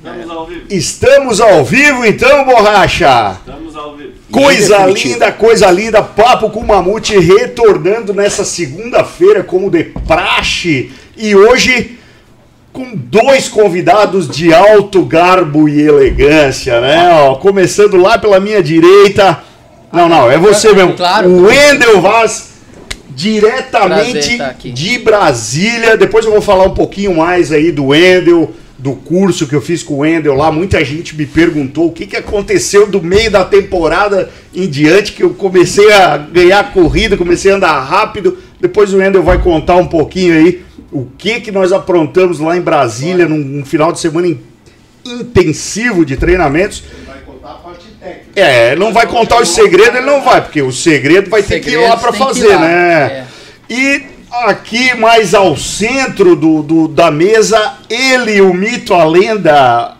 Estamos ao vivo. Estamos ao vivo então, borracha? Estamos ao vivo. Coisa linda, coisa linda. Papo com o Mamute retornando nessa segunda-feira como de praxe. E hoje com dois convidados de alto garbo e elegância, né? Ó, começando lá pela minha direita. Não, não, é você mesmo. Claro. O Wendel Vaz, diretamente de Brasília. Depois eu vou falar um pouquinho mais aí do Wendel, do curso que eu fiz com o Wendel lá. Muita gente me perguntou o que, que aconteceu do meio da temporada em diante, que eu comecei a ganhar corrida, comecei a andar rápido. Depois o Wendel vai contar um pouquinho aí o que, que nós aprontamos lá em Brasília num, num final de semana in- intensivo de treinamentos. Vai contar a parte técnica. É, não vai contar os segredos, ele não vai, porque o segredo vai ter que ir lá para fazer, né? E aqui mais ao centro do, do- da mesa, ele, o mito, a lenda,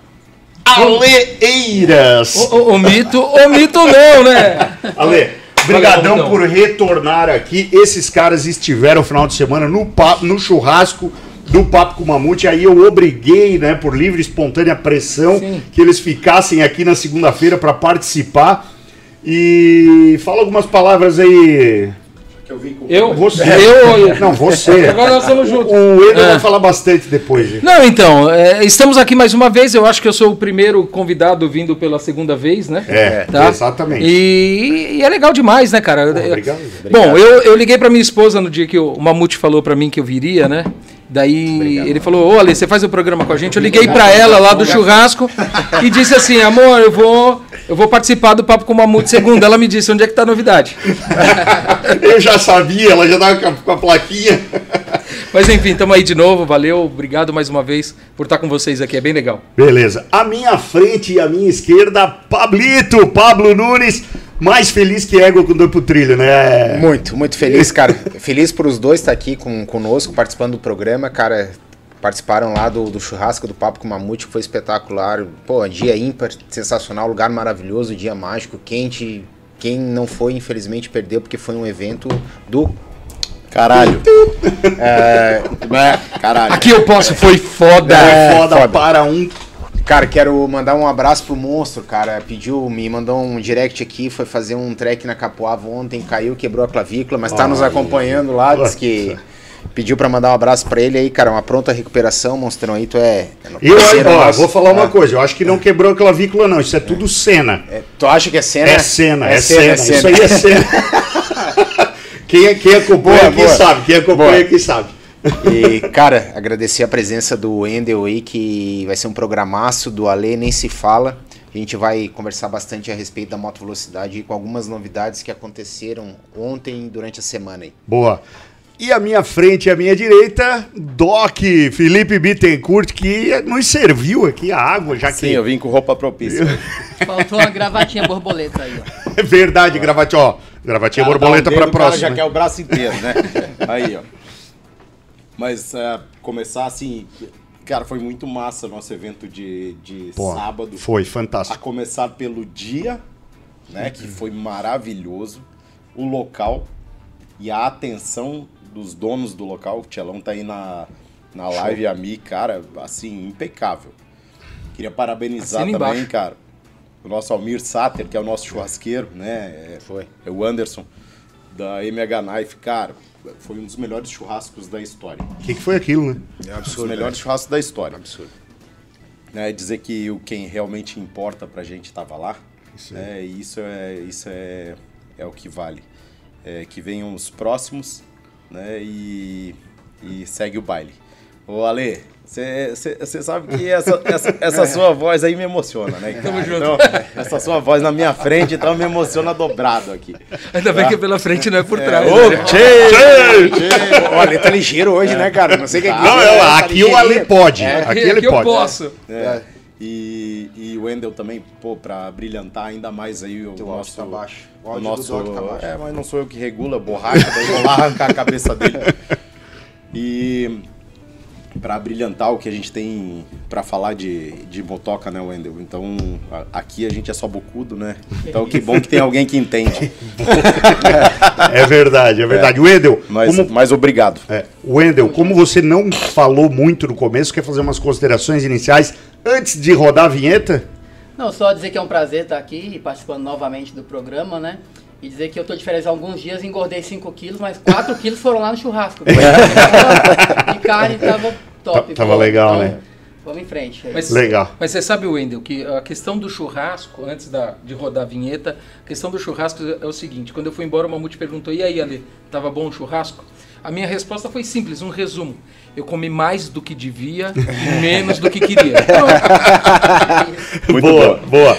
Aleeiras. O, o- o mito, o mito não, né? Ale, brigadão Valeu, por retornar aqui. Esses caras estiveram no final de semana no, papo, no churrasco do Papo com o Mamute. Aí eu obriguei, né, por livre e espontânea pressão, Sim. que eles ficassem aqui na segunda-feira para participar. E fala algumas palavras aí. Que eu vim com Eu? Você. Eu? Não, você. Agora nós estamos juntos. O Eder É. vai falar bastante depois. gente. Não, então, é, estamos aqui mais uma vez. Eu acho que eu sou o primeiro convidado vindo pela segunda vez, né? É, Tá? exatamente. E, e é legal demais, né, cara? Pô, obrigado. Bom, eu, eu liguei pra minha esposa no dia que o Mamute falou pra mim que eu viria, né? Daí ele falou: Ô, Ale, você faz o programa com a gente? Eu liguei pra ela lá do churrasco e disse assim: Amor, eu vou, eu vou participar do Papo com o Mamute segunda. Ela me disse: Onde é que tá a novidade? Eu já sabia, ela já tava com a, com a plaquinha. Mas enfim, tamo aí de novo. Valeu, obrigado mais uma vez por estar com vocês aqui. É bem legal. Beleza. À minha frente e à minha esquerda, Pablito, Pablo Nunes, mais feliz que égua quando foi pro trilho, né? Muito, muito feliz, cara. feliz por os dois estar aqui com, conosco, participando do programa, cara. Participaram lá do, do churrasco do Papo com o Mamute, que foi espetacular. Pô, dia ímpar, sensacional, lugar maravilhoso, dia mágico, quente. Quem não foi, infelizmente, perdeu, porque foi um evento do. Caralho. É, Caralho. Aqui eu posso, foi foda. É, foda, foda. para um. Cara, quero mandar um abraço pro monstro, cara. Pediu, me mandou um direct aqui, foi fazer um trek na Capoava ontem, caiu, quebrou a clavícula, mas tá nos Ai, acompanhando lá, diz que pediu pra mandar um abraço pra ele aí, cara, uma pronta recuperação, monstrão aí, tu é, é Eu, parceiro ó, vou falar uma É. coisa, eu acho que não quebrou a clavícula, não. Isso é tudo cena. É, tu acha que é cena? É cena, é, cena. Isso aí é cena. quem, é- quem acompanha Boa, aqui boa. sabe. Quem acompanha Boa. aqui sabe. E, cara, agradecer a presença do Endel aí, que vai ser um programaço do Ale, nem se fala. A gente vai conversar bastante a respeito da moto velocidade e com algumas novidades que aconteceram ontem e durante a semana aí. Boa. E à minha frente e à minha direita, Doc Felipe Bittencourt, que nos serviu aqui a água, já que Sim, eu vim com roupa propícia. Faltou uma gravatinha borboleta aí, ó. é verdade, gravatinha, ó. Gravatinha Cara, borboleta um cara próxima. já quer o braço inteiro, né? Aí, ó. Mas é, começar assim, cara, foi muito massa nosso evento de, de Pô, sábado. Foi A fantástico. começar pelo dia, né? Que foi maravilhoso. O local e a atenção dos donos do local. O Tchelão tá aí na, na live a mim, cara, assim, impecável. Queria parabenizar Assina também, embaixo. cara, o nosso Almir Sater, que é o nosso churrasqueiro, né? É, Foi. é o Anderson, da MH Knife, cara. Foi um dos melhores churrascos da história. O que, que foi aquilo, né? É Um dos melhores churrascos da história. Absurdo. né, dizer que o quem realmente importa pra gente estava lá. Isso né, e isso é isso é, é o que vale. É, que venham os próximos, né? E, e segue o baile. Ô Ale, você sabe que essa, essa, essa sua voz aí me emociona, né? Cara? Então, essa sua voz na minha frente, então me emociona dobrado aqui. Ainda bem que é pela frente, não é por trás. Ô, né? O Ale tá ligeiro hoje, né, cara? Não sei o que é que Não, é, não, tá aqui o Ale pode. É, aqui ele eu pode. posso. É, E, e o Wendel também, pô, pra brilhantar ainda mais aí o Teu nosso... tá baixo. O O do nosso, Doc tá baixo. É, mas não sou eu que regula, borracha, daí vou lá arrancar a cabeça dele. E para brilhantar o que a gente tem para falar de, de motoca, né, Wendel? Então, a- aqui a gente é só bocudo, né? Então, que bom que tem alguém que entende. É verdade, é verdade. Wendel, Mas, como, mas obrigado. é, Wendel, como você não falou muito no começo, quer fazer umas considerações iniciais antes de rodar a vinheta? Não, só dizer que é um prazer estar aqui participando novamente do programa, né? E dizer que eu tô de férias há alguns dias, engordei 5 quilos, mas 4 quilos foram lá no churrasco. e carne tava top. Tava pô. legal, Então, né? Vamos em frente. Mas, Legal. Mas você sabe, Wendel, que a questão do churrasco, antes da, de rodar a vinheta, a questão do churrasco é o seguinte: quando eu fui embora, o Mamute perguntou: e aí, Ale, tava bom o churrasco? A minha resposta foi simples, um resumo. Eu comi mais do que devia e menos do que queria. Muito boa, boa. boa.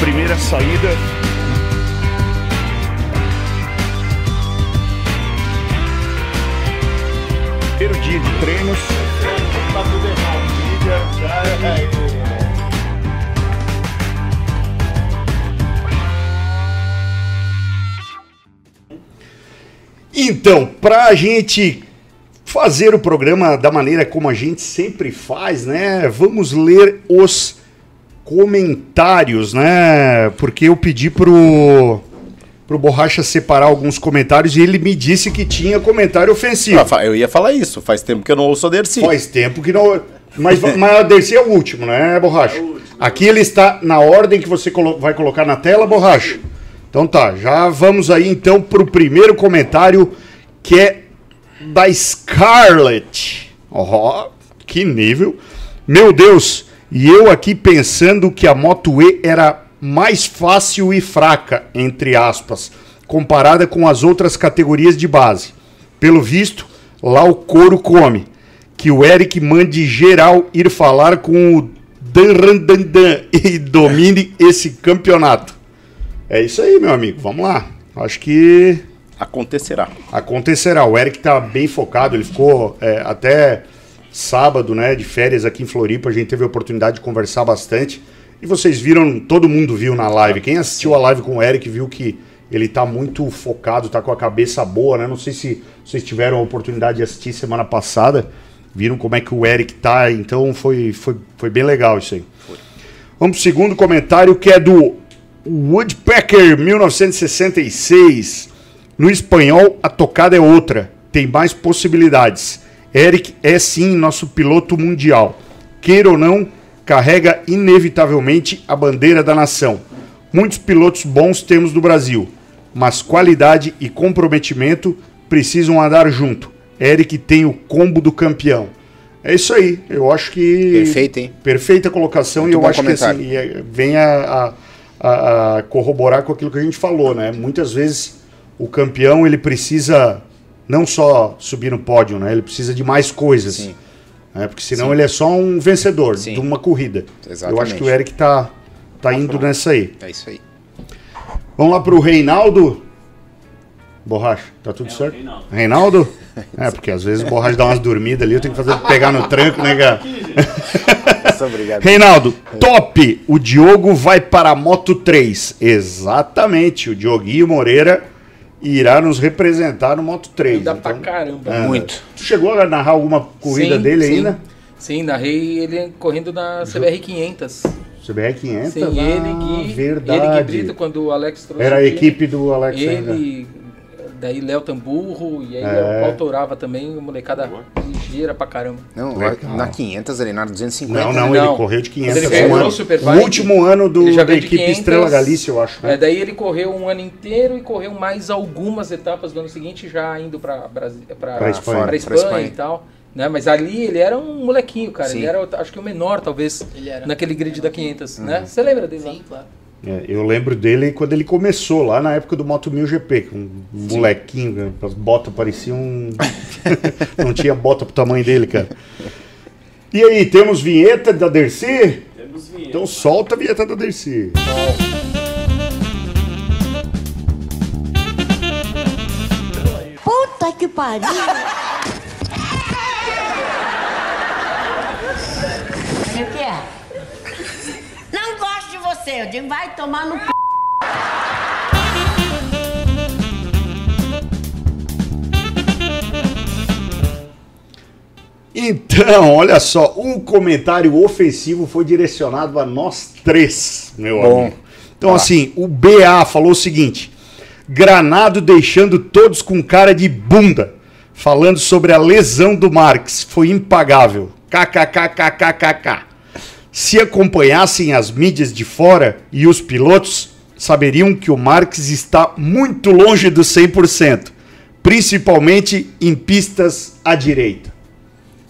Primeira saída. Primeiro dia de treinos. Então, para a gente fazer o programa da maneira como a gente sempre faz, né? Vamos ler os comentários, né? Porque eu pedi pro pro Borracha separar alguns comentários e ele me disse que tinha comentário ofensivo. Ah, eu ia falar isso. Faz tempo que eu não ouço a Dercy. Faz tempo que não. Mas, mas a Dercy é o último, né, Borracha? Aqui ele está na ordem que você colo- vai colocar na tela, Borracha. Então tá, já vamos aí então pro primeiro comentário que é da Scarlett. Ó, que nível. Meu Deus, e eu aqui pensando que a Moto E era mais fácil e fraca, entre aspas, comparada com as outras categorias de base. Pelo visto, lá o couro come. Que o Eric mande geral ir falar com o Danrandandan e domine esse campeonato. É isso aí, meu amigo. Vamos lá. Acho que Acontecerá. acontecerá. O Eric tá bem focado, ele ficou é, até sábado, né, de férias aqui em Floripa, a gente teve a oportunidade de conversar bastante. E vocês viram, todo mundo viu na live. Quem assistiu a live com o Eric viu que ele tá muito focado, tá com a cabeça boa, né? Não sei se vocês tiveram a oportunidade de assistir semana passada, viram como é que o Eric tá, então foi, foi, foi bem legal isso aí. Vamos pro segundo comentário que é do Woodpecker 1966. No espanhol, a tocada é outra, tem mais possibilidades. Eric é sim nosso piloto mundial. Queira ou não, carrega inevitavelmente a bandeira da nação. Muitos pilotos bons temos no Brasil, mas qualidade e comprometimento precisam andar junto. Eric tem o combo do campeão. É isso aí, eu acho que. Perfeito, hein? Perfeita colocação Muito e eu acho comentário. que assim, é, vem a, a- a- a corroborar com aquilo que a gente falou, né? Muitas vezes o campeão ele precisa não só subir no pódio, né? Ele precisa de mais coisas. Sim. né? Porque senão ele é só um vencedor Sim. de uma corrida. Eu Exatamente. acho que o Eric tá, tá indo nessa aí. É isso aí. Vamos lá pro Reinaldo. Borracha, tá tudo certo? Reinaldo. É, porque às vezes o Borracha dá umas dormidas ali, eu tenho que fazer pegar no tranco, né, cara? Obrigado. Reinaldo, top! O Diogo vai para a Moto 3. Exatamente, o Dioguinho Moreira irá nos representar no Moto 3. Dá pra Então, caramba. é. Muito. Tu chegou a narrar alguma corrida Sim, dele sim. ainda? Sim, narrei ele correndo na CBR 500. CBR 500? Sim, ah, ele, Gui, verdade. ele, Gui Brito, quando o Alex trouxe Era a equipe do Alex ainda. Ele, daí Léo Tamburro, e aí É. o Paulo Tourava também, molecada ligeira pra caramba. Não, Legal. na 500 ali, na 250. Não, não, né? Não. ele correu de 500. Ele ganhou um o ano. Superbike. O último ano do, Ele já da equipe 500, Estrela Galícia, eu acho. Né? É, daí ele correu um ano inteiro e correu mais algumas etapas do ano seguinte, já indo pra, Brasi- pra, Pra Espanha. pra Pra Espanha. e tal. Né? Mas ali ele era um molequinho, cara. Sim. Ele era, acho que o menor, talvez, Ele era. naquele grid da 500, né? Você lembra dele? lá? Sim, claro. É, eu lembro dele quando ele começou, lá na época do Moto 1000 GP, com um molequinho, né? as botas pareciam. um- Não tinha bota pro tamanho dele, cara. E aí, temos vinheta da Dercy? Temos vinheta. Então solta a vinheta da Dercy. Puta que pariu! O que é? Não gosto de você. Eu digo, vai tomar no c... Então, olha só, um comentário ofensivo foi direcionado a nós três, meu Bom. amigo. Então, assim, o BA falou o seguinte: Granado deixando todos com cara de bunda, falando sobre a lesão do Marx, foi impagável. KKKKKKK. Se acompanhassem as mídias de fora e os pilotos, saberiam que o Marx está muito longe do 100%, principalmente em pistas à direita.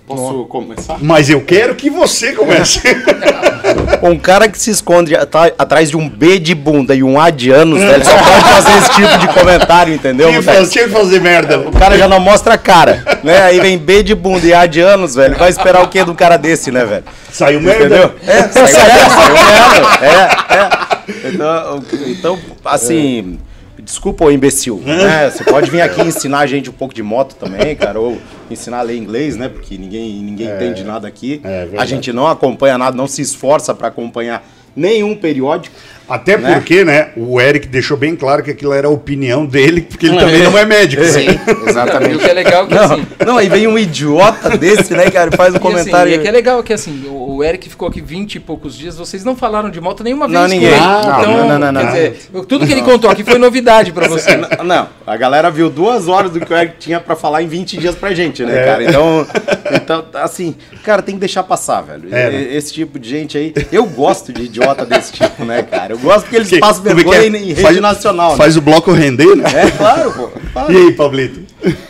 Posso começar? Mas eu quero que você comece. Um cara que se esconde atrás de um B de bunda e um A de anos, velho, só pode fazer esse tipo de comentário, entendeu? tinha, que velho? fazer, tinha que fazer merda. O cara já não mostra a cara, né? Aí vem B de bunda e A de anos, velho. Vai esperar o quê de um cara desse, né, velho? Saiu merda. Entendeu? É, saiu, é, saiu merda. É, é. Então, então, assim, desculpa o imbecil, né? Você pode vir aqui ensinar a gente um pouco de moto também, cara, ou ensinar a ler inglês, né? Porque ninguém, ninguém entende nada aqui. é a gente não acompanha nada, não se esforça para acompanhar nenhum periódico. Até Né? porque, né, o Eric deixou bem claro que aquilo era a opinião dele, porque ele também não é médico. Sim, E o exatamente. que é legal é que Não, assim. não, aí vem um idiota desse, né, cara, e faz um E, assim, comentário. e é que é legal que assim, o o Eric ficou aqui 20 e poucos dias, vocês não falaram de moto nenhuma vez Não, ninguém. Não, então, não, não, não, quer não. dizer, tudo que ele contou aqui foi novidade pra você. N- Não, a galera viu duas horas do que o Eric tinha pra falar em 20 dias pra gente, né, É. cara? Então, então, assim, cara, tem que deixar passar, velho. É, né? Esse tipo de gente aí. Eu gosto de idiota desse tipo, né, cara? Eu gosto porque eles Que- passam é vergonha é? em rede Faz- nacional. né? Faz o bloco render, né? É, claro, pô. claro. E aí, Pablito?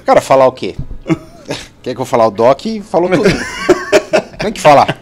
Cara, falar o quê? Quer que eu falar o Doc? Falou tudo. Tem que falar.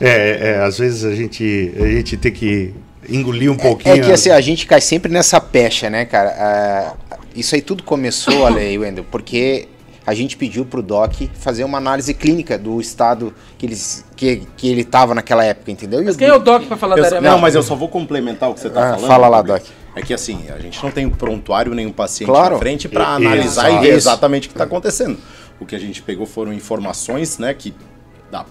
É, é, às vezes a gente, a gente tem que engolir um pouquinho. É que assim, a gente cai sempre nessa pecha, né, cara? Ah, isso aí tudo começou, olha aí, Wendel, porque a gente pediu pro Doc fazer uma análise clínica do estado que, eles, que, que ele tava naquela época, entendeu? E Mas o- quem é o Doc pra falar Eu da só- área não, mas eu só vou complementar o que você tá Ah, falando. fala lá. Doc. É que assim, a gente não tem um prontuário nem um paciente Claro. na frente para analisar e ver exatamente o que está acontecendo. O que a gente pegou foram informações, né, que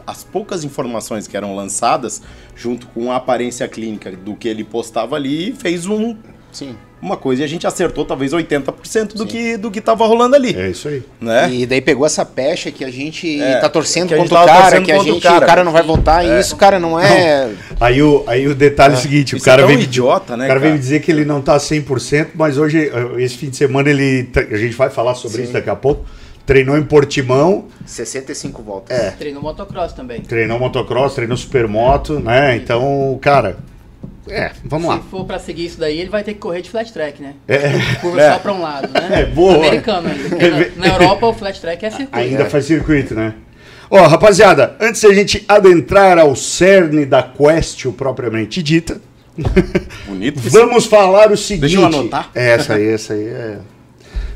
as poucas informações que eram lançadas, junto com a aparência clínica do que ele postava ali, fez um, Sim. uma coisa e a gente acertou talvez 80% do que do que estava rolando ali, É isso aí. né? E daí pegou essa pecha que a gente É, tá torcendo que a gente contra o tava cara, que a contra o gente, cara. o cara não vai votar, e isso, cara, não é... Aí o, aí o detalhe é o seguinte, o Isso cara é veio, idiota, né, o cara veio cara? me dizer que ele não tá 100%, mas hoje, eh, esse fim de semana, ele, tá- a gente vai falar sobre isso daqui a pouco, treinou em Portimão, 65 voltas. É. Treinou motocross também. treinou motocross, treinou supermoto, né? Então, cara, é, vamos lá. Se for pra seguir isso daí, ele vai ter que correr de flat track, né? É. Curva É. só pra um lado, né? É, boa. Americano Na, na Europa, o flat track é circuito. Ainda faz circuito, né? Ó, rapaziada, antes da gente adentrar ao cerne da Quest propriamente dita, Bonito. vamos falar o seguinte. Deixa eu anotar. É, Essa aí, essa aí é.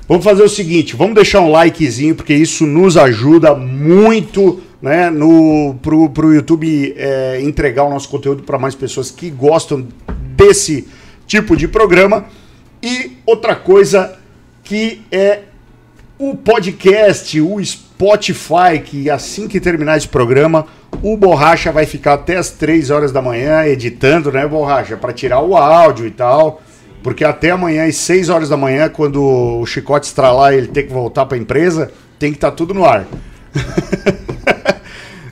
Vamos fazer o seguinte, vamos deixar um likezinho, porque isso nos ajuda muito, né, no, pro, pro YouTube é, entregar o nosso conteúdo para mais pessoas que gostam desse tipo de programa. E outra coisa que é o podcast, o Spotify, que assim que terminar esse programa, o Borracha vai ficar até as 3 horas da manhã editando, né, Borracha? Para tirar o áudio e tal. Porque até amanhã, às 6 horas da manhã, quando o chicote estralar e ele tem que voltar para a empresa, tem que estar tudo no ar.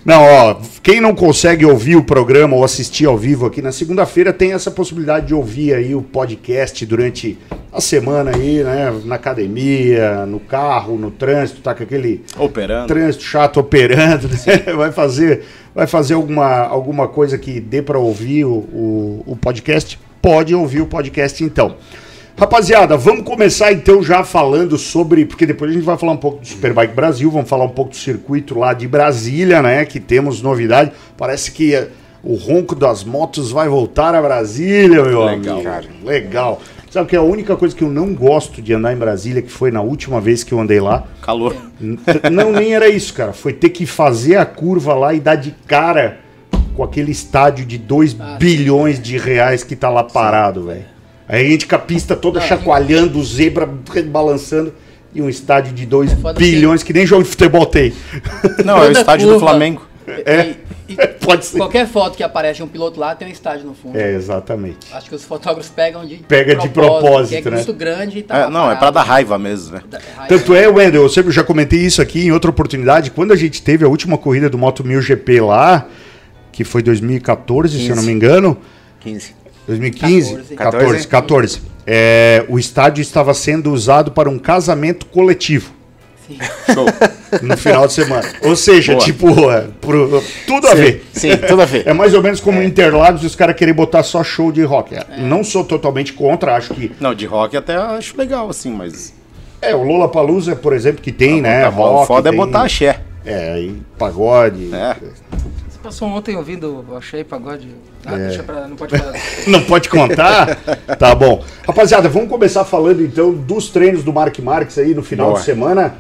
Não, ó, quem não consegue ouvir o programa ou assistir ao vivo aqui na segunda-feira tem essa possibilidade de ouvir aí o podcast durante a semana aí, né? Na academia, no carro, no trânsito, tá com aquele Operando. trânsito chato operando, né? vai fazer, vai fazer alguma, alguma coisa que dê para ouvir o, o, o podcast? Pode ouvir o podcast então. Rapaziada, vamos começar então já falando sobre, porque depois a gente vai falar um pouco do Superbike Brasil, vamos falar um pouco do circuito lá de Brasília, né? Que temos novidade. Parece que O ronco das motos vai voltar a Brasília, meu Legal, amigo. cara. Legal. Sabe que é a única coisa que eu não gosto de andar em Brasília, que foi na última vez que eu andei lá, Calor. Não, nem era isso, cara. Foi ter que fazer a curva lá e dar de cara com aquele estádio de 2 Ah, bilhões de reais que tá lá parado, velho. Aí a gente com a pista toda Ah, chacoalhando, o zebra balançando. E um estádio de 2 foda bilhões, que nem jogo de futebol tem. Não, é o Toda estádio do curva. Flamengo. É. E- e Pode ser. qualquer foto que aparece um piloto lá tem um estádio no fundo. É, exatamente. Acho que os fotógrafos pegam de Pega de propósito, que é né? muito grande e tá É, não, é pra parado. dar raiva mesmo, né? Da- raiva. Tanto é, Wendel, eu sempre já comentei isso aqui em outra oportunidade. Quando a gente teve a última corrida do Moto 1000 GP lá, que foi 2014, se eu não me engano, 15. 2015? 14. 14, 14. É, o estádio estava sendo usado para um casamento coletivo Sim. Show. no final de semana. Ou seja, Boa. tipo, é, pro- tudo a Sim, ver. sim, tudo a ver. É mais ou menos como Interlagos e os caras querem botar só show de rock. É, Não sou totalmente contra, acho que. Não, de rock até acho legal, assim, mas. É, o Lola Palusa, por exemplo, que tem, né? Tá bom, rock, o foda é tem- botar axé. É, aí pagode. É. Passou ontem ouvindo o Achei Pagode. Ah, É. deixa pra. Não pode falar. Não pode contar? tá bom. Rapaziada, vamos começar falando então dos treinos do Mark Marques aí no final Boa. de semana.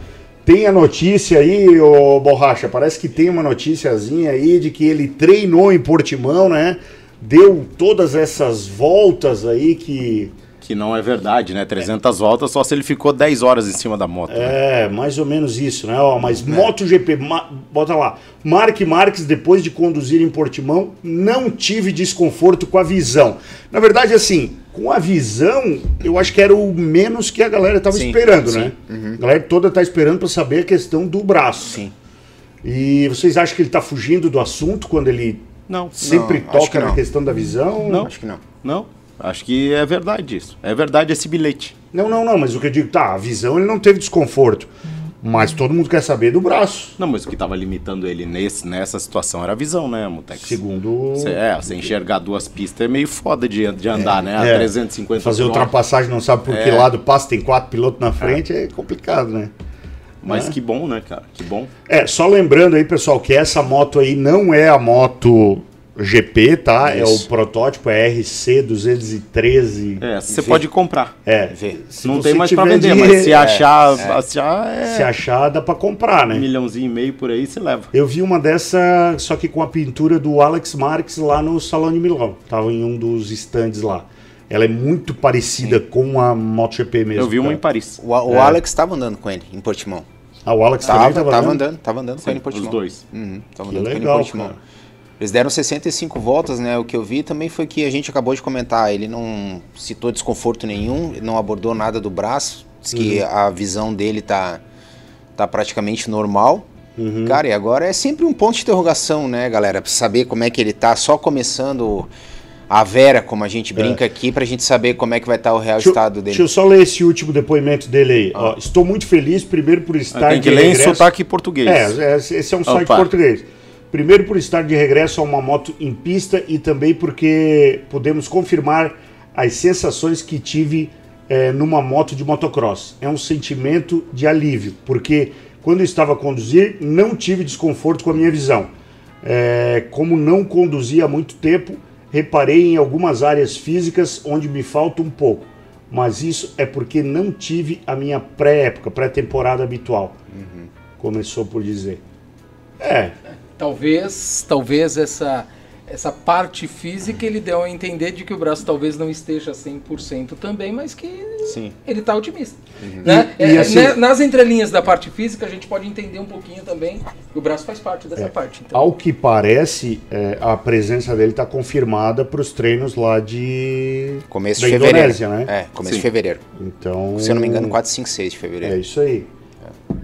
Tem a notícia aí, ô Borracha, parece que tem uma noticiazinha aí de que ele treinou em Portimão, né? Deu todas essas voltas aí que. Que não é verdade, né? 300 voltas só se ele ficou 10 horas em cima da moto. né? É, mais ou menos isso, né? Ó, mas MotoGP, ma- bota lá. Mark Marques, depois de conduzir em Portimão, não tive desconforto com a visão. Na verdade, assim, com a visão, eu acho que era o menos que a galera estava esperando, sim. né? A galera toda tá esperando para saber a questão do braço. Sim. E vocês acham que ele tá fugindo do assunto quando ele Não, sempre Não, que toca na questão da visão? Não. Acho que não. não. Acho que é verdade isso. É verdade esse bilhete. Não, não, não, mas o que eu digo, tá, a visão ele não teve desconforto. Mas todo mundo quer saber do braço. Não, mas o que tava limitando ele nesse, nessa situação era a visão, né, Mutex? Segundo. Cê- é, você enxergar duas pistas é meio foda de, de andar, né? A É. 350 Fazer ultrapassagem, não sabe por que É. lado passa, tem quatro pilotos na frente, é, complicado, né? Mas que bom, né, cara? Que bom. É, só lembrando aí, pessoal, que essa moto aí não é a moto GP, tá? É o Isso. protótipo, é RC 213. É, você pode comprar. É, se não tem mais pra tiver vender, dinheiro- mas se achar, achar é, Se achar, dá pra comprar, um né? milhãozinho e meio por aí, você leva. Eu vi uma dessa, só que com a pintura do Alex Marques lá no Salão de Milão. Tava em um dos stands lá. Ela é muito parecida com a MotoGP mesmo. Eu vi uma cara. em Paris. O, o É. Alex estava andando com ele em Portimão. Ah, o Alex também Tava, tava, tava, andando? andando, tava andando com ele em Os Portimão. dois. Uhum, tava Que andando com ele em legal, Portimão. cara. Eles deram 65 voltas, né? O que eu vi também foi que a gente acabou de comentar. Ele não citou desconforto nenhum, não abordou nada do braço. Diz que Uhum. a visão dele tá, tá praticamente normal. Uhum. Cara, e agora é sempre um ponto de interrogação, né, galera? Pra saber como é que ele tá, só começando a Vera, como a gente brinca aqui, pra gente saber como é que vai estar o real É. Deixa, estado dele. deixa eu só ler esse último depoimento dele aí. Ó, estou muito feliz, primeiro, por estar Tem que de ler em sotaque português. É, é, esse é um site Opa. português. Primeiro por estar de regresso a uma moto em pista e também porque podemos confirmar as sensações que tive eh, numa moto de motocross. É um sentimento de alívio, porque quando estava a conduzir, não tive desconforto com a minha visão. Eh, como não conduzi há muito tempo, reparei em algumas áreas físicas onde me falta um pouco. Mas isso é porque não tive a minha pré-época, pré-temporada habitual. Começou por dizer. É, Talvez, talvez essa essa parte física ele deu a entender de que o braço talvez não esteja 100% também, mas que Sim. ele está otimista. Né? E- e É, assim- né, nas entrelinhas da parte física a gente pode entender um pouquinho também que o braço faz parte dessa parte. Então. Ao que parece, é, a presença dele está confirmada para os treinos lá de Começo da de fevereiro. Indonésia, né? É, começo Sim. de fevereiro. Então, Se eu não me engano, 4, 5, 6 de fevereiro. É isso aí.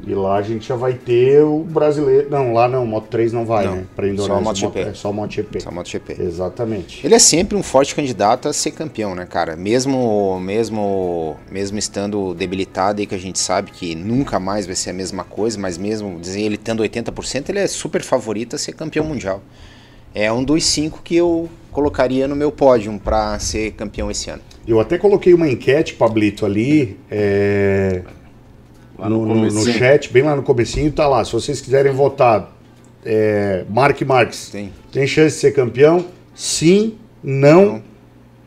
E lá a gente já vai ter o brasileiro. Não, lá não, Moto 3 não vai, Não, né? Para Indonésia. só o MotoGP. É só o MotoGP. Só MotoGP. Exatamente. Ele é sempre um forte candidato a ser campeão, né, cara? Mesmo, mesmo, mesmo estando debilitado e que a gente sabe que nunca mais vai ser a mesma coisa, mas mesmo dizer ele tendo 80%, ele é super favorito a ser campeão mundial. É um dos cinco que eu colocaria no meu pódio para ser campeão esse ano. Eu até coloquei uma enquete, Pablito, ali. é, no, no no- chat, bem lá no comecinho, tá lá. Se vocês quiserem votar é, Mark Marques, Tem. tem chance de ser campeão? Sim, não,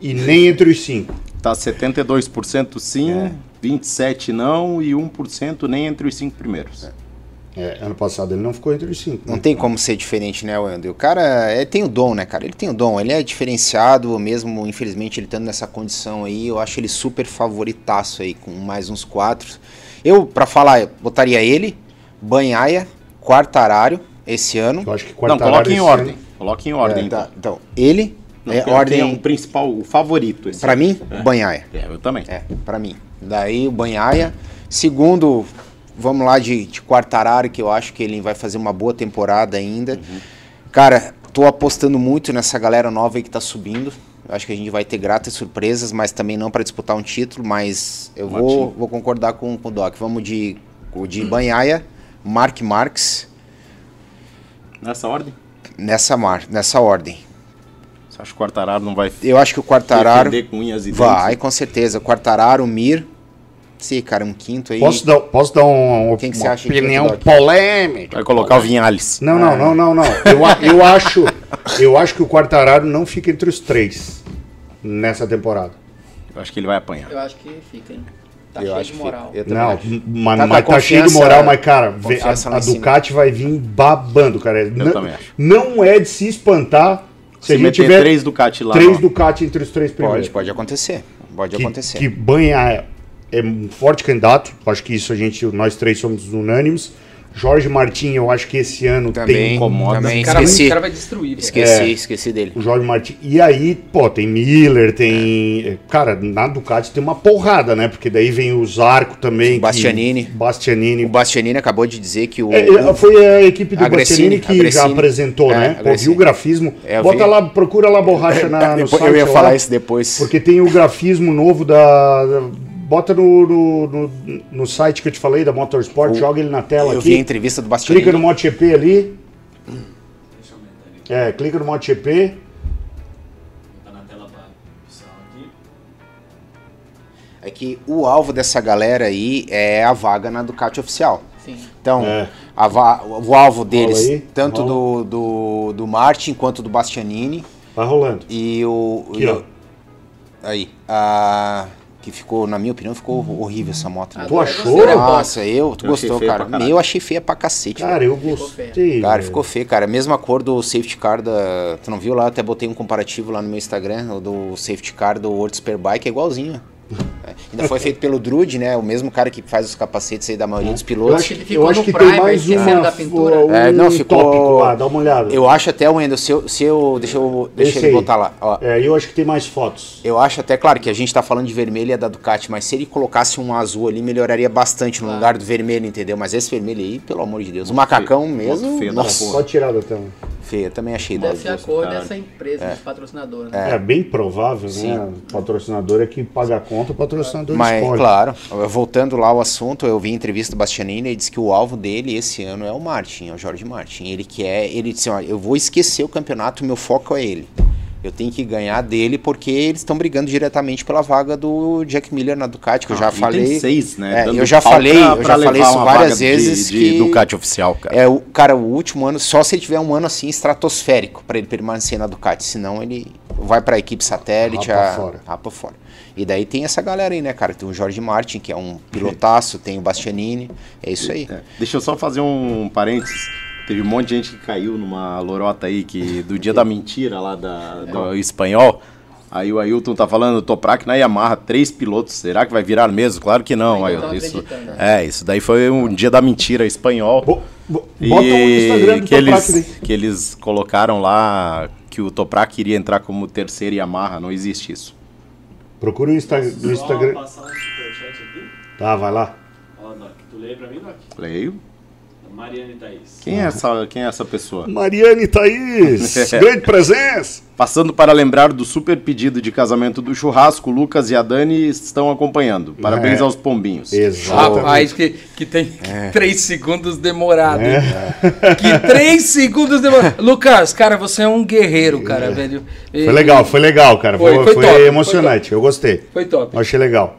e nem entre os cinco. Tá 72% sim, É. 27% não e 1% nem entre os cinco primeiros. É, ano passado ele não ficou entre os cinco. Não né? tem como ser diferente, né, Wendel? O cara é, tem o dom, né, cara? Ele tem o dom, ele é diferenciado, mesmo, infelizmente, ele estando nessa condição aí, eu acho ele super favoritaço aí, com mais uns quatro. Eu, pra falar, eu botaria ele, Banhaia, Quartarário, esse ano. Eu acho que Não, Quartararo coloque em ordem. ano- Coloque em ordem, Tá, então. então, ele, Não, é é ordem, o principal, o favorito. esse pra ano. mim, Banhaia. É, eu também. É, pra mim. Daí o Banhaia. Segundo, vamos lá de, de Quartararo, que eu acho que ele vai fazer uma boa temporada ainda. Cara, tô apostando muito nessa galera nova aí que tá subindo. Eu acho que a gente vai ter gratas surpresas, mas também não para disputar um título, mas eu vou, vou concordar com, com o Doc. Vamos de, de Banhaia, Mark Marques, Nessa ordem? nessa, mar, nessa ordem. Você acha que o Quartararo não vai Eu acho que o Quartararo com unhas e vai, dentes? com certeza. Quartararo, Mir. Sim, cara, um quinto aí. Posso dar, posso dar um, Quem que você uma acha opinião polêmica? Vai colocar o Vinhales. Não, não, não, não, não. Eu, eu, acho, eu acho que o Quartararo não fica entre os três nessa temporada. Eu acho que ele vai apanhar. Eu acho que fica, hein? Tá Eu cheio acho de moral. eu Não, acho. mas Tá mas tá, cheio de moral, mas cara, a, a. Ducati vai vir babando, cara. não, também acho. não é de se espantar se, Se a gente tiver três Ducati lá, três ó. Ducati entre os três primeiros. Pode, pode acontecer. Pode que, acontecer. que banha é um forte candidato. Acho que isso a gente, nós três somos unânimes. Jorge Martin, eu acho que esse ano Também, tem incomoda. também O cara, vai- esqueci. o cara vai destruir. velho. Esqueci, É. esqueci dele. o Jorge Martin. E aí, pô, tem Miller, tem. Cara, na Ducati tem uma porrada, né? Porque daí vem o Zarco também. que- Bastianini. Bastianini. O Bastianini acabou de dizer que o. É, é, foi a equipe do Agressini, Bastianini que já Agressini. apresentou, É, né? Pô, Agressini. viu o grafismo. É, Bota vi. lá, procura lá a borracha na, no Depois- site eu ia lá, falar isso depois. Porque tem o grafismo novo da. da- bota no, no, no, no site que eu te falei, da Motorsport, O- joga ele na tela eu aqui. vi a entrevista do Bastianini. Clica no MotoGP ali. É, clica no MotoGP. Tá na tela aqui. É que o alvo dessa galera aí é a vaga na Ducati oficial. Sim. Então, É. a o alvo deles, aí, tanto do, do, do Martin quanto do Bastianini. Tá rolando. E o. Aqui, e ó. o- Aí. A. Que ficou, na minha opinião, ficou horrível essa moto. né? Tu achou? Nossa, eu, tu Eu gostou, cara. pra. Eu achei feia pra cacete. Cara, velho. eu Ficou gostei. Cara, ficou feio, cara. Mesma cor do safety car da. Tu não viu lá? Até botei um comparativo lá no meu Instagram, o do safety car do World Superbike, é igualzinho. É. Ainda foi feito pelo Drude, né? O mesmo cara que faz os capacetes aí da maioria dos Eu pilotos. acho, ele que- ficou eu acho no que tem primer, mais esquecendo uma, da pintura. um É, não, ficou- tópico lá, dá uma olhada. Eu acho até, Wendel, se eu, se eu. Deixa eu. Deixa Esse ele aí. botar lá. Ó. É, eu acho que tem mais fotos. Eu acho até, claro, que a gente tá falando de vermelho e é da Ducati, mas se ele colocasse um azul ali, melhoraria bastante no lugar do vermelho, entendeu? Mas esse vermelho aí, pelo amor de Deus. O macacão feio, mesmo. da nossa. Pode tirar da tela. feia, também achei Deve das ser a cor dessa empresa, dos patrocinadores. Né? É, bem provável, Sim. né? O patrocinador é que paga a conta, o patrocinador Mas, escolhe. claro, voltando lá ao assunto, eu vi a entrevista do Bastianini e disse que o alvo dele esse ano é o Martin, é o Jorge Martin. Ele quer, ele disse, ó, eu vou esquecer o campeonato, meu foco é ele. Eu tenho que ganhar dele porque eles estão brigando diretamente pela vaga do Jack Miller na Ducati, que eu já Ah, falei. Tem seis, né? É, eu já falei, pra- eu já falei isso várias vaga de- vezes De, que Ducati oficial, cara. É, o cara, o último ano, só se ele tiver um ano assim estratosférico para ele permanecer na Ducati, senão ele vai para a equipe satélite, a, fora. rapa fora. E daí tem essa galera aí, né, cara? Tem o Jorge Martin, que é um pilotaço, tem o Bastianini, é isso aí. É, Deixa eu só fazer um parênteses. Teve um monte de gente que caiu numa lorota aí, que do dia da mentira lá da, do espanhol. Aí o Ailton tá falando, Toprak na Yamaha, três pilotos. Será que vai virar mesmo? Claro que não, Ailton. Isso, acreditando. é, isso daí foi um dia da mentira espanhol. Bo- bo- E bota o Instagram do que Toprak eles, daí. que eles colocaram lá que o Toprak iria entrar como terceiro Yamaha. Não existe isso. Procura o Insta- no Só Instagram. passar um superchat aqui. Tá, vai lá. Ó, Doc, tu lê pra mim, Doc? Leio. Mariane Thaís. Quem é essa, quem é essa pessoa? Mariane Thaís, grande presença. Passando para lembrar do super pedido de casamento do churrasco, o Lucas e a Dani estão acompanhando. Parabéns É. aos pombinhos. Exatamente. Rapaz, que, que tem É. três segundos demorado. hein? Que três segundos demorado. Lucas, cara, você é um guerreiro, cara, velho. E- Foi legal, foi legal, cara. Foi, Foi- foi foi top, foi emocionante, eu gostei. Foi top. Achei legal.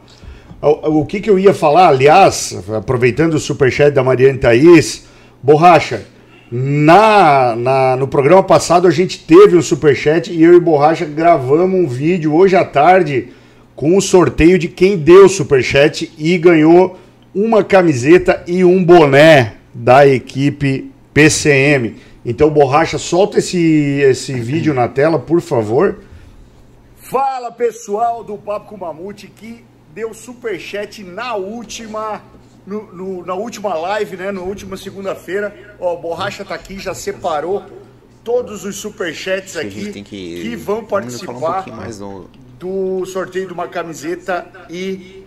O, o que, que eu ia falar, aliás, aproveitando o superchat da Mariane Thaís, Borracha, Na, na- no programa passado a gente teve um superchat e eu e Borracha gravamos um vídeo hoje à tarde com o sorteio de quem deu o superchat e ganhou uma camiseta e um boné da equipe PCM. Então, Borracha, solta esse, esse vídeo na tela, por favor. Fala pessoal do Papo com Mamute que deu superchat na última no- no- na última live, né? Na última segunda-feira. Ó, Borracha tá aqui, já separou todos os superchats A aqui gente tem que, vão um participar do, do sorteio de uma camiseta e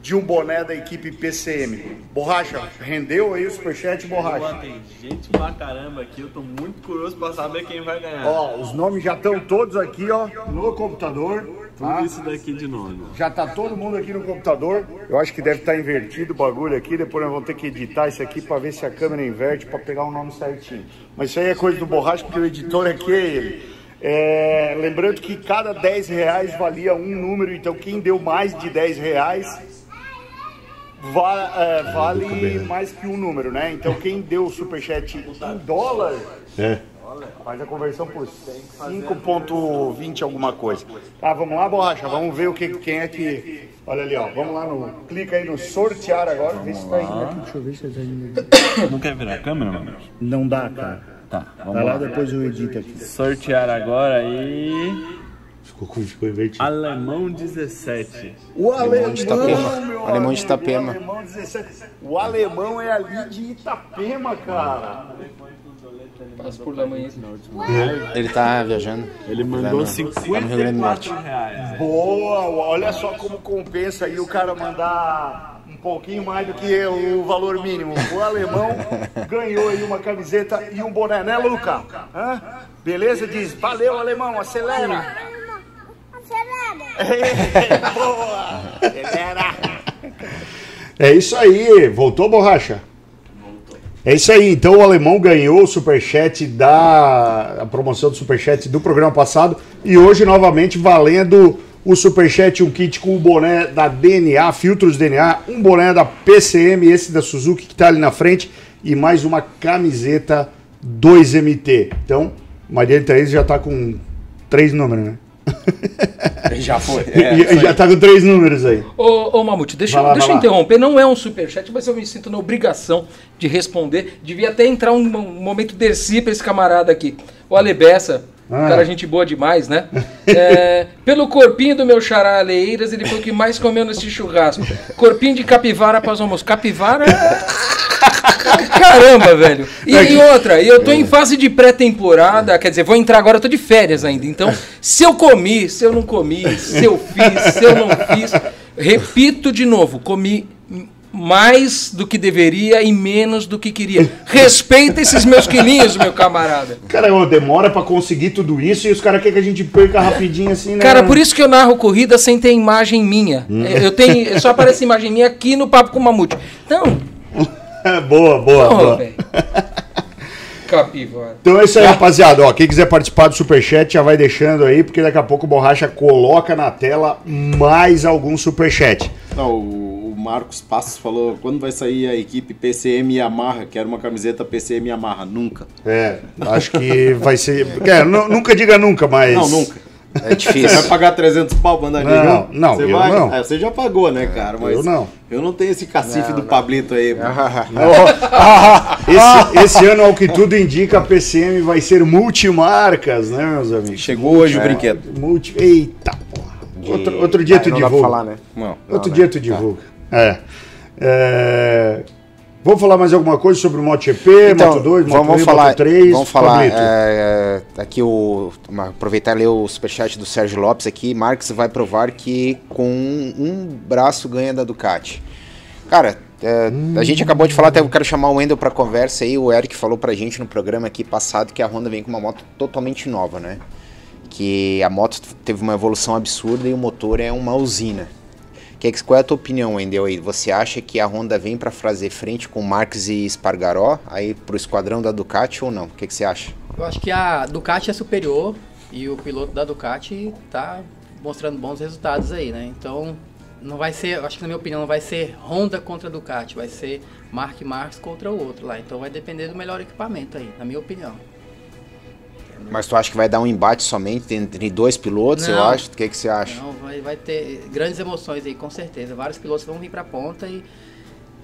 de um boné da equipe PCM. Borracha, rendeu aí o superchat, Borracha? Tem gente pra caramba aqui, eu tô muito curioso pra saber quem vai ganhar. Ó, os nomes já estão todos aqui, ó, no computador. Tá? Tudo isso daqui de nome. Já tá todo mundo aqui no computador. Eu acho que deve estar invertido o bagulho aqui. Depois nós vamos ter que editar isso aqui para ver se a câmera inverte para pegar o nome certinho. Mas isso aí é coisa do borracha, porque o editor aqui é ele. É, lembrando que cada 10 reais valia um número, então quem deu mais de 10 reais va- é, vale mais que um número, né? Então quem deu o superchat em dólar faz a conversão por 5.20 alguma coisa. Tá, vamos lá, borracha, vamos ver o que quem é que. Olha ali, ó. Vamos lá no. Clica aí no sortear agora, vê se tá indo aqui. Deixa eu ver se tá indo. Não quer virar a câmera, mano? Não dá, cara. Tá, vamos Vai lá, lá. depois eu edito aqui. Sortear agora e. Ficou, ficou invertido. Alemão 17. O alemão de Itapema. meu Alemão de Itapema. O alemão, 17. O alemão é ali de Itapema, cara. Passa por lá amanhã. Ele tá viajando. Ele Tá mandou no- tá. 54 reais. Boa, olha só como compensa aí o cara mandar um pouquinho mais do que o valor mínimo. O alemão ganhou aí uma camiseta e um boné, né, Luca? Hã? Beleza? Diz, valeu, alemão, acelera. Boa, acelera. É isso aí, voltou, borracha? É isso aí, então o alemão ganhou o superchat da a promoção do superchat do programa passado e hoje novamente valendo o superchat um kit com o boné da DNA, filtros DNA, um boné da PCM, esse da Suzuki que tá ali na frente e mais uma camiseta 2MT. Então, Maria Thaís já tá com três números, né? Já foi. E- já tá com três números aí. Ô, ô Mamute, deixa, lá, deixa eu lá. interromper. Não é um superchat, mas eu me sinto na obrigação de responder. Devia até entrar um, um momento Dercy pra esse camarada aqui. O Alebessa, Ah. cara, gente boa demais, né? É, pelo corpinho do meu xará Aleiras, ele foi o que mais comeu nesse churrasco. Corpinho de capivara após o almoço. Capivara é... Caramba, velho. E, e outra, eu tô em fase de pré-temporada, quer dizer, vou entrar agora, eu tô de férias ainda. Então, se eu comi, se eu não comi, se eu fiz, se eu não fiz, repito de novo, comi mais do que deveria e menos do que queria. Respeita esses meus quilinhos, meu camarada. Cara, ô, demora pra conseguir tudo isso e os caras querem que a gente perca rapidinho assim, né? Cara, por isso que eu narro corrida sem ter imagem minha. Eu tenho, só aparece imagem minha aqui no Papo com o Mamute. Então, boa, boa, Ô, boa. Capivara. Então é isso aí, rapaziada. Ó, quem quiser participar do Superchat já vai deixando aí, porque daqui a pouco o Borracha coloca na tela mais algum Superchat. Não, o o Marcos Passos falou quando vai sair a equipe PCM Yamaha, quero uma camiseta PCM Yamaha. Nunca. É, acho que vai ser. É, nu- nunca diga nunca, mas. Não, nunca. É Você vai difícil. pagar 300 pau pra andar Não, ligando? não, você eu vai? não. É, você já pagou, né, cara? Mas eu não. Eu não tenho esse cacife do Pablito aí. Esse, esse ano, ao que tudo indica, a PCM vai ser multimarcas, né, meus amigos? Chegou hoje o brinquedo. Multi... Eita, porra. Outro, outro dia tu não dá pra divulga. falar, né? Não. Outro Não, dia né? tu divulga. É. É, Vamos falar mais alguma coisa sobre o MotoGP, Então, Moto 2, Moto vamos, 3, falar, Moto 3? vamos falar é, aqui o aproveitar e ler o superchat do Sérgio Lopes aqui. Marx vai provar que com um, um braço ganha da Ducati. Cara, é, a gente acabou de falar, até eu quero chamar o Wendel para conversa aí. O Eric falou pra gente no programa aqui passado que a Honda vem com uma moto totalmente nova, né? Que a moto teve uma evolução absurda e o motor é uma usina. Que, qual é a tua opinião, Wendel? Aí? Você acha que a Honda vem para fazer frente com Marques e Espargaró aí pro esquadrão da Ducati ou não? O que, que você acha? Eu acho que a Ducati é superior e o piloto da Ducati tá mostrando bons resultados aí, né? Então, não vai ser, acho que na minha opinião, não vai ser Honda contra Ducati, vai ser Mark Marques contra o outro lá. Então vai depender do melhor equipamento aí, na minha opinião. Mas tu acha que vai dar um embate somente entre dois pilotos, eu Não. acho? O que, que você acha? Não, vai, vai ter grandes emoções aí, com certeza. Vários pilotos vão vir pra ponta e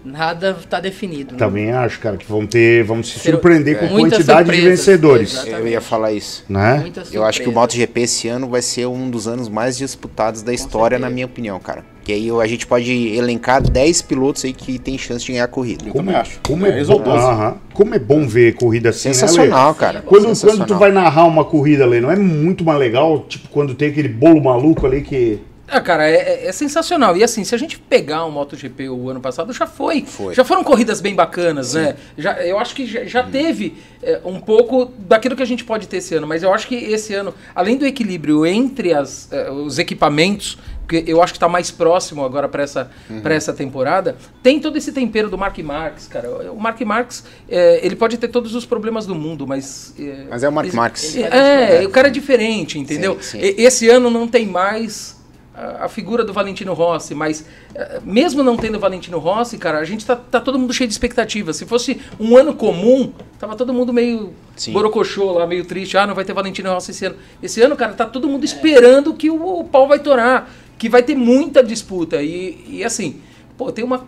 nada tá definido. né? Também acho, cara, que vão ter, vamos se surpreender com Muitas quantidade de vencedores, exato. Eu ia falar isso. né? Eu acho que o. MotoGP esse ano vai ser um dos anos mais disputados da história, na certeza. minha opinião, cara. Que aí a gente pode elencar 10 pilotos aí que tem chance de ganhar a corrida. Eu Como também é, acho. como é, 10 bom, ou 12. aham. como é bom ver corrida assim, né, Sensacional, Lê? cara. Quando, quando Sensacional. tu vai narrar uma corrida, Lê, não é muito mais legal, tipo, quando tem aquele bolo maluco ali que... Ah, cara, é, é- é sensacional. E assim, se a gente pegar um MotoGP o ano passado, já foi. Foi. Já foram corridas bem bacanas, né? Já, eu acho que já, já teve é, um pouco daquilo que a gente pode ter esse ano. Mas eu acho que esse ano, além do equilíbrio entre as, é, os equipamentos, porque eu acho que está mais próximo agora para essa, pra essa temporada, tem todo esse tempero do Mark Marques, cara. O Mark Marques, é, ele pode ter todos os problemas do mundo, mas... É, Mas é o Mark ele- Marques. É, o cara é diferente, entendeu? Sim, sim. E- Esse ano não tem mais a, a figura do Valentino Rossi, mas eh, mesmo não tendo o Valentino Rossi, cara, a gente tá, tá todo mundo cheio de expectativas. Se fosse um ano comum, tava todo mundo meio Sim. borocochô lá, meio triste. Ah, não vai ter Valentino Rossi esse ano. Esse ano, cara, tá todo mundo esperando que o, o pau vai torar, que vai ter muita disputa. E, e assim, pô, tem uma.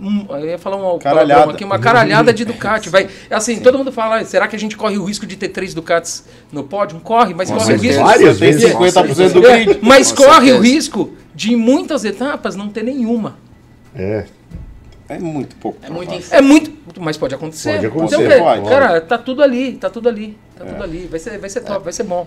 um- eu ia falar uma Caralhada. aqui, uma caralhada de Ducati. Vai, assim, todo mundo fala, "Ah, será que a gente corre o risco de ter três Ducatis no pódio? Corre, mas Com corre o risco. Várias Tem vezes. 50% do É, grid. mas Com corre o risco de em muitas etapas não ter nenhuma. É, É muito pouco. É muito É muito, mas pode acontecer. Pode acontecer, Então, cara, pode. cara, tá tudo ali, tá tudo ali, tá tudo ali. Vai ser, vai ser top, vai ser bom.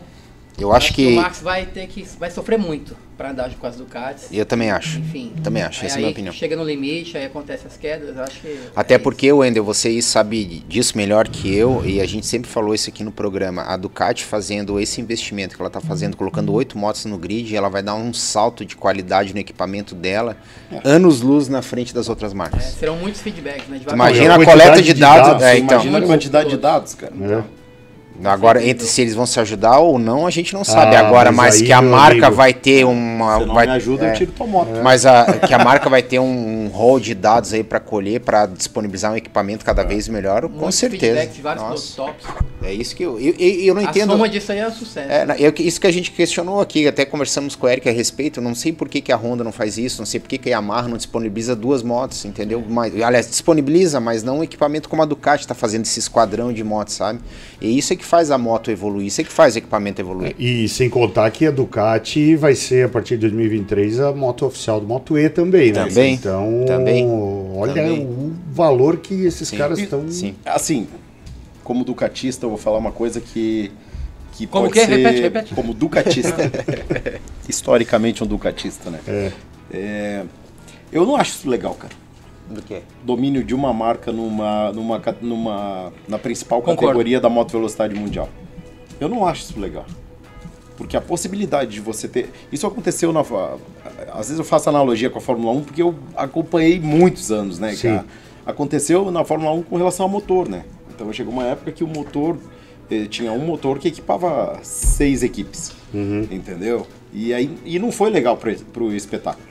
Eu acho o que. Max vai ter que vai sofrer muito pra andar com as Ducatis. Eu também acho. Enfim. Também acho, Aí, essa é a minha opinião. Chega no limite, aí acontece as quedas, eu acho que Até é porque, Wendel, você sabe disso melhor que eu, e a gente sempre falou isso aqui no programa. A Ducati fazendo esse investimento que ela está fazendo, colocando oito motos no grid, ela vai dar um salto de qualidade no equipamento dela, anos luz na frente das outras isso. É, marcas. serão muitos feedbacks, né? Imagina a coleta de de dados. dados, é, então, Imagina a quantidade de dados, cara. é. Agora, entre se eles vão se ajudar ou não, a gente não sabe. Ah, agora, mas mas, aí, que a marca amigo, vai ter uma. Se não vai, me ajuda, é, eu tiro tua moto. Mas a, que a marca vai ter um, um rol de dados aí para colher, para disponibilizar um equipamento cada vez melhor, com muitos certeza. de vários pilotos Nossa, tops. é isso que eu, eu, eu, eu não A entendo. soma disso aí é sucesso. É, isso que a gente questionou aqui, até conversamos com o Eric a respeito. Não sei por que, que a Honda não faz isso, não sei por que, que a Yamaha não disponibiliza duas motos, entendeu? Mas, aliás, disponibiliza, mas não um equipamento como a Ducati está fazendo esse esquadrão de motos, sabe? E isso é que faz a moto evoluir, isso é que faz o equipamento evoluir. E sem contar que a Ducati vai ser, a partir de 2023, a moto oficial do Moto E também, né? Também, Então, também, olha também. o valor que esses Sim, caras estão... Sim. Assim, como ducatista, eu vou falar uma coisa que. que Como pode que? ser- Repete, repete. Como ducatista. historicamente um ducatista, né? É. É, eu não acho isso legal, cara. Do que? Domínio de uma marca numa, numa, numa, na principal Concordo. categoria da moto velocidade mundial. Eu não acho isso legal. Porque a possibilidade de você ter. Isso aconteceu na. Às vezes eu faço analogia com a Fórmula 1 porque eu acompanhei muitos anos, né, Sim. Aconteceu na Fórmula 1 com relação ao motor, né? Então chegou uma época que o motor. eh, tinha um motor que equipava seis equipes. Entendeu? E, aí, e não foi legal para o espetáculo.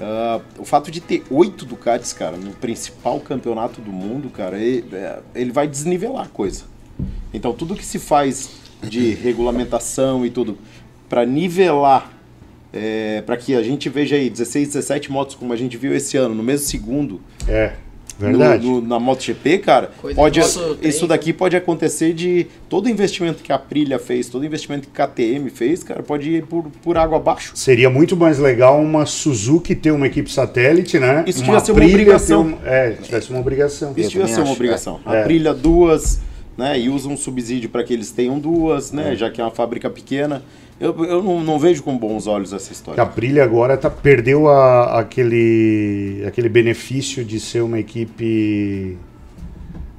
Ah, o fato de ter oito Ducatis, cara, no principal campeonato do mundo, cara, ele, é, ele vai desnivelar a coisa. Então, tudo que se faz de regulamentação e tudo para nivelar, para que a gente veja aí 16, 17 motos como a gente viu esse ano, no mesmo segundo, É, verdade. no, no- na MotoGP, cara, Coisa pode, isso daqui pode acontecer de todo o investimento que a Aprilia fez, todo o investimento que a KTM fez, cara, pode ir por, por água abaixo. Seria muito mais legal uma Suzuki ter uma equipe satélite, né? Isso devia ser uma Aprilia obrigação. ter um- é, tivesse uma obrigação. Isso Eu ser uma acho, obrigação. é. A Aprilia duas, né, e usa um subsídio para que eles tenham duas, né, já que é uma fábrica pequena. Eu, eu não, não vejo com bons olhos essa Que a história. Aprilia agora tá, perdeu a- aquele, aquele benefício de ser uma equipe.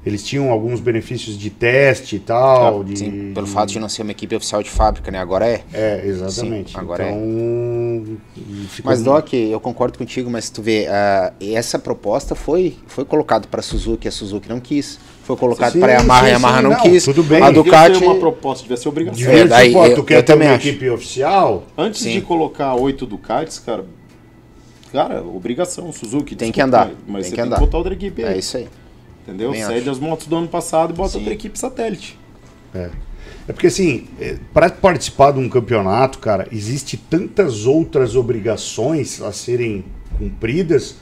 Eles tinham alguns benefícios de teste e tal. de, Ah, Sim, pelo fato de não ser uma equipe oficial de fábrica, né? Agora é. É, exatamente. Sim, agora é. então, ficou- Mas, Doc, eu concordo contigo, mas tu vê, ah, essa proposta foi, foi colocada para a Suzuki, a Suzuki não quis. Foi colocado para a Yamaha, sim, a Yamaha não, não, quis. tudo bem. A Ducati. uma proposta, devia ser obrigação. Devia, É, daí ó, eu- tu eu quer ter também uma acho. equipe oficial? Antes Sim. de colocar oito Ducatis, cara, Cara, obrigação, Suzuki. Tem desculpa, que andar, Mas, tem você que tem andar. que botar outra equipe aí. É isso aí. Entendeu? Também Cede acho. as motos do ano passado e bota Sim. outra equipe satélite. É. É porque assim, para participar de um campeonato, cara, existe tantas outras obrigações a serem cumpridas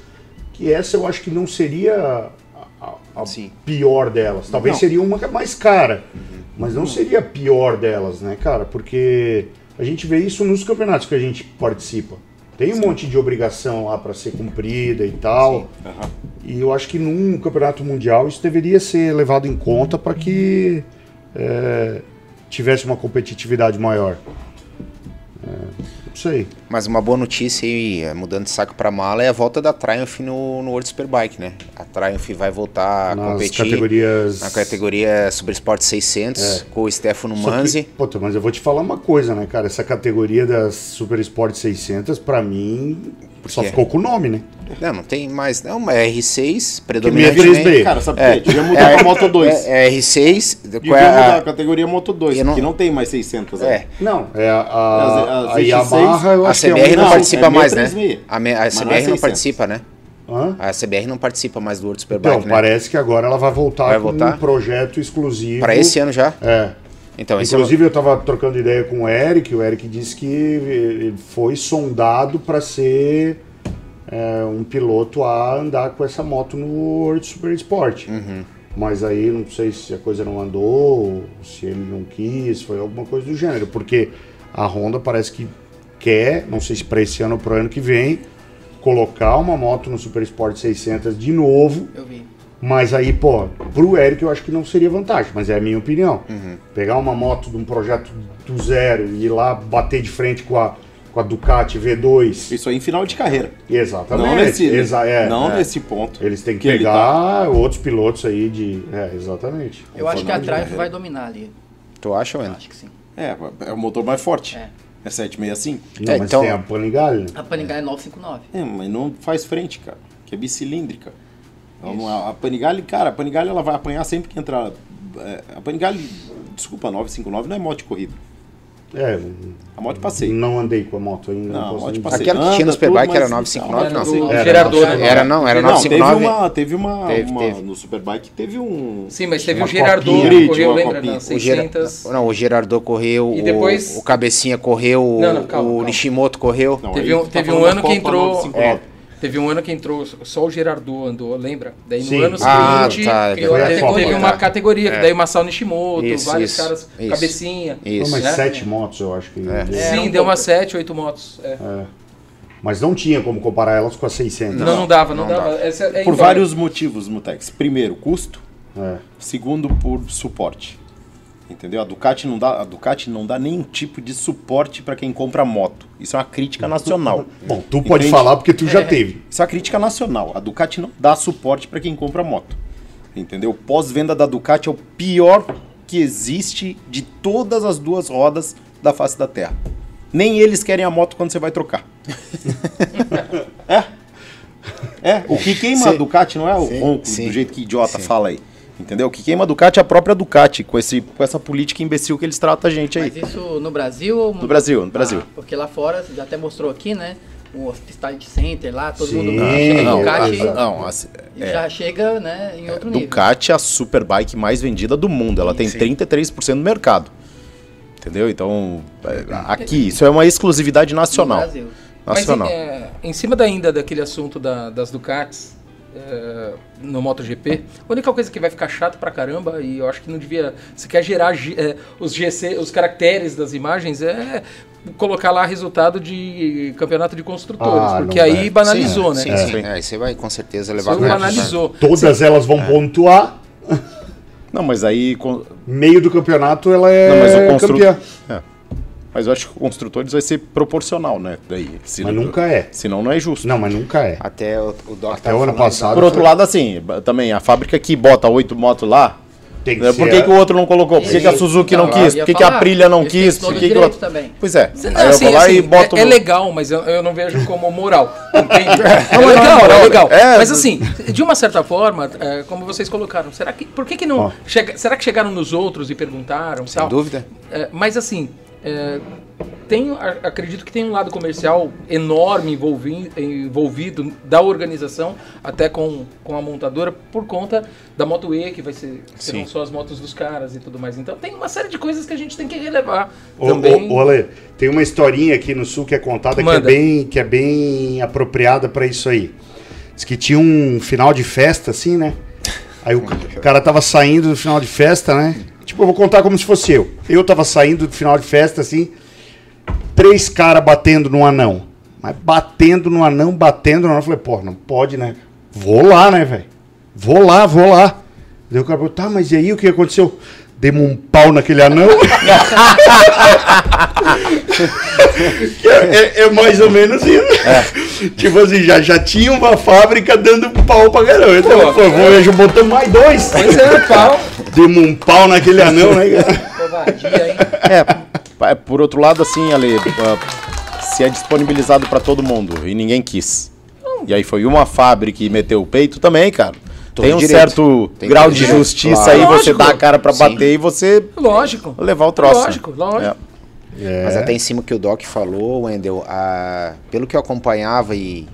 que essa eu acho que não seria a, Sim. pior delas. Talvez Não. seria uma é mais cara, mas não seria a pior delas, né, cara? Porque a gente vê isso nos campeonatos que a gente participa. Tem um monte de obrigação lá para ser cumprida e tal. Aham. E eu acho que num campeonato mundial isso deveria ser levado em conta para que é, tivesse uma competitividade maior. É, sei. Mas uma boa notícia aí, é, mudando de saco pra mala, é a volta da Triumph no, no World Superbike, né? A Triumph vai voltar a Nas competir categorias. na categoria Super Sport 600 com o Stefano Só que, Manzi. puta, mas eu vou te falar uma coisa, né, cara? Essa categoria das Super Sport 600, pra mim, só ficou com o nome, né? Não, não tem mais. Não, é R6, minha é predominantemente. 3D. Cara, sabe É. por quê? Devia mudar pra Moto 2. É, é R6. Devia qual é mudar a- a categoria Moto 2, Eu não- que não tem mais 600. né? É, Não, é a, a, As- a, as Yamaha, eu a acho que é CBR não, participa é mais, né? 636. A, me- a é CBR não 600. participa, né? Hã? A CBR não participa mais do World Superbike, Então, né? parece que agora ela vai voltar Vai com voltar? um projeto exclusivo. Pra esse ano já? É. Então, é Inclusive, eu estava trocando ideia com o Eric. O Eric disse que foi sondado para ser é, um piloto a andar com essa moto no World Super Sport. Uhum. Mas aí não sei se a coisa não andou, se ele não quis, foi alguma coisa do gênero. Porque a Honda parece que quer, não sei se para esse ano ou para o ano que vem, colocar uma moto no Super Sport 600 de novo. Eu vi. Mas aí, pô, pro Eric eu acho que não seria vantagem, mas é a minha opinião. Pegar uma moto de um projeto do zero e ir lá bater de frente com a, com a Ducati V2. Isso aí em final de carreira. Exatamente. Não nesse, Exa é, não é. nesse ponto. Eles têm que, que pegar outros pilotos aí de. É, exatamente. Eu acho que a carreira. vai dominar ali. Tu acha, Wendel? Acho que sim. É, é o motor mais forte. É. É 765. Não, É, mas então- tem a Panigale? A Panigale é 959. É, mas não faz frente, cara. Que é bicilíndrica. Não é- a Panigale, cara, a Panigale ela vai apanhar sempre que entrar. é, a Panigale, desculpa, 959 não é moto de corrida. É, A moto de passeio. não andei com a moto ainda. Não, Não, posso moto dizer. Aquela que tinha no Superbike era mas- 959, não? Era do Era, Gerardone. não, Era, não, era Não, teve 959. uma, teve uma, Teve, uma- teve. no Superbike teve um Sim, mas teve o Gerardone copinha. que correu, lembra? copinha. Na O Gera- 600. Não, o Gerardot correu, E depois- o, o Cabecinha correu, o- Não, não, calma, o calma. Nishimoto correu. Não, Teve um, tá teve um ano que entrou. 959. Teve um ano que entrou só o Gerardot andou, lembra? Daí no Sim. ano Ah, seguinte tá, a teve, Copa, teve tá. uma categoria, que É. daí o Masao Nishimoto, Isso, vários isso, caras, isso. cabecinha. Isso. né? sete motos eu acho que. É. deu. É. Sim, um deu umas. 7, 8 motos. é. Mas não tinha como comparar elas com a 600. Não, não, dava, não, não dava. dava. É Por vários motivos, Mutex. Primeiro, custo. É. Segundo, por suporte. Entendeu? A Ducati não dá, a Ducati não dá nenhum tipo de suporte para quem compra moto. Isso é uma crítica nacional. Bom, tu pode Entende? falar porque tu já teve. Isso é uma crítica nacional. A Ducati não dá suporte para quem compra moto. Entendeu? Pós-venda da Ducati é o pior que existe de todas as duas rodas da face da Terra. Nem eles querem a moto quando você vai trocar. é. É, o que queima a Ducati não é o Sim, ronco sim. do jeito que idiota fala aí. Entendeu? O que queima a Ducati é a própria Ducati, com, esse, com essa política imbecil que eles tratam a gente aí. Mas isso no Brasil ou No Brasil, no Brasil. Ah, porque lá fora, você já até mostrou aqui, né? O Hospitality Center lá, todo Sim, mundo chega não, em Ducati exato. Não, assim, e é, já chega né, em outro nível. Ducati é a superbike mais vendida do mundo. Ela tem Sim. 33% do mercado. Entendeu? Então, é, aqui, isso é uma exclusividade no nacional. Brasil. Mas Nacional. em, é, em cima da ainda daquele assunto da- das Ducatis é, no MotoGP, a única coisa que vai ficar chato pra caramba, e eu acho que não devia. Se quer gerar é, os GC, os caracteres das imagens, é colocar lá resultado de campeonato de construtores, Ah, porque aí vai. banalizou, sim, né? Sim, sim. É, você vai com certeza levar com banalizou. Todas elas vão pontuar. Não, mas aí. con- Meio do campeonato ela é Não, mas o constru- campeã. Mas eu acho que o construtores vai ser proporcional, né? Daí, se Mas nunca é. Senão não é justo. Não, mas nunca é. Até o, o Doc Até tava o ano passado. Por outro lado, assim, também a fábrica que bota oito motos lá. Tem que né, ser. Por que, que o outro não colocou? Por que, que a. Suzuki não eu quis? Por que, que a Aprilia não quis? Por que, que outra- também. Pois é. Não, Aí eu assim, vou lá assim, e boto. é, é legal, mas eu, eu não vejo como moral. Entende? é não é legal, moral, é legal. é- mas assim, de uma certa forma, é, como vocês colocaram, será que por que, que não Ó. chega- será que chegaram nos outros e perguntaram? Sem tal? dúvida. É, mas assim, é, tem, acredito que tem um lado comercial enorme envolvi- envolvido da organização, até com, com a montadora, por conta da Moto E, que vai ser serão só as motos dos caras e tudo mais. Então tem uma série de coisas que a gente tem que relevar Ô, também. ô, ô, Ale, tem uma historinha aqui no sul que é contada que é, bem, que é bem apropriada pra isso aí. Diz que tinha um final de festa, assim, né? Aí o, o cara tava saindo do final de festa, né? Tipo, eu vou contar como se fosse eu. Eu tava saindo do final de festa, assim, três caras batendo no anão. Mas batendo no anão, batendo no anão. Eu falei, pô, não pode, né? Vou lá, né, velho? Vou lá, vou lá. Daí o cara falou, tá, mas e aí o que aconteceu? Demos um pau naquele anão. É, é- é mais ou menos isso. Tipo assim, já, já tinha uma fábrica dando pau pra caramba. Então, Pô, pô, vou, já botamos mais dois. Pois é, pau. Demos um pau naquele anão, né, cara? Covardia, hein? É, pa- por outro lado, assim, Ale, ah, se é disponibilizado pra todo mundo e ninguém quis. E aí foi uma fábrica que meteu o peito também, cara. Todo Tem um direito. certo Tem grau de direito. justiça Claro. aí, você Lógico. dá a cara pra Sim. bater e você Lógico. levar o troço. Lógico, lógico. É. Mas até em cima que o Doc falou, Wendel, a- pelo que eu acompanhava e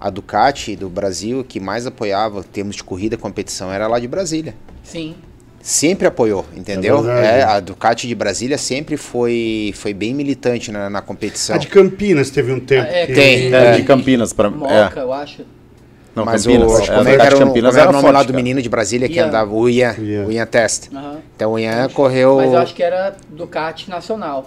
a Ducati do Brasil que mais apoiava termos de corrida competição era lá de Brasília. Sim. Sempre apoiou, entendeu? É. É, a Ducati de Brasília sempre foi, foi bem militante na, na competição. A de Campinas teve um tempo. Ah, é, que- tem. É, É. de Campinas pra Moca, é. eu acho. Não, Mas Campinas. o, é, como a é que Ducati era, o- Campinas como era o era nome lá forte, do cara. menino de Brasília que Ian. andava? O Ian, Ian. o Ian Test. Aham. Então o Ian correu... Mas eu acho que era Ducati Nacional,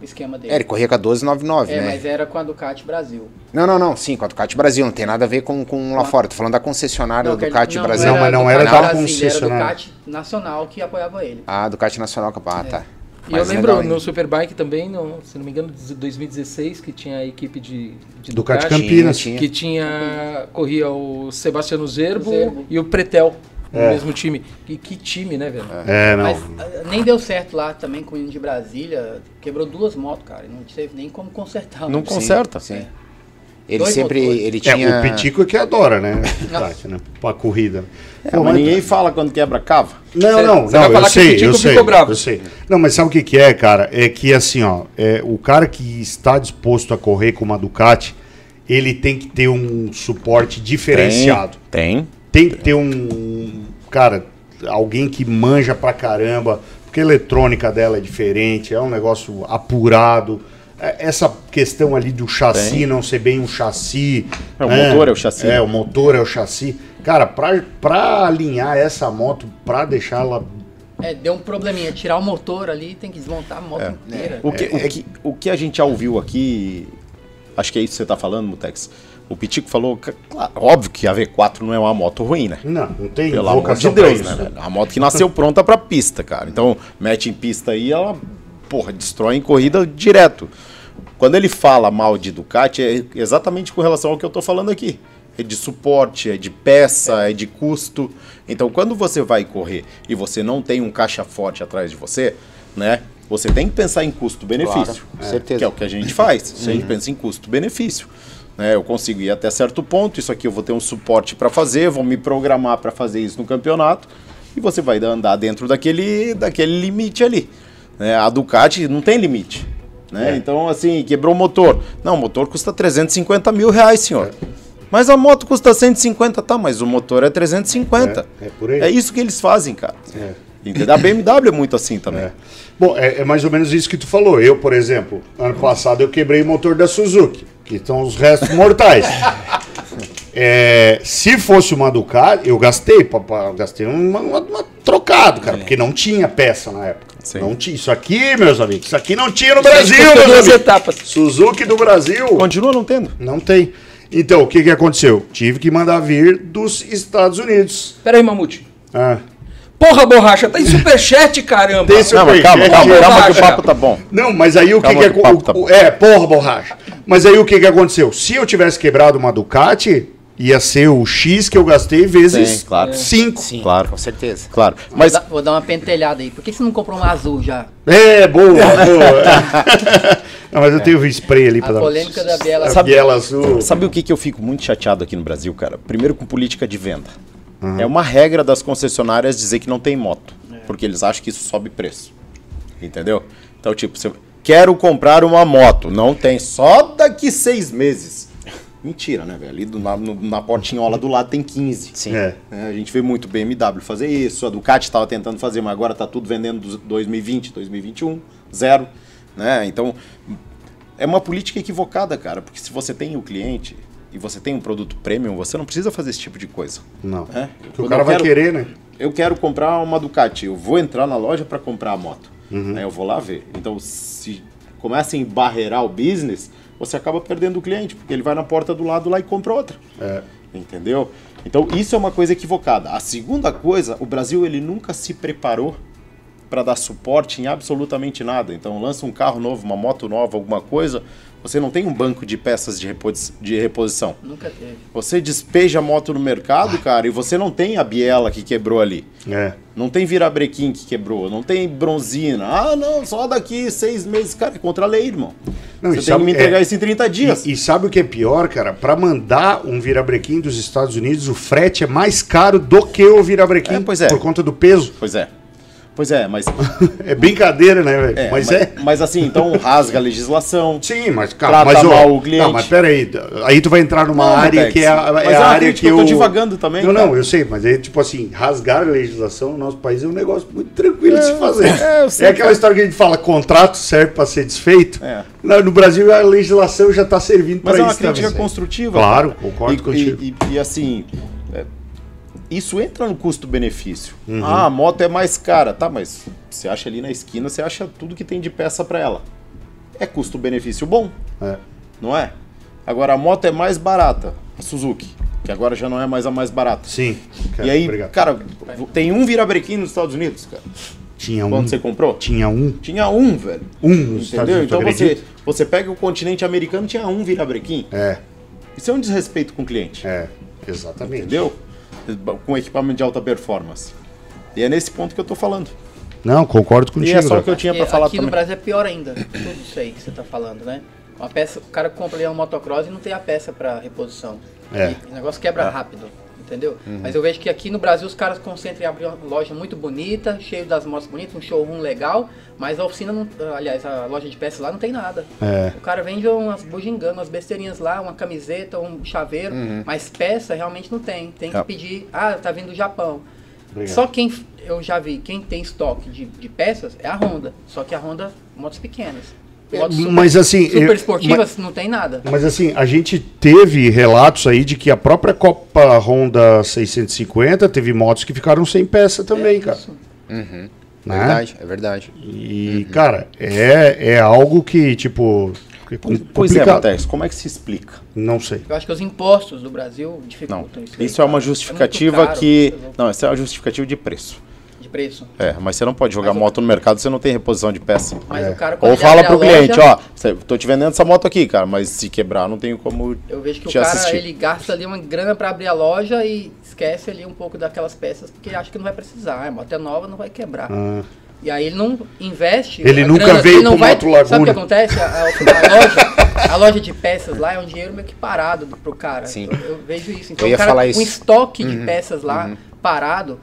o esquema dele. É, ele corria com a 1299, É, né? mas era com a Ducati Brasil. Não, não, não, sim, com a Ducati Brasil, não tem nada a ver com, com lá fora. Tô falando da concessionária da que ele- Ducati Brasil. Não, mas não era Ducati da concessionária. Era Ducati Nacional que apoiava ele. Ah, Ducati Nacional, ah, tá. E eu lembro legal, no Superbike também, no, se não me engano, de 2016, que tinha a equipe de, de Ducati Ducati, Campinas. Que tinha corria o Sebastiano Zerbo, Zerbo. e o Pretel no É. mesmo time. E que time, né, velho? É, não. Mas ah, nem deu certo lá também com o hino de Brasília. Quebrou duas motos, cara. Não teve nem como consertar. Não conserta. Sim. Ele Dois sempre, motores. ele É, tinha... o Pitico é que adora, né? Ducati, né? Pra corrida. É, Pô, mas mas- ninguém fala quando quebra cava. Não, Você- não, você não, vai eu falar que o sei, Pitico eu sei, ficou bravo. eu sei. Não, mas sabe o que que é, cara? É que assim, ó, é, o cara que está disposto a correr com uma Ducati, ele tem que ter um suporte diferenciado. Tem. Tem que ter um, cara, alguém que manja pra caramba, porque a eletrônica dela é diferente, é um negócio apurado. É, Essa questão ali do chassi Tem. não ser bem um chassi. É, o né? motor é o chassi. É, o motor é o chassi. Cara, pra, pra alinhar essa moto, pra deixar ela É, deu um probleminha. Tirar o motor ali, tem que desmontar a moto inteira. O que, o, que, o que a gente já ouviu aqui, acho que é isso que você tá falando, Mutex. O Pitico falou, claro, óbvio que a V4 não é uma moto ruim, né? Não, não tem Pelo amor de Deus, isso. né? velho? A moto que nasceu pronta pra pista, cara. Então, mete em pista aí, ela, porra, destrói em corrida direto. Quando ele fala mal de Ducati, é exatamente com relação ao que eu tô falando aqui. É de suporte, é de peça, é de custo. Então, quando você vai correr e você não tem um caixa forte atrás de você, né? Você tem que pensar em custo-benefício. Claro, com certeza. Que é o que a gente faz. A gente pensa em custo-benefício. Né, eu consigo ir até certo ponto, isso aqui eu vou ter um suporte para fazer, vou me programar para fazer isso no campeonato e você vai andar dentro daquele, daquele limite ali. né? a Ducati não tem limite. Né? É. Então, assim, quebrou o motor. Não, o motor custa 350 mil reais, senhor. Mas a moto custa 150, tá? Mas o motor é 350. É, é por aí. É isso que eles fazem, cara. É. Entendeu? A BMW é muito assim também. É. Bom, é, é mais ou menos isso que tu falou. Eu, por exemplo, ano passado eu quebrei o motor da Suzuki, que estão os restos mortais. É, se fosse uma Ducati, eu gastei, pa- gastei uma, uma- uma trocado, cara, porque não tinha peça na época. Sim. Não tinha. Isso aqui, meus amigos, isso aqui não tinha no Isso Brasil, meus duas amigos. etapas. Suzuki do Brasil. Continua não tendo. Não tem. Então, o que, que aconteceu? Tive que mandar vir dos Estados Unidos. Pera aí, Mamute. Ah. Porra, borracha, tá em superchat, caramba. Tem Não, mas calma, Superchat, calma, é calma que o papo tá bom. Não, mas aí o que, Calma que, que o tá o-. É, porra, borracha. Mas aí o que, que aconteceu? Se eu tivesse quebrado uma Ducati, ia ser o X que eu gastei vezes Sim, claro. 5. Sim, Claro. com certeza. Claro. Vou Mas dar- Vou dar uma pentelhada aí. Por que você não comprou uma azul já? É, boa, boa. Não, mas eu tenho o spray ali A pra dar. polêmica da Biela. A biela azul. Sabe o que, que eu fico muito chateado aqui no Brasil, cara? Primeiro com política de venda. É uma regra das concessionárias dizer que não tem moto. Porque eles acham que isso sobe preço. Entendeu? Então, tipo, você- quero comprar uma moto. Não tem, só daqui seis meses. Mentira, né, velho? Ali do- na, no- na portinhola do lado tem 15. Sim. É. É, a gente vê muito BMW fazer isso, a Ducati estava tentando fazer, mas agora está tudo vendendo dos 2020, 2021, zero. Né? Então, é uma política equivocada, cara, porque se você tem o cliente e você tem um produto premium, você não precisa fazer esse tipo de coisa. Não. É? Porque o cara vai quero- querer, né? Eu quero comprar uma Ducati, eu vou entrar na loja para comprar a moto. Uhum. Né? Eu vou lá ver. Então, se começa a embarrear o business, você acaba perdendo o cliente, porque ele vai na porta do lado lá e compra outra. É. Entendeu? Então isso é uma coisa equivocada. A segunda coisa, o Brasil ele nunca se preparou para dar suporte em absolutamente nada. Então lança um carro novo, uma moto nova, alguma coisa, você não tem um banco de peças de, reposi- de reposição. Nunca teve. Você despeja a moto no mercado, cara, e você não tem a biela que quebrou ali. É. Não tem virabrequim que quebrou, não tem bronzina. Ah, não, só daqui seis meses. Cara, é contra a lei, irmão. Não, você tem sabe- que me entregar é, isso em 30 dias. E, e sabe o que é pior, cara? Pra mandar um virabrequim dos Estados Unidos, o frete é mais caro do que o virabrequim. É, pois é. Por conta do peso. Pois é. Pois é, mas É brincadeira, né, velho? É, mas, mas, é. mas assim, então rasga a legislação. Sim, mas Trata mas ó, mal o cliente. Não, mas pera aí, tu vai entrar numa Não, área que é a, mas é é a área que eu tô eu divagando também, Não, cara. não, eu sei, mas aí tipo assim, rasgar a legislação no nosso país é um negócio muito tranquilo de se fazer. é, eu sei, é aquela cara. história que a gente fala, contrato serve para ser desfeito. É. No Brasil a legislação já tá servindo Mas para é uma isso crítica também. construtiva. Claro, concordo e, contigo. E, e- e, assim, é, isso entra no custo-benefício. Uhum. Ah, a moto é mais cara. Tá, mas você acha ali na esquina, você acha tudo que tem de peça para ela. É custo-benefício bom, É. não é? Agora, a moto é mais barata, a Suzuki, que agora já não é mais a mais barata. Sim. E aí, obrigado. cara, tem um virabrequim nos Estados Unidos, cara. tinha um. Quando você comprou? Tinha um. Tinha um, velho. Um nos Entendeu? Então você, você pega o continente americano, tinha um virabrequim. É, Isso é um desrespeito com o cliente. é, exatamente. Entendeu? Com equipamento de alta performance. E é nesse ponto que eu tô falando. Não, concordo E contigo. é só o que eu tinha Aqui, pra falar aqui também. no Brasil é pior ainda. Tudo isso aí que você tá falando, né? Uma peça, o cara compra ali uma motocross e não tem a peça para reposição. É. E o negócio quebra rápido, entendeu? Mas eu vejo que aqui no Brasil os caras concentram em abrir uma loja muito bonita, cheio das motos bonitas, um showroom legal, mas a oficina não, aliás, a loja de peças lá não tem nada. É. O cara vende umas bugigangas, umas besteirinhas lá, uma camiseta, um chaveiro, mas peça realmente não tem. Tem que É. pedir, ah, tá vindo do Japão. Obrigado. Só quem eu já vi, quem tem estoque de, de peças é a Honda. Só que a Honda, motos pequenas. Super, mas assim, super eu- esportivas não tem nada. Mas assim, a gente teve relatos aí de que a própria Copa Honda 650 teve motos que ficaram sem peça também, É cara. isso. Né? Verdade, é verdade. E, cara, é, é algo que, tipo. é Pois é. Matheus, como é que se explica? Não sei. Eu acho que os impostos do Brasil Não, dificultam isso. aí, isso é uma cara. justificativa muito caro, que... Não, isso é uma justificativa de preço. Preço. É, mas você não pode jogar Mas moto no mercado se você não tem reposição de peça. Mas É. o cara Ou fala pro cliente, loja, ó, cê- tô te vendendo essa moto aqui, cara, mas se quebrar não tenho como Eu vejo que o cara assistir. ele gasta ali uma grana pra abrir a loja e esquece ali um pouco daquelas peças porque ele acha que não vai precisar. A moto é nova, não vai quebrar. Ah, E aí ele não investe. Ele nunca grana, veio ele não pro vai, Moto Laguna. Sabe o que acontece? A, a- a loja, a loja de peças lá é um dinheiro meio que parado do- pro cara. Sim. Eu, eu vejo isso. Então Eu ia o cara falar com isso. Uhum. estoque de peças lá parado,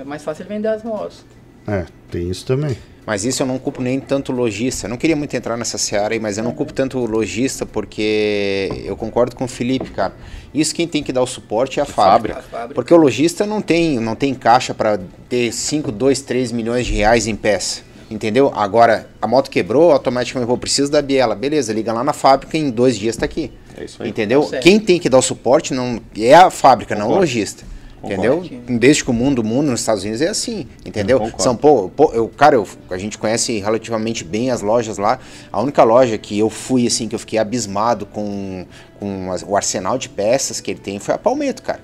é mais fácil vender as motos. é, tem isso também. Mas isso eu não culpo nem tanto o lojista. Eu não queria muito entrar nessa seara aí, mas eu não culpo tanto o lojista porque eu concordo com o Felipe, cara. Isso quem tem que dar o suporte é a fábrica. A fábrica. Porque o lojista não tem, não tem caixa para ter 5, 2, 3 milhões de reais em peça. Entendeu? Agora, a moto quebrou, automaticamente eu preciso da biela. Beleza, liga lá na fábrica em dois dias tá aqui. É isso aí. Entendeu? Tá. Quem tem que dar o suporte não é a fábrica, não o Concordo. lojista. Entendeu? Desde que o mundo, o mundo nos Estados Unidos é assim, entendeu? São pô, eu, cara, eu, a gente conhece relativamente bem as lojas lá. A única loja que eu fui assim que eu fiquei abismado com, com as- o arsenal de peças que ele tem foi a Palmetto, cara.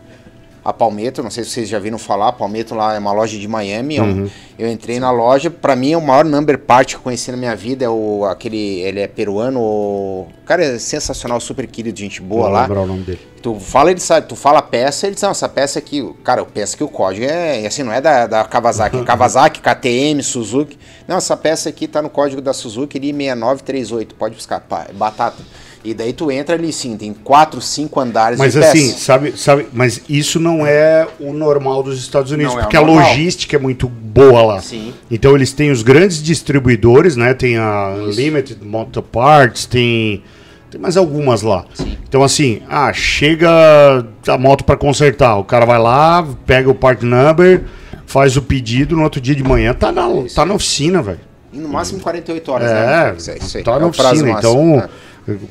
A Palmetto, não sei se vocês já viram falar, a Palmetto lá é uma loja de Miami. é um- Eu entrei na loja, pra mim é o maior number part que eu conheci na minha vida, é o aquele, ele é peruano, o cara é sensacional, super querido, gente boa Vou lá. lembrar o nome dele. Tu fala, ele sabe, tu fala a peça, ele diz, não, essa peça aqui, cara, peça que o código é, assim, não é da, da Kawasaki, é Kawasaki, KTM, Suzuki. Não, essa peça aqui tá no código da Suzuki, ali 6938, pode buscar, pá, é batata. E daí tu entra ali, sim, tem quatro, cinco andares Mas assim, sabe, sabe, mas isso não é o normal dos Estados Unidos, Não é porque a normal. logística é muito boa lá. Sim. Então eles têm os grandes distribuidores, né? Tem a Limited Motor Parts, tem tem mais algumas lá. Então assim, ah, chega a moto para consertar, o cara vai lá, pega o part number, faz o pedido, no outro dia de manhã tá na tá na oficina, velho. No máximo 48 horas, É, né? Isso aí, isso aí. tá É na oficina. Então, né?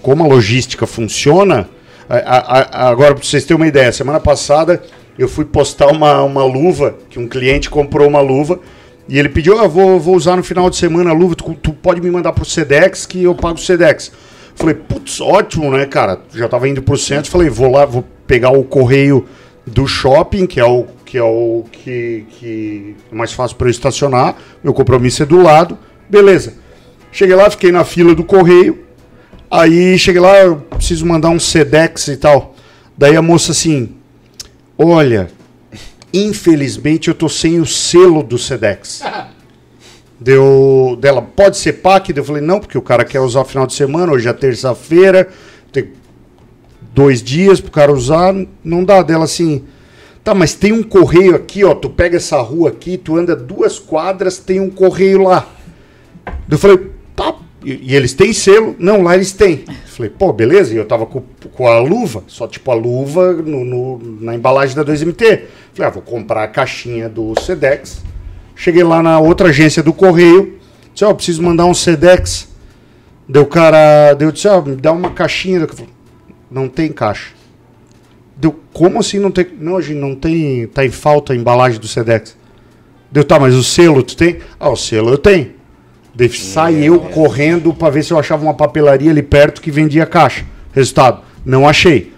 Como a logística funciona. a- a- agora, para vocês terem uma ideia, semana passada eu fui postar uma, uma luva, que um cliente comprou uma luva, e ele pediu: ah, vou, vou usar no final de semana a luva, tu, tu pode me mandar pro Sedex que eu pago o Sedex. Falei, putz, ótimo, né, cara? Já tava indo pro centro, falei, vou lá, vou pegar o correio do shopping, que é o que é o que, que é mais fácil para eu estacionar. Meu compromisso é do lado. Beleza. Cheguei lá, fiquei na fila do correio. Aí cheguei lá, eu preciso mandar um Sedex e tal. Daí a moça assim: Olha, infelizmente eu tô sem o selo do Sedex. Deu dela, pode ser PAC? Eu falei, não, porque o cara quer usar final de semana, hoje é terça-feira, tem dois dias pro cara usar, não dá. Dela assim, tá, mas tem um correio aqui, ó, tu pega essa rua aqui, tu anda duas quadras, tem um correio lá. Eu falei. E, e eles têm selo? Não, lá eles têm. Falei, pô, beleza. E eu tava com, com a luva, só tipo a luva no, no- na embalagem da 2MT. Falei, ah, vou comprar a caixinha do Sedex. Cheguei lá na outra agência do correio. Disse, ó, preciso mandar um Sedex. Deu cara, deu, disse, ó, me dá uma caixinha. Falei, não tem caixa. Deu, como assim não tem? Não, gente não tem, tá em falta a embalagem do Sedex. Deu, tá, mas o selo tu tem? Ah, o selo eu tenho. Daí saí eu correndo pra ver se eu achava uma papelaria ali perto que vendia caixa. Resultado, não achei.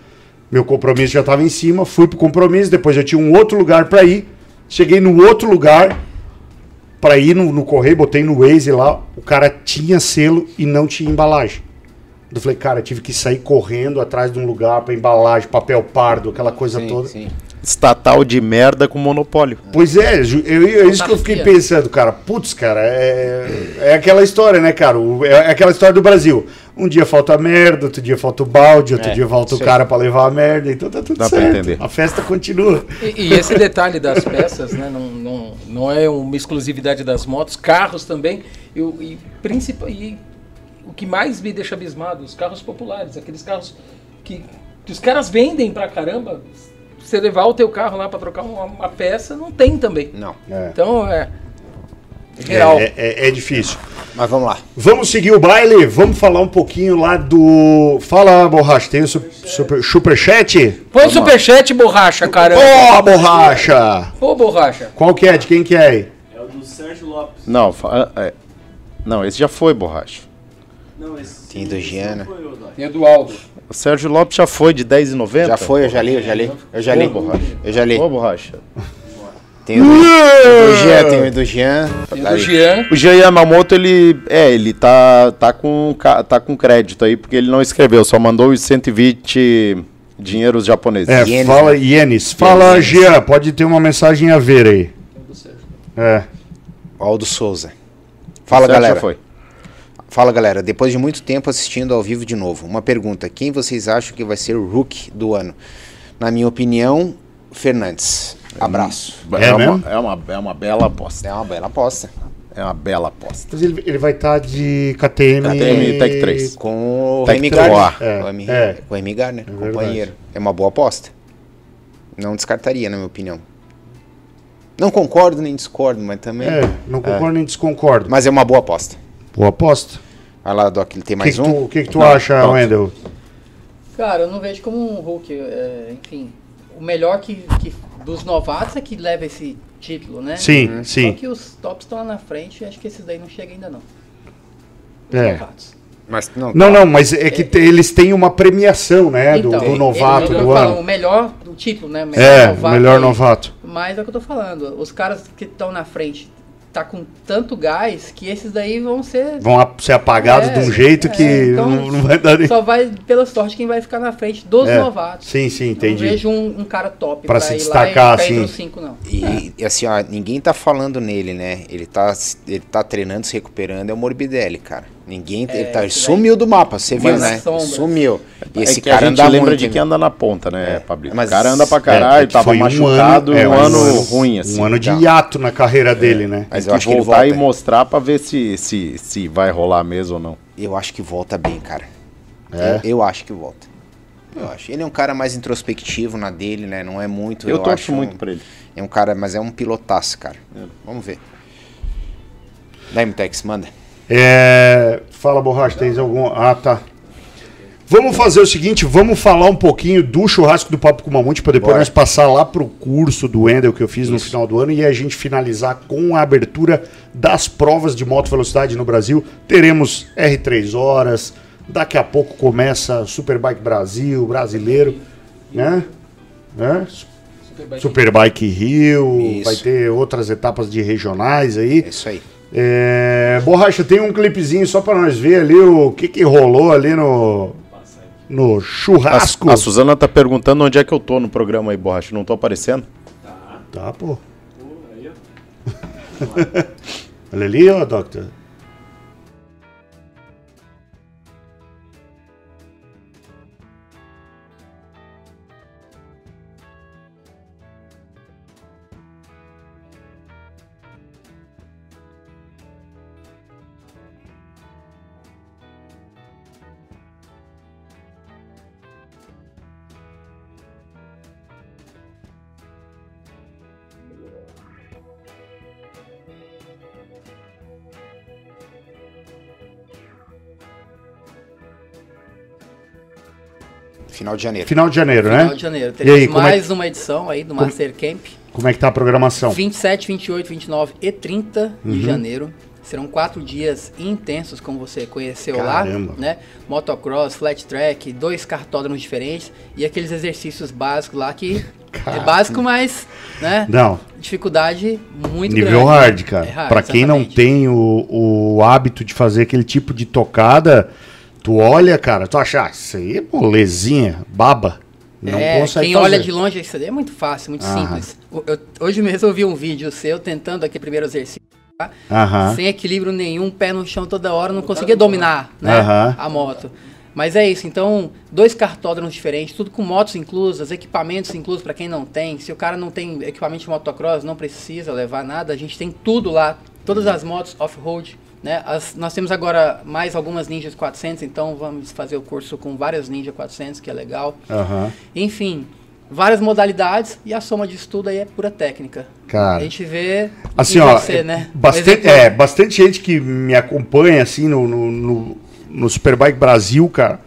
Meu compromisso já estava em cima, fui pro compromisso, depois eu tinha um outro lugar para ir. Cheguei no outro lugar para ir no, no correio, botei no Waze lá, o cara tinha selo e não tinha embalagem. Eu falei, cara, eu tive que sair correndo atrás de um lugar para embalagem, papel pardo, aquela coisa Sim, toda. sim. Estatal de merda com monopólio. Pois é, eu, é isso que eu fiquei pensando, cara. Putz, cara, é, é aquela história, né, cara? O- é aquela história do Brasil. Um dia falta a merda, outro dia falta o balde, outro É, dia falta o cara pra levar a merda, então tá tudo Dá pra certo. entender. A festa continua. E, e esse detalhe das peças, né, não, não, não é uma exclusividade das motos, carros também, e, o- e, principal, e o que mais me deixa abismado, os carros populares, aqueles carros que, que os caras vendem pra caramba, você levar o teu carro lá pra trocar uma, uma peça, não tem também. Não. É. Então, é... Geral. É, é- é difícil. Mas vamos lá. Vamos seguir o baile, vamos falar um pouquinho lá do. Fala, borracha, tem o su- super, superchat? Põe o superchat, borracha, caramba. Ó, borracha! Ô, borracha. Qual que é? De quem que é aí? É o do Sérgio Lopes. Não, fa- é- não, esse já foi, borracha. Não, esse. Tem do não né? Tem do Aldo. O Sérgio Lopes já foi de 10,90? Já foi, eu já li, eu já li. Eu já li. Ô, borracha. Eu já li. Ô, borracha. Tem o do, o do Jean, tem o do Jean. Tem Tá do aí. Jean. O Jean Yamamoto, ele. É, ele tá, tá, com, tá com crédito aí, porque ele não escreveu, só mandou os 120 dinheiros japoneses. É, fala, né? Ienes. Fala, Ienes. Jean, pode ter uma mensagem a ver aí. É. Aldo Souza. Fala, O galera. Já foi. Fala, galera. Depois de muito tempo assistindo ao vivo de novo, uma pergunta: quem vocês acham que vai ser o Rook do ano? Na minha opinião, Fernandes. Abraço. É uma, mesmo? é, uma, é uma bela aposta. É uma bela aposta. É uma bela aposta. Mas ele, ele vai estar de KTM. KTM Tech 3. Com o Tec Remy Trois. Gardner. É, Com o Remy- é. com o Remy Gardner, verdade. companheiro. É uma boa aposta. Não descartaria, na minha opinião. Não concordo nem discordo, mas também. É, não concordo nem desconcordo. Mas é uma boa aposta. Boa aposta. Vai lá, Doc, ele tem O que, mais que um? tu, o que que tu Não, acha, não. Wendel? Cara, eu não vejo como um Hulk. é, enfim, o melhor que, que dos novatos é que leva esse título, né? Sim, Só sim. que os tops estão lá na frente, acho que esses daí não chegam ainda não. Os É. novatos. Mas não, Não, não, mas é que te- eles têm uma premiação, né? do, Então, do ele- novato ele- do ano. O melhor do título, né? O melhor É, o novato melhor aí. novato. Mas é o que eu tô falando. Os caras que estão na frente tá com tanto gás que esses daí vão ser. Vão a- ser apagados É, de um jeito é, que então, não, não vai dar nem. Só vai pela sorte quem vai ficar na frente dos É, novatos. Sim, sim, entendi. Não vejo um, um cara top Pra pra, se ir destacar, lá e assim. os cinco, não. E, e assim, ó, ninguém tá falando nele, né? Ele tá, ele tá treinando, se recuperando, é o Morbidelli, cara. Ninguém É, ele tá, sumiu do mapa, você viu, né? sombras. Sumiu. E É esse a cara gente anda lembra muito, de quem anda na ponta, né, Pablito? Mas- o cara anda pra É, caralho, que tava foi um machucado, é, um, ano, ruim, assim. Um ano de Então. hiato na carreira dele, né? Mas eu acho que voltar volta. e mostrar pra ver se, se, se vai rolar mesmo ou não. Eu acho que volta bem, cara. É? Eu, eu acho que volta. Eu acho. Ele é um cara mais introspectivo na dele, né? Não é muito. Eu, torço acho muito um, pra ele. É um cara, mas é um pilotaço, cara. Vamos ver. Daí, Mutex, manda. É, Fala, Borracha, tens algum... Ah, tá. Vamos fazer o seguinte, vamos falar um pouquinho do churrasco do Papo com Mamute para depois Bora. nós passar lá pro curso do Wendel que eu fiz no final do ano e a gente finalizar com a abertura das provas de moto velocidade no Brasil. Teremos R3 horas, daqui a pouco começa Superbike Brasil, brasileiro, né? né? Superbike Rio, Isso. vai ter outras etapas de regionais aí. É isso aí. É, Borracha, tem um clipezinho só pra nós ver ali o que, que rolou ali no, no churrasco. A, a Suzana tá perguntando onde é que eu tô no programa aí, Borracha. Não tô aparecendo? Tá, pô. Pô, aí, ó. Olha ali, ó, Doctor. Final de janeiro. Final de janeiro, Final né? de janeiro. E Teremos aí, como é, mais uma edição aí do Master Camp. como é que tá a programação? 27, 28, 29 e 30 Uhum. de janeiro. Serão quatro dias intensos, como você conheceu Caramba. lá, né? Motocross, flat track, dois cartódromos diferentes e aqueles exercícios básicos lá que Cara. é básico, mas, né? Não, Dificuldade muito nível grande. hard, cara. É pra quem não tem o, o hábito de fazer aquele tipo de tocada, tu olha, cara, tu acha, ah, isso aí é molezinha, baba. Não é, consegue quem fazer. olha de longe, isso daí é muito fácil, muito Aham. simples. O- eu- hoje mesmo eu vi um vídeo seu tentando aquele primeiro exercício, Aham. sem equilíbrio nenhum, pé no chão toda hora, não conseguia dominar né, Aham. a moto. Mas é isso, então, dois cartódromos diferentes, tudo com motos inclusas, equipamentos inclusos para quem não tem. Se o cara não tem equipamento de motocross, não precisa levar nada, a gente tem tudo lá, todas as motos off-road. Né? As- nós temos agora mais algumas Ninjas 400, então vamos fazer o curso com várias Ninja 400, que é legal. Aham. Enfim, várias modalidades e a soma disso tudo aí é pura técnica. Cara. A gente vê Assim, ó, você, é, né? bastante, é, bastante gente que me acompanha, assim, no, no, no, no Superbike Brasil, cara,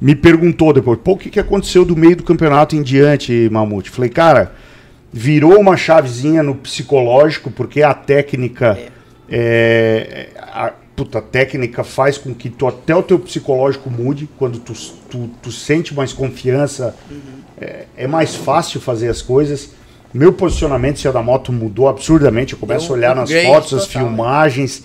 me perguntou depois, pô, o que, que aconteceu do meio do campeonato em diante, Mamute? Falei, cara, virou uma chavezinha no psicológico, porque a técnica, é, a, puta, técnica faz com que tu, até o teu psicológico mude, quando tu, tu, tu sente mais confiança, é, é mais fácil fazer as coisas. Meu posicionamento em cima da moto mudou absurdamente. Eu começo Deu a olhar nas fotos, as total, filmagens.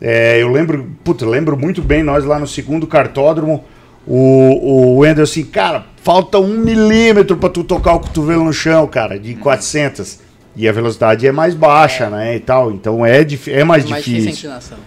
É, eu lembro, puta, eu lembro muito bem, nós lá no segundo cartódromo, o, o Wendel assim, cara, falta um milímetro pra tu tocar o cotovelo no chão, cara, de 400. E a velocidade é mais baixa, né, e tal. Então é, é mais, mais difícil. difícil a inclinação.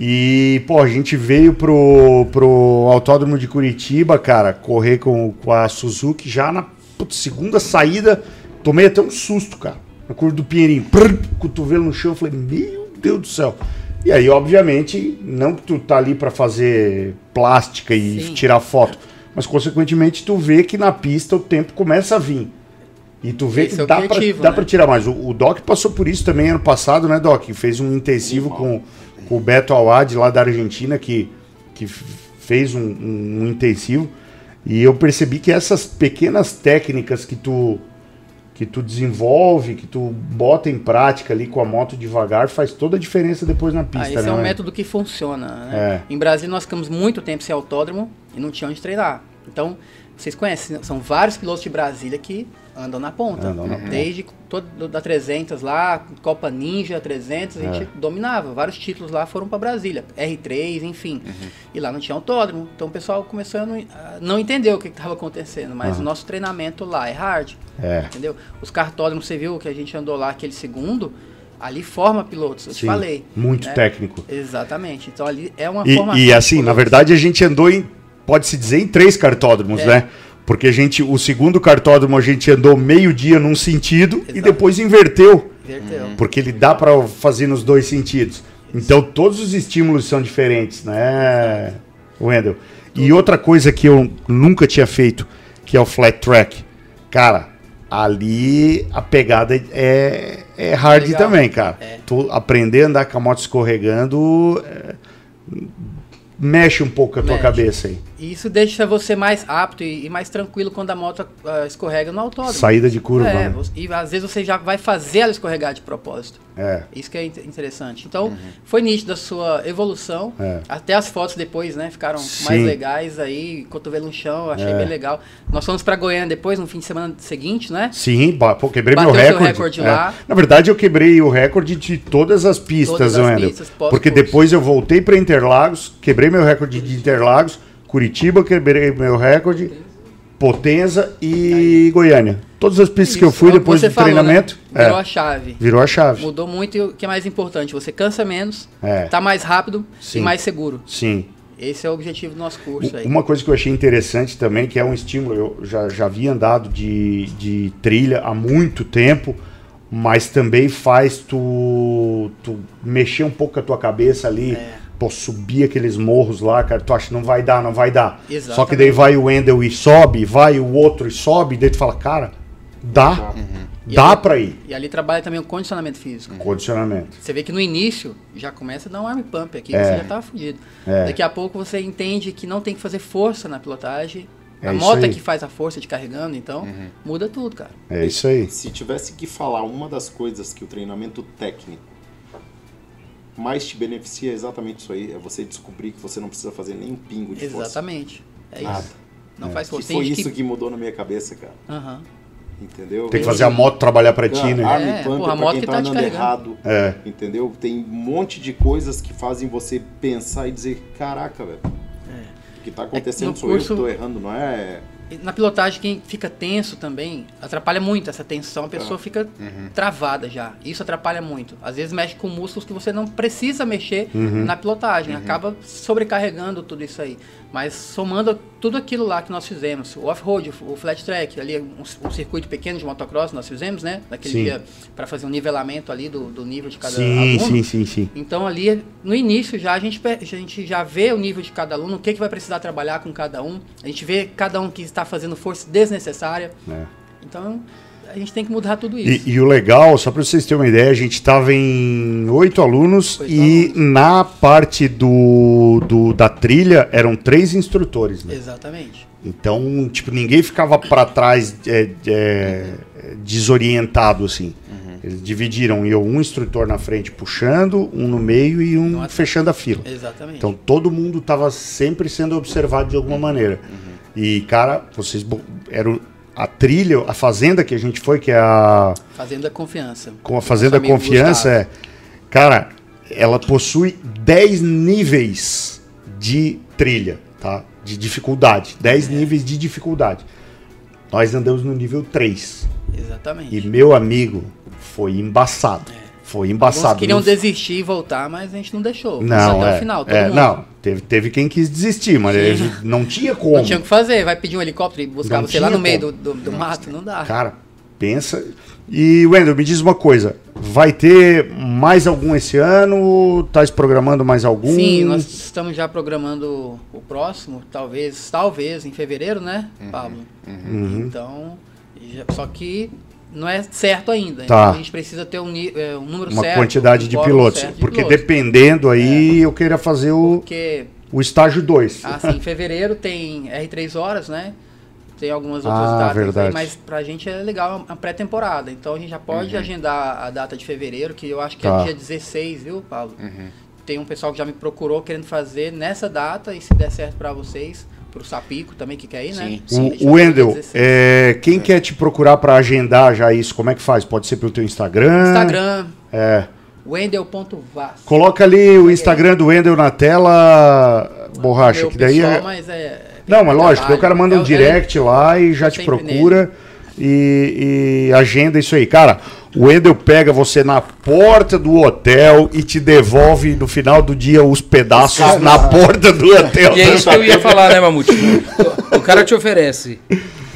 E, pô, a gente veio pro, pro Autódromo de Curitiba, cara, correr com, com a Suzuki já na putz, segunda saída. Tomei até um susto, cara. Na curva do Pinheirinho. Prrr, cotovelo no chão. Falei, meu Deus do céu. E aí, obviamente, não que tu tá ali pra fazer plástica e Sim. tirar foto, mas consequentemente tu vê que na pista o tempo começa a vir. E tu vê Esse que é dá, pra, objetivo, dá né? pra tirar mais. O, o Doc passou por isso também ano passado, né, Doc? Fez um intensivo com, com o Beto Awad lá da Argentina, que, que fez um, um- um intensivo. E eu percebi que essas pequenas técnicas que tu, que tu desenvolve, que tu bota em prática ali com a moto devagar, faz toda a diferença depois na pista, Ah, esse né? é um né? método que funciona. Né? É. Em Brasília nós ficamos muito tempo sem autódromo e não tinha onde treinar. Então, vocês conhecem, são vários pilotos de Brasília que andam na ponta. Andam na ponta. Desde todo da 300 lá, Copa Ninja 300, a gente É. dominava. Vários títulos lá foram para Brasília, R3, enfim. E lá não tinha autódromo. Então o pessoal começou a não, entender o que estava acontecendo. Mas o nosso treinamento lá é hard. É. Entendeu? Os cartódromos, você viu que a gente andou lá aquele segundo, Ali forma pilotos, eu te Sim, falei. muito né? técnico. Exatamente. Então ali é uma E, formação. e assim, na verdade, a gente andou em, pode-se dizer, em três cartódromos, É. né? Porque a gente, o segundo cartódromo a gente andou meio dia num sentido e Exato. depois inverteu, Inverteu. porque ele dá para fazer nos dois sentidos. Então todos os estímulos são diferentes, né, Wendel? E outra coisa que eu nunca tinha feito, que é o flat track. Cara, ali a pegada é, é hard Legal. também, cara. É. Tu aprender a andar com a moto escorregando é, mexe um pouco a tua Mexe. cabeça aí. E isso deixa você mais apto e, e mais tranquilo quando a moto ah, escorrega no autódromo. Saída de curva, É, né? e às vezes você já vai fazer ela escorregar de propósito. É. Isso que é in- interessante. Então, foi nítido a sua evolução. É. Até as fotos depois, né? Ficaram Sim. mais legais aí, cotovelo no chão, achei É. bem legal. Nós fomos pra Goiânia depois, no fim de semana seguinte, né? Sim, pô, quebrei Bateu meu recorde. recorde É. lá. Na verdade, eu quebrei o recorde de todas as pistas, Todas as Wendel. pistas. Porque depois eu voltei para Interlagos, quebrei meu recorde de Interlagos, Curitiba, quebrei meu recorde, Potenza e Goiânia. Todas as pistas que eu fui é depois do falou, né? treinamento, Virou é, a chave. virou a chave. Mudou muito e o que é mais importante, você cansa menos, É. tá mais rápido Sim. e mais seguro. Sim. Esse é o objetivo do nosso curso aí. Uma coisa que eu achei interessante também, que é um estímulo, eu já, já havia andado de, de trilha há muito tempo, mas também faz tu, tu mexer um pouco a tua cabeça ali, É. pô, subir aqueles morros lá, cara, tu acha, não vai dar, não vai dar. Só que Exatamente. daí vai o Wendel e sobe, vai o outro e sobe, daí tu fala, cara, dá, E dá ali- pra ir. E ali trabalha também o condicionamento físico. Condicionamento. Você vê que no início já começa a dar um arm pump aqui, É. você já tá fudido. É. Daqui a pouco você entende que não tem que fazer força na pilotagem. É a moto é que faz a força de carregando, então muda tudo, cara. É isso aí. Se tivesse que falar uma das coisas que o treinamento técnico mais te beneficia é exatamente isso aí, é você descobrir que você não precisa fazer nem um pingo de força. Exatamente. É Nada. isso. Não faz Que força. foi Tem gente isso que... mudou na minha cabeça, cara. Aham. Entendeu? Tem que fazer a moto trabalhar pra ti, né? Arm É, pump porra, a é pra moto quem que tá tá andando errado. É. Entendeu? Tem um monte de coisas que fazem você pensar e dizer, caraca, velho. O que tá acontecendo É no sou eu curso- que tô errando, não é? Na pilotagem, quem fica tenso também, atrapalha muito essa tensão, a pessoa fica travada já. Isso atrapalha muito. Às vezes mexe com músculos que você não precisa mexer na pilotagem, acaba sobrecarregando tudo isso aí. Mas somando tudo aquilo lá que nós fizemos, o off-road, o flat track, ali um, um circuito pequeno de motocross nós fizemos, né? Naquele Sim. dia, para fazer um nivelamento ali do, do nível de cada Sim, aluno. sim, sim, sim. Então ali no início já a gente, a gente já vê o nível de cada aluno, o que, que vai precisar trabalhar com cada um. A gente vê cada um que está fazendo força desnecessária. É. Então a gente tem que mudar tudo E, isso. e o legal, só para vocês terem uma ideia, a gente estava em oito alunos Oito e alunos. na parte do, do- da trilha eram três instrutores, né? Exatamente. Então, tipo, ninguém ficava para trás é, é, desorientado assim. Eles dividiram, e eu um instrutor na frente puxando, um no meio e um Nossa. fechando a fila. Exatamente. Então todo mundo estava sempre sendo observado de alguma maneira. E cara, vocês eram a trilha, a fazenda que a gente foi, que é a Fazendo a confiança. com a Fazenda Confiança, é, cara, ela possui 10 níveis de trilha, tá? De dificuldade. 10 níveis de dificuldade. Nós andamos no nível 3. Exatamente. E meu amigo, foi embaçado. Foi Alguns embaçado. queriam Não- desistir e voltar, mas a gente não deixou. Não, até é, o final, todo é, mundo. não, teve, teve quem quis desistir, mas a gente não tinha como. Não tinha o que fazer, vai pedir um helicóptero e buscar Não você lá no meio do, como. do, do mato, não dá. Cara, pensa. E, Wendel, me diz uma coisa. Vai ter mais algum esse ano? Tá programando mais algum? Sim, nós estamos já programando o próximo, talvez, talvez em fevereiro, né, Pablo? Uhum. Então, já- só que não é certo ainda. Tá. Então a gente precisa ter um, é, um número Uma certo. quantidade um de pilotos. de porque pilotos. dependendo aí, eu queria fazer o, Porque, o estágio 2. assim, em fevereiro tem R3 horas, né? Tem algumas Ah, outras datas verdade. aí, mas pra gente é legal a pré-temporada. Então a gente já pode agendar a data de fevereiro, que eu acho que Uhum. Tá. é dia 16, viu, Paulo? Tem um pessoal que já me procurou querendo fazer nessa data, e se der certo pra vocês, pro Sapico também que quer ir, né? Sim, O, o Wendel, dia 16. é, quem quer te procurar para agendar já isso, como é que faz? Pode ser pelo teu Instagram? Instagram, É. wendel.vas. Coloca ali o Instagram do Wendel na tela, borracha, que daí pessoal, é... mas é... Não, mas lógico, daí o cara manda um É- direct lá e já te procura. e, e agenda isso aí. Cara, o Wendel pega você na porta do hotel e te devolve no final do dia os pedaços na porta do hotel. E é isso que eu ia falar, né, Mamute? O cara te oferece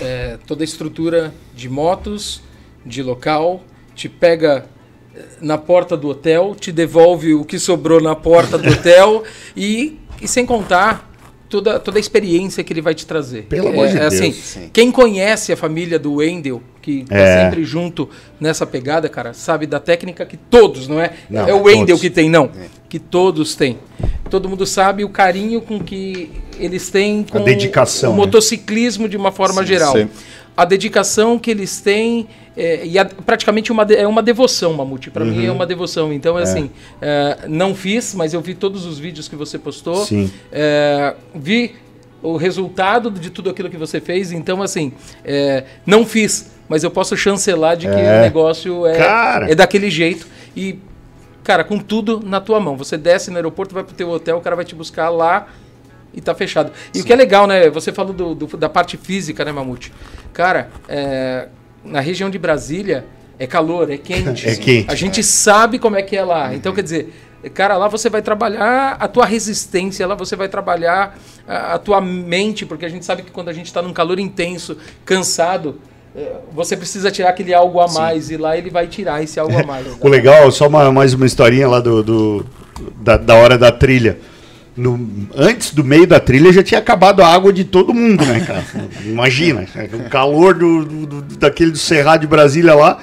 é, toda a estrutura de motos, de local, te pega eh, na porta do hotel, te devolve o que sobrou na porta do hotel e, e sem contar toda, toda a experiência que ele vai te trazer. Pelo amor de é, assim, Deus, sim. quem conhece a família do Wendel, que tá É. sempre junto nessa pegada, cara, sabe da técnica que todos, não é? Não, é o Wendel todos. que tem, não. Que todos têm. Todo mundo sabe o carinho com que eles têm com dedicação, o né? motociclismo de uma forma Sim, geral. sim. A dedicação que eles têm é, e a- praticamente uma, de- é uma devoção, Mamute. Para mim é Uhum. uma devoção. Então, é assim, é, não fiz, mas eu vi todos os vídeos que você postou. Sim. É, vi o resultado de tudo aquilo que você fez. Então, assim, é, não fiz, mas eu posso chancelar de que É. o negócio é, é daquele jeito. E, cara, com tudo na tua mão. Você desce no aeroporto, vai pro teu hotel, o cara vai te buscar lá e tá fechado. E o que é legal, né? Você falou do- do- da parte física, né, Mamute? Cara, é, na região de Brasília é calor, é quente. É quente. A gente sabe como é que é lá. Então, quer dizer, cara, lá você vai trabalhar a tua resistência, lá você vai trabalhar a, a tua mente, porque a gente sabe que quando a gente está num calor intenso, cansado, eh, você precisa tirar aquele algo a mais e lá ele vai tirar esse algo a mais. O legal, só uma- mais uma historinha lá do, do- da, da hora da trilha. No- antes do meio da trilha já tinha acabado a água de todo mundo, né, cara? Imagina, o calor do, do- daquele do Cerrado de Brasília lá.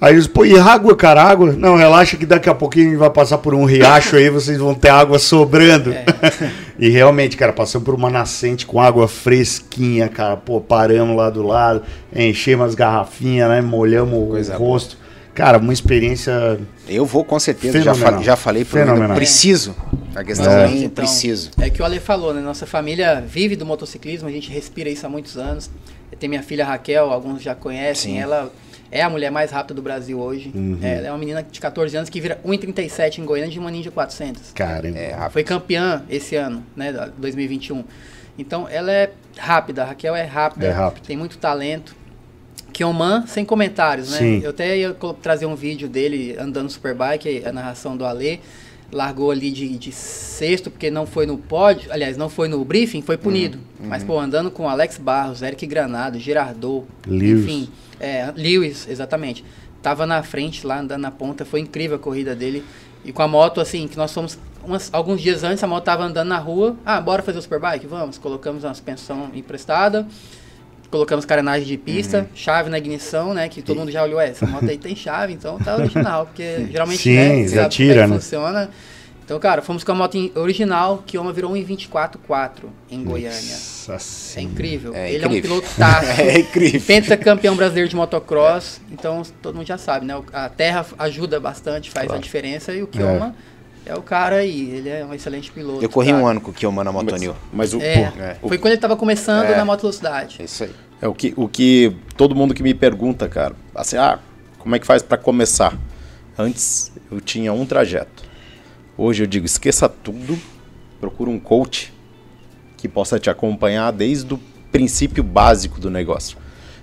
Aí eles, pô, e água, cara, água? Não, relaxa que daqui a pouquinho a gente vai passar por um riacho aí, vocês vão ter água sobrando. e realmente, cara, passamos por uma nascente com água fresquinha, cara. Pô, paramos lá do lado, enchemos as garrafinhas, né? Molhamos Coisa o rosto. Cara, uma experiência. Eu vou com certeza, já, falei, já falei pro Fenomenal. Preciso. A questão É. é. Então, preciso. É que o Ale falou, né? Nossa família vive do motociclismo, a gente respira isso há muitos anos. Tem minha filha Raquel, alguns já conhecem. Sim. Ela é a mulher mais rápida do Brasil hoje. É, Ela é uma menina de 14 anos que vira 1,37 em Goiânia de uma Ninja 400. Caramba. É rápido. Foi campeã esse ano, né? da- 2021. Então ela é rápida, a Raquel é rápida, É rápida. tem muito talento. Kioman, sem comentários, né? Sim. Eu até ia trazer um vídeo dele andando Superbike, a narração do Ale. Largou ali de, de sexto, porque não foi no pódio, aliás, não foi no briefing, foi punido. Mas, pô, andando com Alex Barros, Eric Granado, Girardot, Lewis. enfim, é, Lewis, exatamente. Tava na frente lá, andando na ponta, foi incrível a corrida dele. E com a moto, assim, que nós fomos umas- alguns dias antes, a moto tava andando na rua. Ah, bora fazer o Superbike? Vamos. Colocamos uma suspensão emprestada, colocamos carenagem de pista, chave na ignição, né? Que todo mundo já olhou, "É, essa moto aí tem chave, então tá original, porque geralmente Sim, né, já sabe tira, como é que né? funciona. Então, cara, fomos com a moto original, que uma virou 1,24,4 em Goiânia. Nossa É incrível. É Ele é um incrível. pilotaço. É incrível. Pentacampeão brasileiro de motocross. Então todo mundo já sabe, né? A terra ajuda bastante, faz a diferença. E o Kioma é. O cara aí. Ele é um excelente piloto. Eu corri cara. um ano com o Kiyoma na Mas, Motonil. mas o, É, É. Foi quando ele tava começando É. na moto velocidade. É isso aí. É o que, o que todo mundo que me pergunta, cara, assim, ah, como é que faz pra começar? Antes eu tinha um trajeto. Hoje eu digo, esqueça tudo, procura um coach que possa te acompanhar desde o princípio básico do negócio.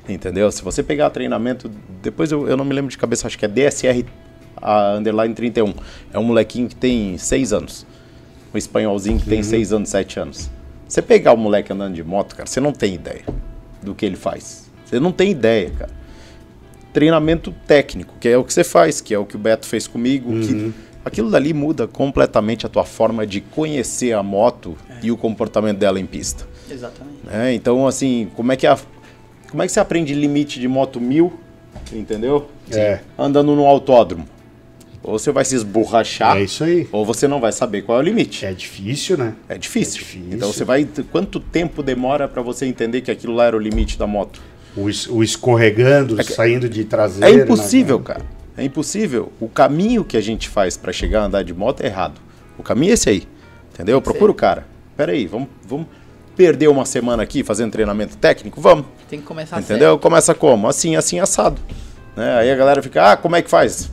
Entendeu? Se você pegar treinamento, depois eu, eu não me lembro de cabeça, acho que é DSR a underline 31. É um molequinho que tem 6 anos. Um espanholzinho que tem 6 anos, 7 anos. Você pegar o moleque andando de moto, cara, você não tem ideia do que ele faz. Você não tem ideia, cara. Treinamento técnico, que é o que você faz, que é o que o Beto fez comigo, que aquilo dali muda completamente a tua forma de conhecer a moto e o comportamento dela em pista. Exatamente. né? Então, assim, como é que a, como é que você aprende limite de moto mil, entendeu? É. Andando no autódromo. Ou você vai se esborrachar, É isso aí. ou você não vai saber qual é o limite. É difícil, né? É difícil. É difícil. Então você vai. Quanto tempo demora para você entender que aquilo lá era o limite da moto? O, es- o escorregando, saindo de traseira. É né, impossível, cara. É impossível. O caminho que a gente faz para chegar a andar de moto é errado. O caminho é esse aí. Entendeu? Procura o cara. Pera aí, vamos, vamos perder uma semana aqui fazendo treinamento técnico? Vamos. Tem que começar Entendeu? Começa como? Assim, assim, assado. Né? Aí a galera fica, ah, como é que faz?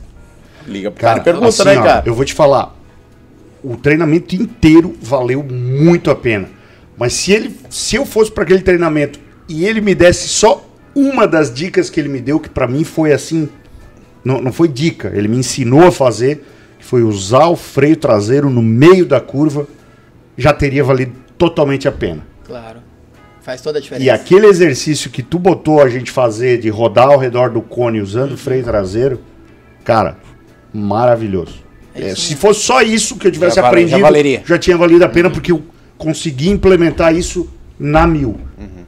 Liga pro cara, Cara, e pergunta, assim, né, ó, cara? Eu vou te falar. O treinamento inteiro valeu muito a pena. Mas se ele, se eu fosse para aquele treinamento e ele me desse só uma das dicas que ele me deu, que pra mim foi assim. Não, não foi dica, ele me ensinou a fazer, que foi usar o freio traseiro no meio da curva, já teria valido totalmente a pena. Claro. Faz toda a diferença. E aquele exercício que tu botou a gente fazer de rodar ao redor do cone usando o freio traseiro, cara, maravilhoso. É É, se fosse só isso que eu tivesse Já vale- já aprendido, valeria. já tinha valido a pena, porque eu consegui implementar isso na mil.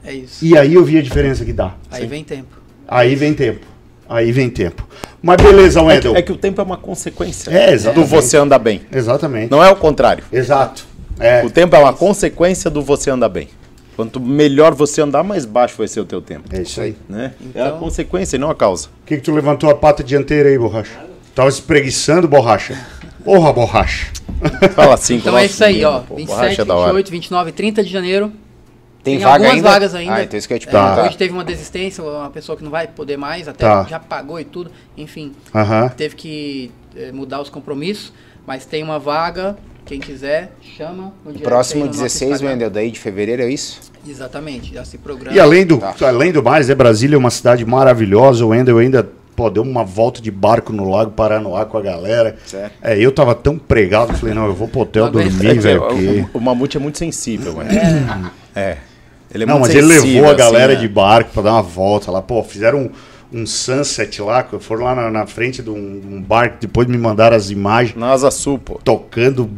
É isso. E aí eu vi a diferença que dá. Aí vem tempo. Aí vem tempo. Aí vem tempo. Mas beleza, É que, Wendel. é que o tempo é uma consequência É, exatamente. do você andar bem. Exatamente. Não é o contrário. Exato. É. O tempo é uma consequência do você andar bem. Quanto melhor você andar, mais baixo vai ser o teu tempo. É isso aí. Né? é a Então- consequência e não a causa. O que, que tu levantou a pata dianteira aí, borracha? Tava espreguiçando, borracha. Porra, borracha. Fala assim Então é isso aí, menino, ó. pô. 27, Borracha é da hora. 28, 29, 30 de janeiro. Tem, Tem vaga algumas ainda? vagas ainda. Ah, então isso que eu ia te É, perguntar. hoje teve uma desistência, uma pessoa que não vai poder mais, até Tá. já pagou e tudo. Enfim, Aham. teve que eh, mudar os compromissos, mas tem uma vaga. Quem quiser, chama. no direct Próximo aí no nosso 16, Instagram. Wendel, daí de fevereiro, é isso? Exatamente, já se programa. E além do, Tá. além do mais, né, Brasília é uma cidade maravilhosa. O Wendel ainda pô, deu uma volta de barco no Lago Paranoá com a galera. Certo. É, eu tava tão pregado, falei, não, eu vou pro hotel dormir, É que velho. o- porque- o, o Mamute é muito sensível, né? É. Ele é Não, muito mas ele sensível, levou a galera assim, de né? barco pra dar uma volta lá. Pô, fizeram um, um sunset lá, foram lá na, na frente de um, um barco, depois me mandaram as imagens Na Asa Sul, pô. tocando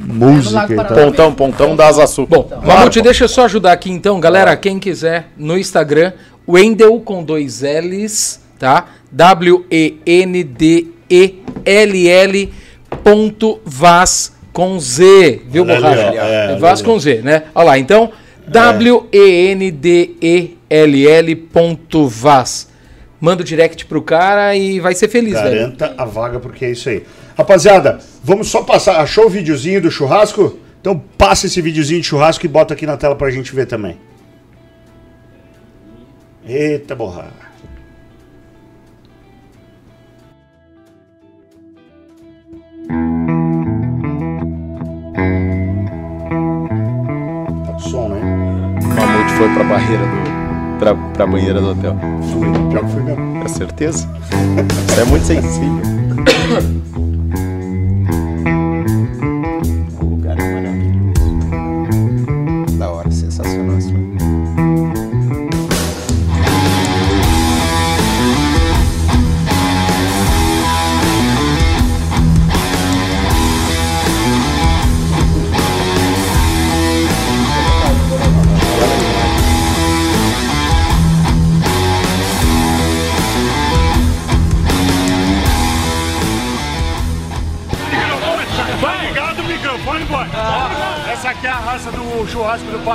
É música e. Paranoá. Pontão, pontão da Asa Sul. Bom, Claro, Mamute, deixa eu só ajudar aqui então, galera. Quem quiser, no Instagram, Wendel com dois L's, tá? W-E-N-D-E-L-L ponto Vaz com Z, viu, Olha ali, Borracha? ó, é, É Vaz com Z, né? Olha lá, então, W-E-N-D-E-L-L ponto Vaz. Manda o direct pro cara e vai ser feliz, velho. Garanta a vaga porque é isso aí. Rapaziada, vamos só passar. Achou o videozinho do churrasco? Então passa esse videozinho de churrasco e bota aqui na tela pra gente ver também. Eita borracha. Foi pra barreira do. Pra, pra banheira do hotel. Fui. Pior que fui mesmo. É certeza? Você é muito sensível.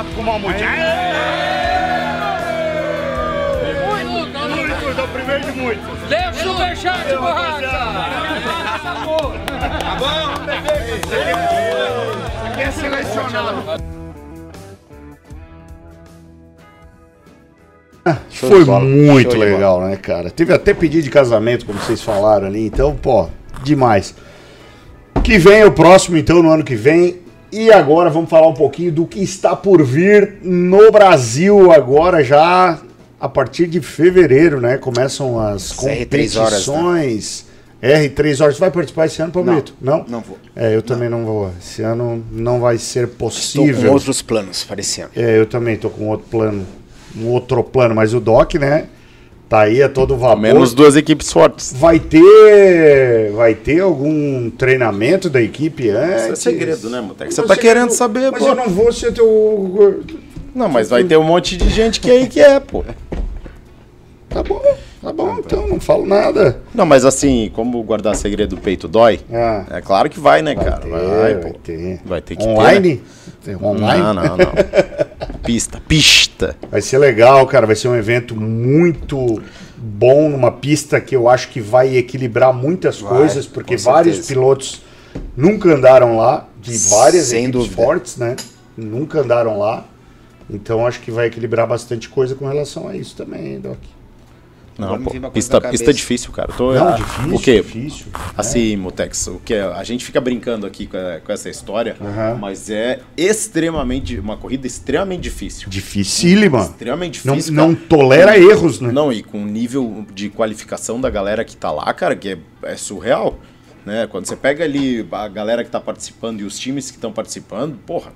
churrasco do papo com mamute. Muito, do primeiro de muitos. Dê o superchat, Borracha! Aqui é selecionado. Show Foi muito legal, né, cara? Teve até pedido de casamento, como vocês falaram ali. Então, pô, demais. Que vem o próximo, então, no ano que vem. E agora vamos falar um pouquinho do que está por vir no Brasil agora já a partir de fevereiro, né? Começam as R3 horas, né? competições. R3 horas. Você vai participar esse ano, Pablito? Não? Não vou. É, eu também não vou. Esse ano não vai ser Estou possível. com outros planos para esse ano. É, eu também tô com outro plano. Um outro plano, mas o Doc, né? Tá aí a todo vapor. Menos duas equipes fortes. Vai ter. Vai ter algum treinamento da equipe antes? Isso é segredo, né, Moteco? Você Mas tá querendo saber, Mas pô. eu não vou ser teu. Não, mas vai ter um monte de gente que aí que é, pô. Tá bom, tá bom, então não falo nada. Não, mas assim, como guardar segredo do peito dói, Ah, é claro que vai, né, vai cara? ter, vai, vai ter. Vai ter que Online? ter. Né? Online? Não, não, não. Pista, pista. Vai ser legal, cara. Vai ser um evento muito bom, numa pista que eu acho que vai equilibrar muitas Vai, coisas, porque vários pilotos nunca andaram lá, de várias Sem equipes dúvida. fortes, né? Nunca andaram lá. Então acho que vai equilibrar bastante coisa com relação a isso também, hein, Doc. Não, pô, pista, pista cabeça. difícil, cara. Tô, Não, ah, difícil, o quê? difícil. Assim, Mutex, o que é- a gente fica brincando aqui com, a- com essa história, mas é extremamente uma corrida extremamente difícil. Dificílima. Extremamente Não, difícil. não cara. tolera erros, né? Não, e com o nível de qualificação da galera que tá lá, cara, que é, é surreal. Né? Quando você pega ali a galera que tá participando e os times que estão participando, porra,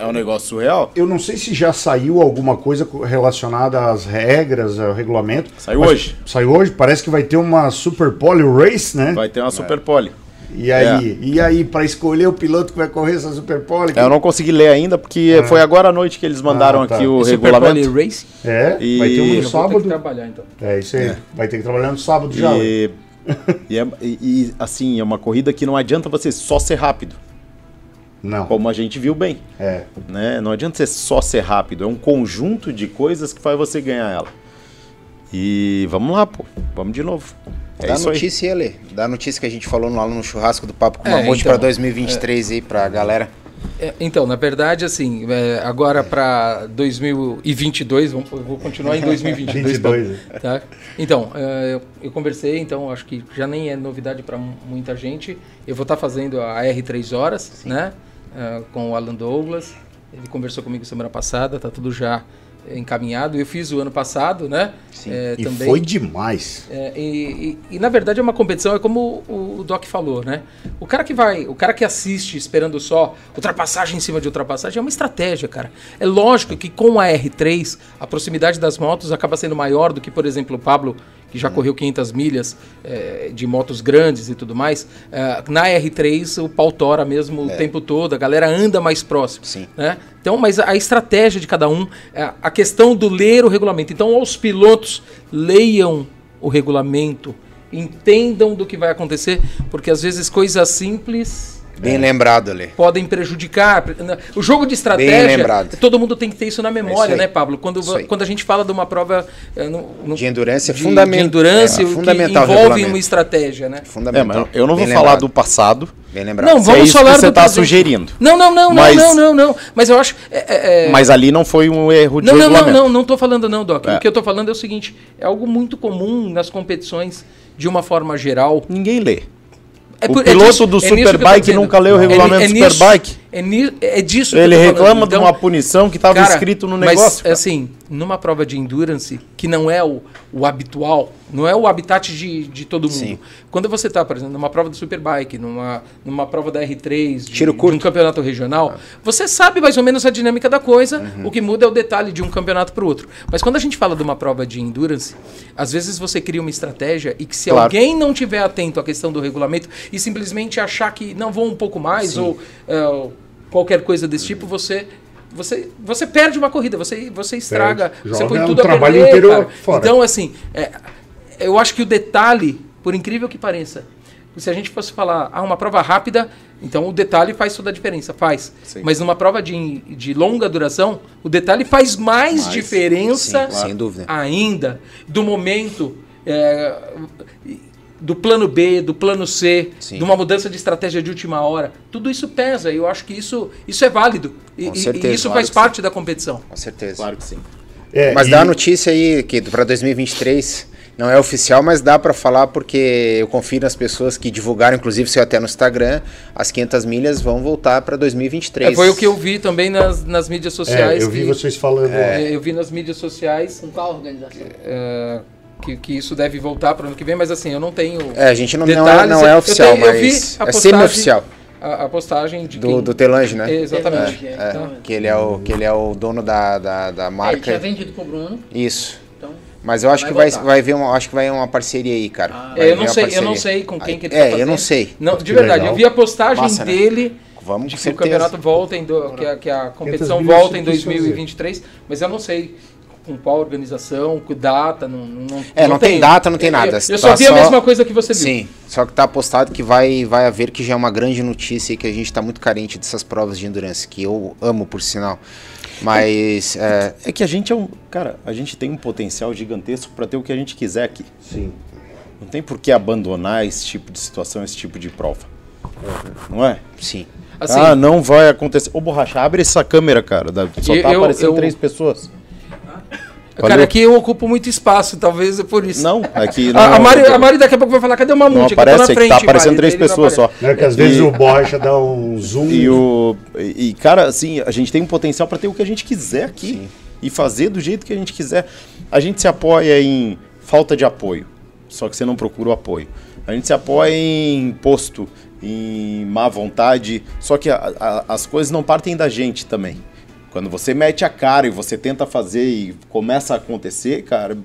é um negócio surreal. Eu não sei se já saiu alguma coisa co- relacionada às regras, ao regulamento. Saiu hoje. Saiu hoje? Parece que vai ter uma Super Pole Race, né? Vai ter uma Super Pole. E aí, e aí para escolher o piloto que vai correr essa Super Pole? É, Eu não consegui ler ainda, porque foi agora à noite que eles mandaram Ah, tá. aqui o E Super regulamento. Pole Race? É, E- vai ter um Eu no vou ter que sábado. trabalhar, então. É isso aí. Vai ter que trabalhar no sábado já. ué. E, e, é- e- e, assim, é uma corrida que não adianta você só ser rápido, Não. como a gente viu bem. É. Né? Não adianta você só ser rápido, é um conjunto de coisas que faz você ganhar ela. E vamos lá, pô. Vamos de novo. É Dá isso aí. notícia aí, Ale. Dá notícia que a gente falou lá no churrasco do Papo com É, Mamute então, pra 2023 aí, pra galera. É, então, na verdade, assim, é, agora para 2022, vamos, eu vou continuar em 2022. 22, tá? Então, é, eu, eu conversei, então acho que já nem é novidade para muita gente. Eu vou estar fazendo a R3 horas, né? é, com o Alan Douglas. Ele conversou comigo semana passada, tá tudo já encaminhado. Eu fiz o ano passado, né? É, E foi demais. é, e, e- e, na verdade é uma competição, é como o, o Doc falou, né? O cara que vai, o cara que assiste esperando só ultrapassagem em cima de ultrapassagem é uma estratégia, cara. É lógico que com a R3 a proximidade das motos acaba sendo maior do que, por exemplo, o Pablo, que já correu 500 milhas é, de motos grandes e tudo mais. É, na R3 o pau tora mesmo o tempo todo, a galera anda mais próximo. Sim. Né? Então, mas a estratégia de cada um, é, a questão do ler o regulamento. Então, aos pilotos, leiam o regulamento, entendam do que vai acontecer, porque às vezes coisas simples Bem lembrado, Ale. podem prejudicar. O jogo de Bem estratégia, lembrado. todo mundo tem que ter isso na memória, aí. né, Pablo? Quando, Isso quando a gente fala de uma prova eh, no- no- De endurance é de- fundamental. de endurance, é, que fundamental o envolve uma estratégia, né? É, Fundamental. mas eu não vou Bem falar lembrado. do passado. Bem lembrado. Não, é vamos isso falar que você do tá presente. sugerindo. Não, não, não, Mas- não, não, não, não. Mas eu acho. é- é- é- Mas ali não foi um erro de Não, não, não, não, não tô falando não, Doc. É. O que eu tô falando é o seguinte, é algo muito comum nas competições de uma forma geral. Ninguém lê. É O por- piloto disso- do tô Superbike nunca leu o É regulamento é do Superbike. É, ni- é disso que Ele eu tô falando. reclama de Então, uma punição que estava escrito no mas, negócio. cara. assim, numa prova de endurance, que não é o, o habitual, não é o habitat de, de todo mundo. Sim. Quando você está, por exemplo, numa prova do Superbike, numa, numa prova da R3, de, Tiro de curto. um campeonato regional, você sabe mais ou menos a dinâmica da coisa, Uhum. o que muda é o detalhe de um campeonato para o outro. Mas quando a gente fala de uma prova de endurance, às vezes você cria uma estratégia e que se Claro. alguém não tiver atento à questão do regulamento e simplesmente achar que não vou um pouco mais ou eh, qualquer coisa desse tipo, você você, você perde uma corrida, você, você estraga, Perde. você Joga põe o tudo a trabalho perder, inteiro. Então, assim, é, eu acho que o detalhe, por incrível que pareça, se a gente fosse falar, ah, uma prova rápida, então o detalhe faz toda a diferença, faz. Sim. Mas numa prova de, de longa duração, o detalhe faz mais, diferença Sim, sem dúvida. ainda do momento é, do plano B, do plano C, Sim. de uma mudança de estratégia de última hora. Tudo isso pesa e eu acho que isso, isso é válido. E, Com certeza, e isso claro faz parte da competição. Com certeza. Claro que sim. É, Mas e- dá a notícia aí que para 2023 não é oficial, mas dá para falar porque eu confio nas pessoas que divulgaram, inclusive se até no Instagram, as 500 milhas vão voltar para 2023. É, foi o que eu vi também nas, nas mídias é, sociais. eu vi que- vocês falando. é, eu vi nas mídias sociais Com qual organização? é, que, que isso deve voltar para o ano que vem, mas assim, eu não tenho É, a gente não, não é, detalhes. não é Eu oficial, tenho- eu vi mas a é postagem- semi-oficial a, a postagem de do, quem... do Telange, né? Exatamente. É, É, então, que, ele é o, que ele é o dono da, da, da é, ele marca. tinha vendido pro Bruno, Isso. então... Mas eu acho Vai que vai, voltar. vai ver uma, acho que vai uma parceria aí, cara. Ah. É, eu não sei, eu não sei com quem que ele É, tá eu fazendo. não sei. Não, de Que verdade, legal. eu vi a postagem Massa, né? dele Vamos de que o certeza. campeonato volta em do- que, a, que a competição volta em você quis fazer. 2023, mas eu não sei com qual organização, com data, não, não É, não tem tenho. data, não tem Eu- nada. Eu, Tá só vi a só- mesma coisa que você viu. Sim, só que tá apostado que vai, vai haver que já é uma grande notícia e que a gente tá muito carente dessas provas de endurance, que eu amo por sinal. Mas é, É que a gente é um. Cara, a gente tem um potencial gigantesco para ter o que a gente quiser aqui. Sim. Não tem por que abandonar esse tipo de situação, esse tipo de prova. Não é? sim. Assim, ah, não vai acontecer. Ô, Borracha, abre essa câmera, cara. Só tá eu- aparecendo eu- três pessoas. Cara, Valeu. aqui eu ocupo muito espaço, talvez é por isso. Não, aqui A, não. a, Mari, a Mari daqui a pouco vai falar, cadê o não mamute? Aqui, tô aparece, na é que frente, tá aparecendo Mari, três não pessoas só. Né, que às E- vezes o Borja dá um zoom. E, o, e, cara, assim, a gente tem um potencial para ter o que a gente quiser aqui. E fazer do jeito que a gente quiser. A gente se apoia em falta de apoio. Só que você não procura o apoio. A gente se apoia em imposto, em má vontade. Só que a- a- as coisas não partem da gente também. Quando você mete a cara e você tenta fazer e começa a acontecer, cara,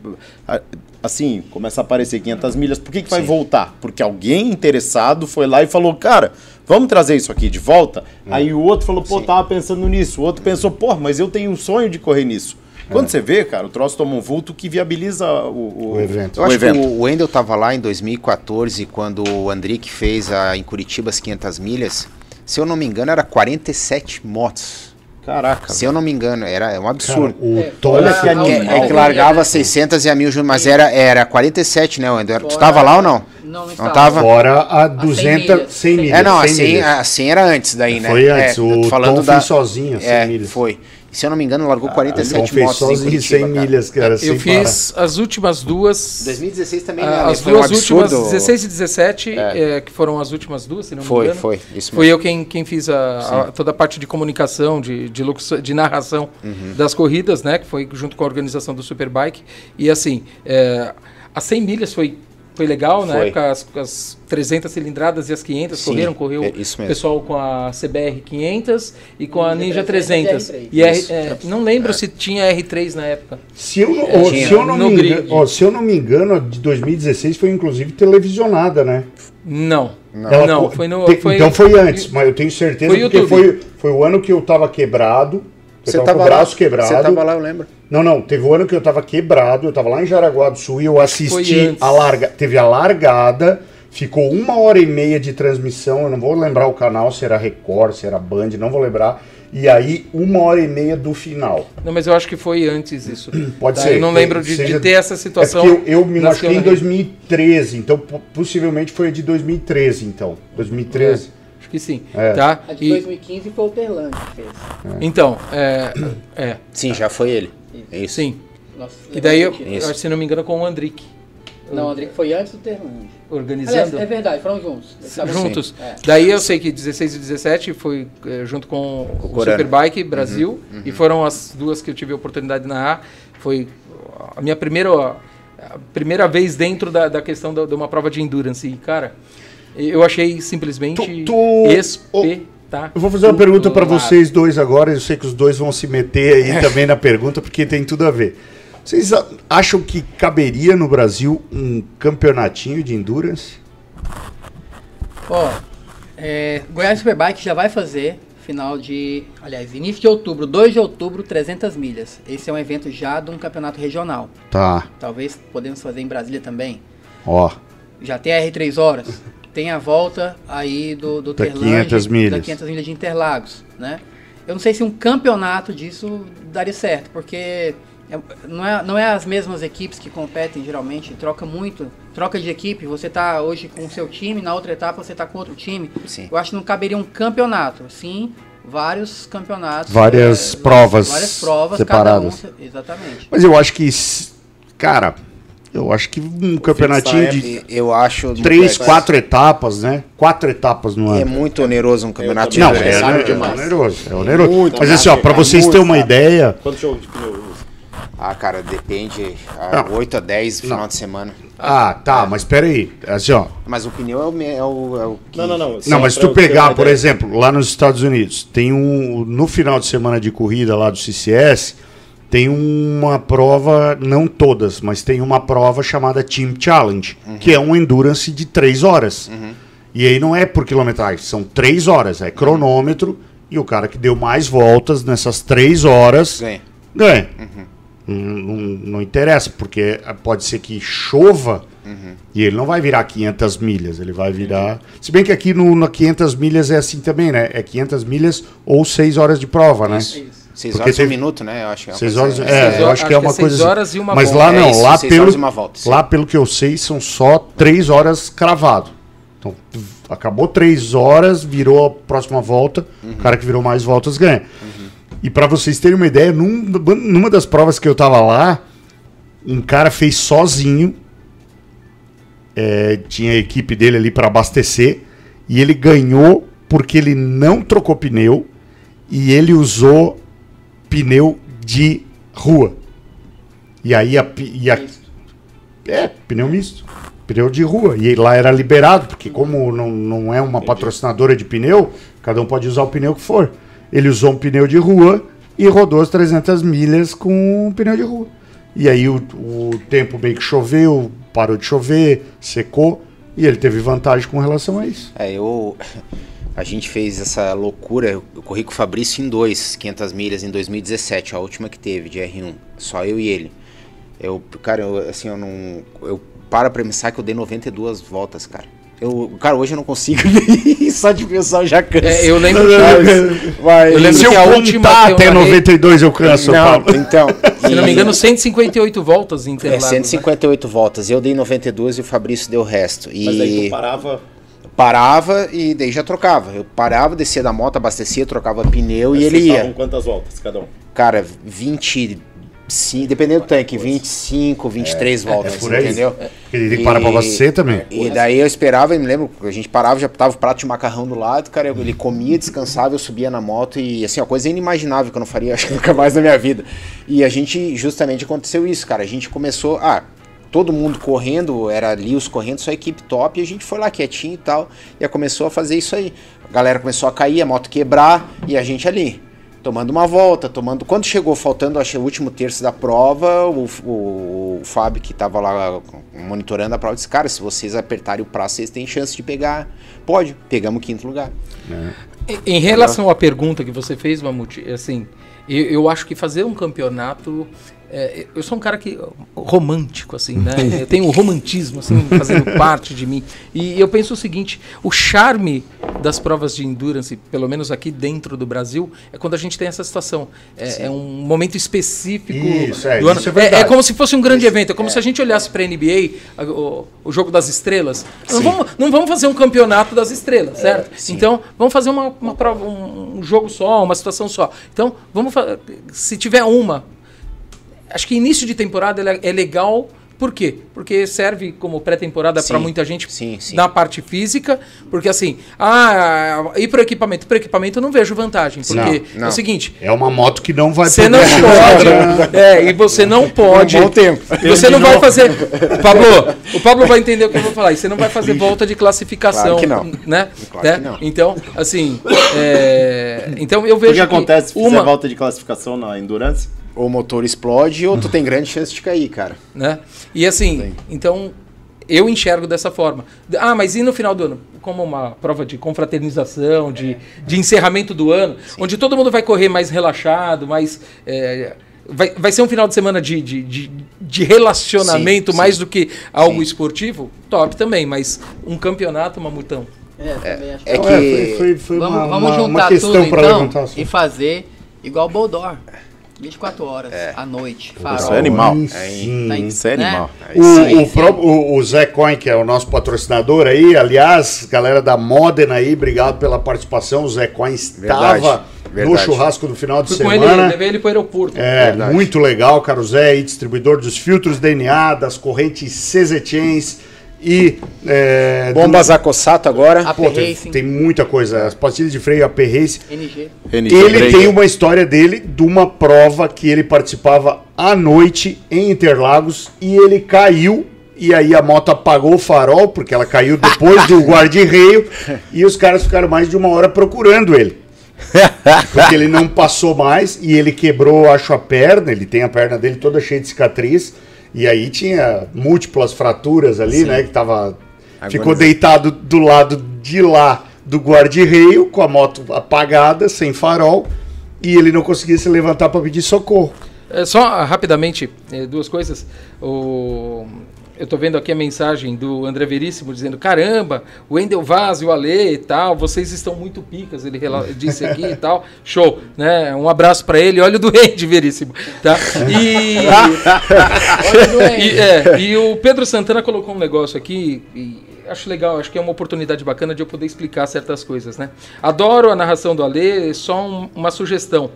assim, começa a aparecer 500 milhas, por que, que vai voltar? Porque alguém interessado foi lá e falou, cara, vamos trazer isso aqui de volta? Aí o outro falou, pô, tava pensando nisso. O outro pensou, pô, mas eu tenho um sonho de correr nisso. Quando você vê, cara, o troço toma um vulto que viabiliza o, O evento. Eu o acho evento. que o Wendel tava lá em 2014, quando o Andrick fez a, em Curitiba as 500 milhas. Se eu não me engano, era 47 motos. Caraca. Se eu não me engano, era é um Cara, absurdo. o É, Olha que a- animal. É, é que a- largava né? 600 e a 1000 juntos, mas era, era 47, né, Wendel? Tu tava lá ou não? Não, não Não estava. tava? Fora a 200, milhas. 100 milhas. É, não, 100 assim, milhas. assim era antes daí, né? Foi antes, É, o falando Tom da... sozinho, 100 É, milhas. foi. Se eu não me engano, largou O Tom 47 fez motos em Curitiba, 100 cara. milhas, cara, Eu fiz as últimas duas. 2016 também, né? ah, as Foi um duas últimas, absurdo. 16 e 17, É. eh, que foram as últimas duas, se não me Foi, engano. foi. Isso Foi eu quem, quem fiz a, a- toda a parte de comunicação, de, de, locução- de narração Uhum. das corridas, né? Que foi junto com a organização do Superbike. E assim, é, as 100 milhas foi, foi legal, na Foi. época as, as 300 cilindradas e as 500 Sim, correram, correu é isso o mesmo. pessoal com a CBR 500 e com a Ninja Ninja 300. 300 E R, é, não lembro se tinha R3 na época. Se eu, não- É, se eu não me grid. engano, ó, se eu não me engano, a de 2016 foi inclusive televisionada, né? Não. Não, co- foi no. te- foi- então foi antes, mas eu tenho certeza Foi porque YouTube. foi, foi o ano que eu tava quebrado. Você tava, com o lá, braço quebrado. Você tava lá, eu lembro. Não, não, teve o ano que eu tava quebrado, eu tava lá em Jaraguá do Sul e eu assisti a larga, teve a largada, ficou uma hora e meia de transmissão, eu não vou lembrar o canal, se era Record, se era Band, não vou lembrar. E aí, uma hora e meia do final. Não, mas eu acho que foi antes isso. Pode Tá? ser. Eu não lembro de, de seja- ter essa situação. É eu, eu me machuquei em que eu- 2013, então po- possivelmente foi a de 2013, então. 2013. Acho que sim. É. Tá? A de E- 2015 foi o Terlândia que fez. então, é, é, Sim, já foi ele. É isso. sim. Nossa, E daí, eu, eu Isso. acho, se não me engano, com o Andrick. Não, André foi antes do Terlândia. Aliás, Organizando. é verdade, foram juntos. Juntos. É. Daí eu sei que 16 e 17 foi é, junto com o Corano. Superbike Brasil e foram as duas que eu tive a oportunidade de narrar. Foi a minha primeira, a primeira vez dentro da, da questão da- de uma prova de endurance. E, cara, eu achei simplesmente Tu- tu- espetacular. Eu vou fazer uma pergunta para vocês dois agora, eu sei que os dois vão se meter aí também na pergunta, porque tem tudo a ver. Vocês a- acham que caberia no Brasil um campeonatinho de endurance? Ó, é, Goiás Superbike já vai fazer final de, aliás, início de outubro, 2 de outubro, 300 milhas. Esse é um evento já de um campeonato regional. Tá, Talvez podemos fazer em Brasília também. ó. Já tem a R3 horas. Tem a volta aí do, do Da Terlândia, 500 milhas. Da 500 milhas de Interlagos, né? Eu não sei se um campeonato disso daria certo, porque é- não, é, não é as mesmas equipes que competem geralmente, troca muito, troca de equipe, você tá hoje com o seu time, na outra etapa você tá com outro time. Sim. Eu acho que não caberia um campeonato, sim, vários campeonatos. Várias é, provas várias provas, separadas. cada um, exatamente. Mas eu acho que, cara, eu acho que um campeonatinho de Eu acho. três, é, quatro etapas, né? Quatro etapas no É ano. muito oneroso um campeonato de Não, é, é, é oneroso, é oneroso. Muito, Mas assim, ó, pra muito, vocês terem uma ideia, Quanto jogo de pneu? Ah, cara, depende. Ah, Não. 8 a 10 final Não. de semana. ah, tá, mas peraí, assim, ó, Mas o pneu é o, é o, é o que- Não, não, não. Não, mas se tu pegar, por exemplo, lá nos Estados Unidos, tem um. No final de semana de corrida lá do CCS, tem uma prova, não todas, mas tem uma prova chamada Team Challenge, que é um endurance de três horas. E aí não é por quilometragem, são três horas, é cronômetro, e o cara que deu mais voltas nessas três horas ganha. ganha. Não, não- não interessa, porque pode ser que chova e ele não vai virar 500 milhas, ele vai virar. Se bem que aqui no, no 500 milhas é assim também, né? É 500 milhas ou 6 horas de prova, né? Isso. 6 Porque horas e um teve- minuto, né? Eu acho que é uma 6 coisa horas, assim. é, Seis eu horas- acho que é que uma é coisa. seis assim. horas e uma Mas volta. lá É não, isso, lá seis pelo volta, lá pelo que eu sei são só 3 horas cravado. Então, acabou 3 horas, virou a próxima volta, Uhum. o cara que virou mais voltas ganha. E pra vocês terem uma ideia, num- numa das provas que eu tava lá, um cara fez sozinho. É, tinha a equipe dele ali para abastecer. E ele ganhou porque ele não trocou pneu e ele usou pneu de rua. E aí a, e a- é, pneu misto. Pneu de rua. E lá era liberado, porque como não, não é uma patrocinadora de pneu, cada um pode usar o pneu que for. Ele usou um pneu de rua e rodou as 300 milhas com um pneu de rua. E aí o, o tempo meio que choveu, parou de chover, secou, e ele teve vantagem com relação a isso. É, eu. A gente fez essa loucura. Eu corri com o Fabrício em dois, 500 milhas em 2017, a última que teve, de R1. Só eu e ele. Eu, cara, eu, assim, eu não. Eu paro pra pensar que eu dei 92 voltas, cara. Eu, cara, hoje eu não consigo. Só de pensar eu já canso. É, eu lembro que, Vai. eu lembro Se eu que a contar última que eu até narrei- 92 eu canso, Não, Paulo. então. se não me e- engano, 158 voltas em É, Interlagos. né? 158 voltas. Eu dei 92 e o Fabrício deu o resto. E Mas aí tu parava. Parava e daí já trocava. Eu parava, descia da moto, abastecia, trocava pneu e vocês ele ia. quantas voltas cada um? Cara, 25, dependendo do tanque, 25, 23 voltas, é por aí. entendeu? Ele para pra abastecer também. E daí eu esperava, eu me lembro, a gente parava, já tava o prato de macarrão do lado, cara, ele comia, descansava, eu subia na moto e assim, uma coisa inimaginável que eu não faria, acho que nunca mais na minha vida. E a gente, justamente aconteceu isso, cara, a gente começou, ah, todo mundo correndo, era ali os correndo, só a equipe top, e a gente foi lá quietinho e tal, e começou a fazer isso aí. A galera começou a cair, a moto quebrar, e a gente ali. Tomando uma volta, tomando. Quando chegou faltando, acho o último terço da prova, o, o, o Fábio, que tava lá monitorando a prova, disse: Cara, se vocês apertarem o prazo, vocês têm chance de pegar. Pode, pegamos o quinto lugar. Em- Em relação à pergunta que você fez, Mamute, assim, eu, eu acho que fazer um campeonato. É, eu sou um cara que romântico, assim, né? Eu tenho o romantismo, assim, fazendo parte de mim. E eu penso o seguinte: o charme das provas de endurance, pelo menos aqui dentro do Brasil, é quando a gente tem essa situação. É, é um momento específico Isso, é, do ano. isso é é, é como se fosse um grande evento. É como se a gente olhasse para a NBA, a- o, o jogo das estrelas. Não vamos, não vamos fazer um campeonato das estrelas, certo? Então, vamos fazer uma, uma prova, um, um jogo só, uma situação só. Então, vamos se tiver uma, acho que início de temporada é, é legal. Por quê? Porque serve como pré-temporada para muita gente sim, sim. na parte física. Porque assim, ah, e para equipamento? Para equipamento eu não vejo vantagem. Porque Não, é não. o seguinte, É uma moto que não vai você não pode. É, e você não pode. Um bom tempo. e Você não vai fazer. Pablo, o Pablo vai entender o que eu vou falar. E você não vai fazer volta de classificação. Claro que não. Né? Claro Né? que não. Então, assim. é, Então eu O vejo. que acontece se fizer uma, volta de classificação na Endurance? Ou o motor explode, ou tu tem grande chance de cair, cara. né? E assim, então eu enxergo dessa forma. Ah, mas e no final do ano? Como uma prova de confraternização, de, de encerramento do ano, onde todo mundo vai correr mais relaxado, mais. é, vai, vai ser um final de semana de, de, de, de relacionamento Sim, mais sim. do que algo Sim. esportivo? Top também, mas um campeonato, mamutão. É, também acho que É que. foi, foi, foi Vamos, uma, vamos uma- juntar uma questão tudo então levantar assim. e fazer igual Boldor. 24 horas à noite. Farol. Isso é animal. Sim. Tá Isso é né? animal. É aí. O, o, pró- o- o Zé Coin, que é o nosso patrocinador aí, aliás, galera da Modena aí, obrigado pela participação. O Zé Coin estava Verdade, no churrasco do final de Fui com ele, semana. levei ele para o aeroporto. É, Verdade. muito legal, cara. O Zé aí, distribuidor dos filtros DNA, das correntes CZ Chains e. É, Bombas Acossato agora. AP Pô, tem, Racing, tem muita coisa. As pastilhas de freio AP Race. NG. Ele tem uma história dele de uma prova que ele participava à noite em Interlagos e ele caiu. E aí a moto apagou o farol, porque ela caiu depois do guarda-reio, e os caras ficaram mais de uma hora procurando ele. Porque ele não passou mais e ele quebrou, acho, a perna. Ele tem a perna dele toda cheia de cicatriz. E aí tinha múltiplas fraturas ali, né? Que tava. Ficou Agonizando. deitado do lado de lá do guarda-reio, com a moto apagada, sem farol. E ele não conseguia se levantar para pedir socorro. É, só rapidamente, eh, duas coisas. O... Eu tô vendo aqui a mensagem do André Veríssimo dizendo: caramba, o Wendel Vaz e o Ale e tal, vocês estão muito picas, ele disse aqui e tal. Show, né? Um abraço para ele, olha o doente, Veríssimo. Tá? E, Olha o doente. e, é, e o Pedro Santana colocou um negócio aqui. E acho legal, acho que é uma oportunidade bacana de eu poder explicar certas coisas, né? Adoro a narração do Ale, só um- uma sugestão.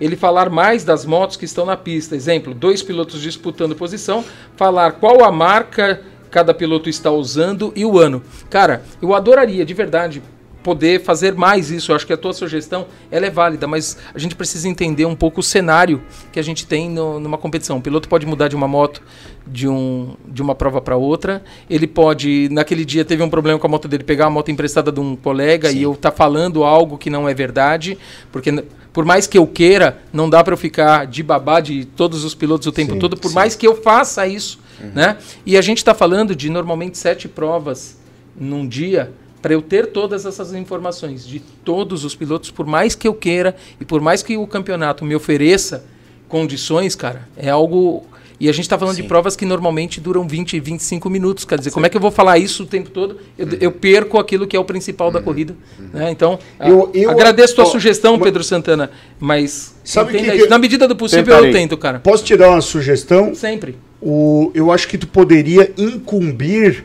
Ele falar mais das motos que estão na pista. Exemplo, dois pilotos disputando posição, falar qual a marca cada piloto está usando e o ano. Cara, eu adoraria, de verdade, poder fazer mais isso. Eu acho que a tua sugestão ela é válida, mas a gente precisa entender um pouco o cenário que a gente tem no- numa competição. O piloto pode mudar de uma moto de, um, de uma prova para outra. Ele pode, naquele dia teve um problema com a moto dele, pegar a moto emprestada de um colega e eu tá falando algo que não é verdade, porque por mais que eu queira, não dá para eu ficar de babá de todos os pilotos o tempo todo, por mais que eu faça isso, né? E a gente está falando de normalmente sete provas num dia para eu ter todas essas informações de todos os pilotos, por mais que eu queira e por mais que o campeonato me ofereça condições, cara, é algo. E a gente está falando de provas que normalmente duram 20, 25 minutos. Quer dizer, como é que eu vou falar isso o tempo todo? Eu, eu perco aquilo que é o principal da corrida. Né? Então, a- Eu- eu- agradeço tua ó, sugestão, Pedro Santana, mas Sabe que que- na medida do possível Tentarei. eu tento, cara. Posso te dar uma sugestão? Sempre. O, eu acho que tu poderia incumbir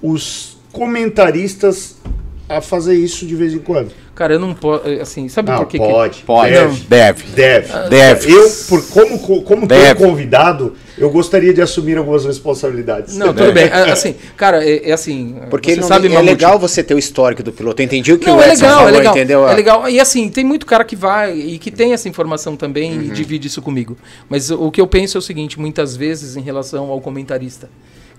os comentaristas a fazer isso de vez em quando. Cara, eu não posso. Assim, sabe Não, por que que- pode. Pode, Deve. deve. Deve. Deve. Eu, por, como, como teu convidado, eu gostaria de assumir algumas responsabilidades. Não, tudo bem. É, Assim, cara, é, é assim. Porque você não- sabe, é Mamute, legal você ter o histórico do piloto. Eu entendi o que Não, o é Edson legal, falou, é legal. entendeu? É legal. E assim, tem muito cara que vai e que tem essa informação também Uhum. e divide isso comigo. Mas o que eu penso é o seguinte, muitas vezes em relação ao comentarista.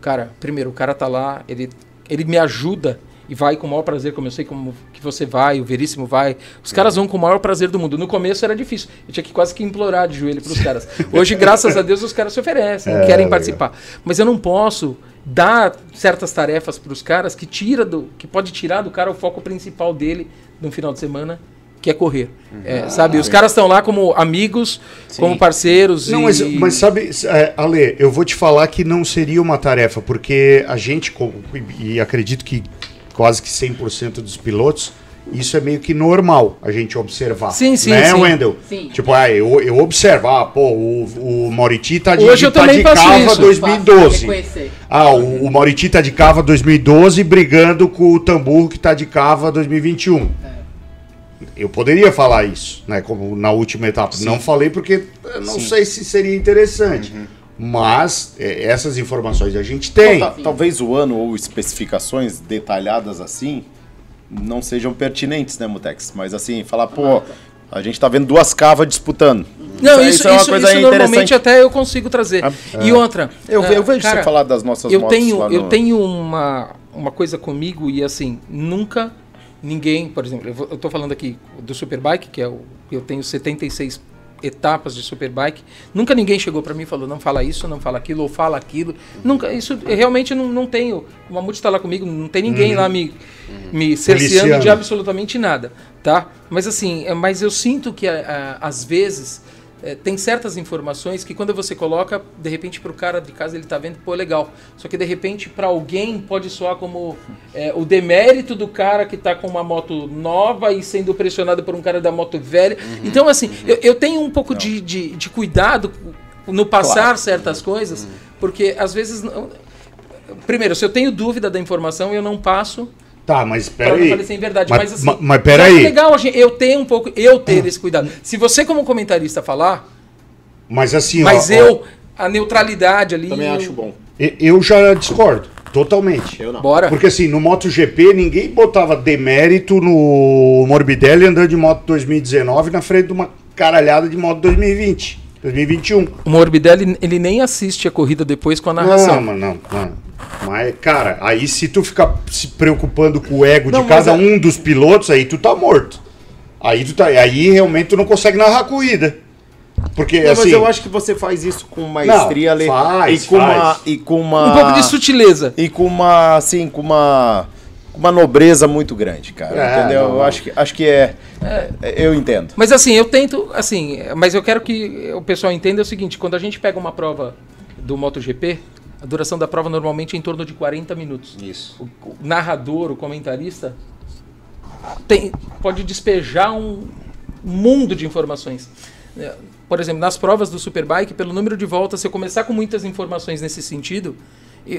Cara, primeiro, o cara tá lá, ele, ele me ajuda e vai com o maior prazer, como eu sei como que você vai, o Veríssimo vai. Os caras vão com o maior prazer do mundo. No começo era difícil. Eu tinha que quase que implorar de joelho pros caras. Hoje, graças a Deus, os caras se oferecem, É, querem legal. participar. Mas eu não posso dar certas tarefas para os caras que tira do que pode tirar do cara o foco principal dele no final de semana que é correr É, sabe os caras estão lá como amigos como parceiros Não, e... mas, mas sabe, é, Ale, eu vou te falar que não seria uma tarefa, porque a gente, e acredito que quase que 100% dos pilotos, isso é meio que normal a gente observar. Sim, sim, né, sim. Wendel? Sim. Tipo, ah, eu, eu observo, ah, pô, o, o Mauriti tá de, Hoje eu tá também de cava isso. 2012. Reconhecer. Ah, o, o Mauriti tá de cava 2012 brigando com o Tamburro que tá de cava 2021. Eu poderia falar isso, né? Como na última etapa. Não falei porque eu não sei se seria interessante. Mas é, essas informações a gente tem. Tal- Talvez o ano ou especificações detalhadas assim não sejam pertinentes, né, Mutex? Mas assim, falar, pô, a gente tá vendo duas cavas disputando. não Isso- isso, isso é uma isso, coisa isso normalmente até eu consigo trazer e outra Eu, ah, eu vejo cara, você falar das nossas eu motos tenho lá eu no- tenho uma uma coisa comigo e assim nunca ninguém por exemplo eu, tô falando aqui do Superbike que é o eu tenho 76 etapas de Superbike. Nunca ninguém chegou para mim e falou não fala isso não fala aquilo ou fala aquilo. Nunca isso eu realmente não, não tenho. O Mamute está lá comigo não tem ninguém lá me me cerceando de absolutamente nada, tá? Mas assim, é, mas eu sinto que a- a- às vezes é, tem certas informações que quando você coloca, de repente pro cara de casa ele tá vendo, pô, legal. Só que de repente para alguém pode soar como é, o demérito do cara que tá com uma moto nova e sendo pressionado por um cara da moto velha. Então assim, eu, eu tenho um pouco de, de, de cuidado no passar certas coisas, porque às vezes não- Primeiro, se eu tenho dúvida da informação, eu não passo Tá, mas parecer em verdade, Mas- mas, assim. ma- mas é peraí. legal a gente- eu ter um pouco, eu ter esse cuidado. Se você como comentarista falar, Mas assim, mas ó, eu a neutralidade ali. Também eu- acho bom. ó, eu já discordo. Totalmente. Eu não. Bora. Porque assim, no MotoGP ninguém botava demérito no Morbidelli andando de moto 2019 na frente de uma caralhada de moto 2020, 2021. O Morbidelli ele nem assiste a corrida depois com a narração. Não, mas não, não. Mas, cara, aí se tu ficar se preocupando com o ego Não, de cada é- um dos pilotos, aí tu tá morto. Aí tu tá, aí realmente tu não consegue narrar a corrida. Porque Não, assim, mas eu acho que você faz isso com maestria, Não, faz, e com faz. uma e com uma Um pouco de sutileza. e com uma assim, com uma uma nobreza muito grande, cara. É, entendeu? não, eu acho que acho que é, é, eu entendo. Mas assim, eu tento, assim, mas eu quero que o pessoal entenda o seguinte, quando a gente pega uma prova do MotoGP, a duração da prova normalmente é em torno de 40 minutos. Isso. o, o narrador, o comentarista, tem- pode despejar um mundo de informações. É, Por exemplo, nas provas do Superbike, pelo número de voltas, se eu começar com muitas informações nesse sentido,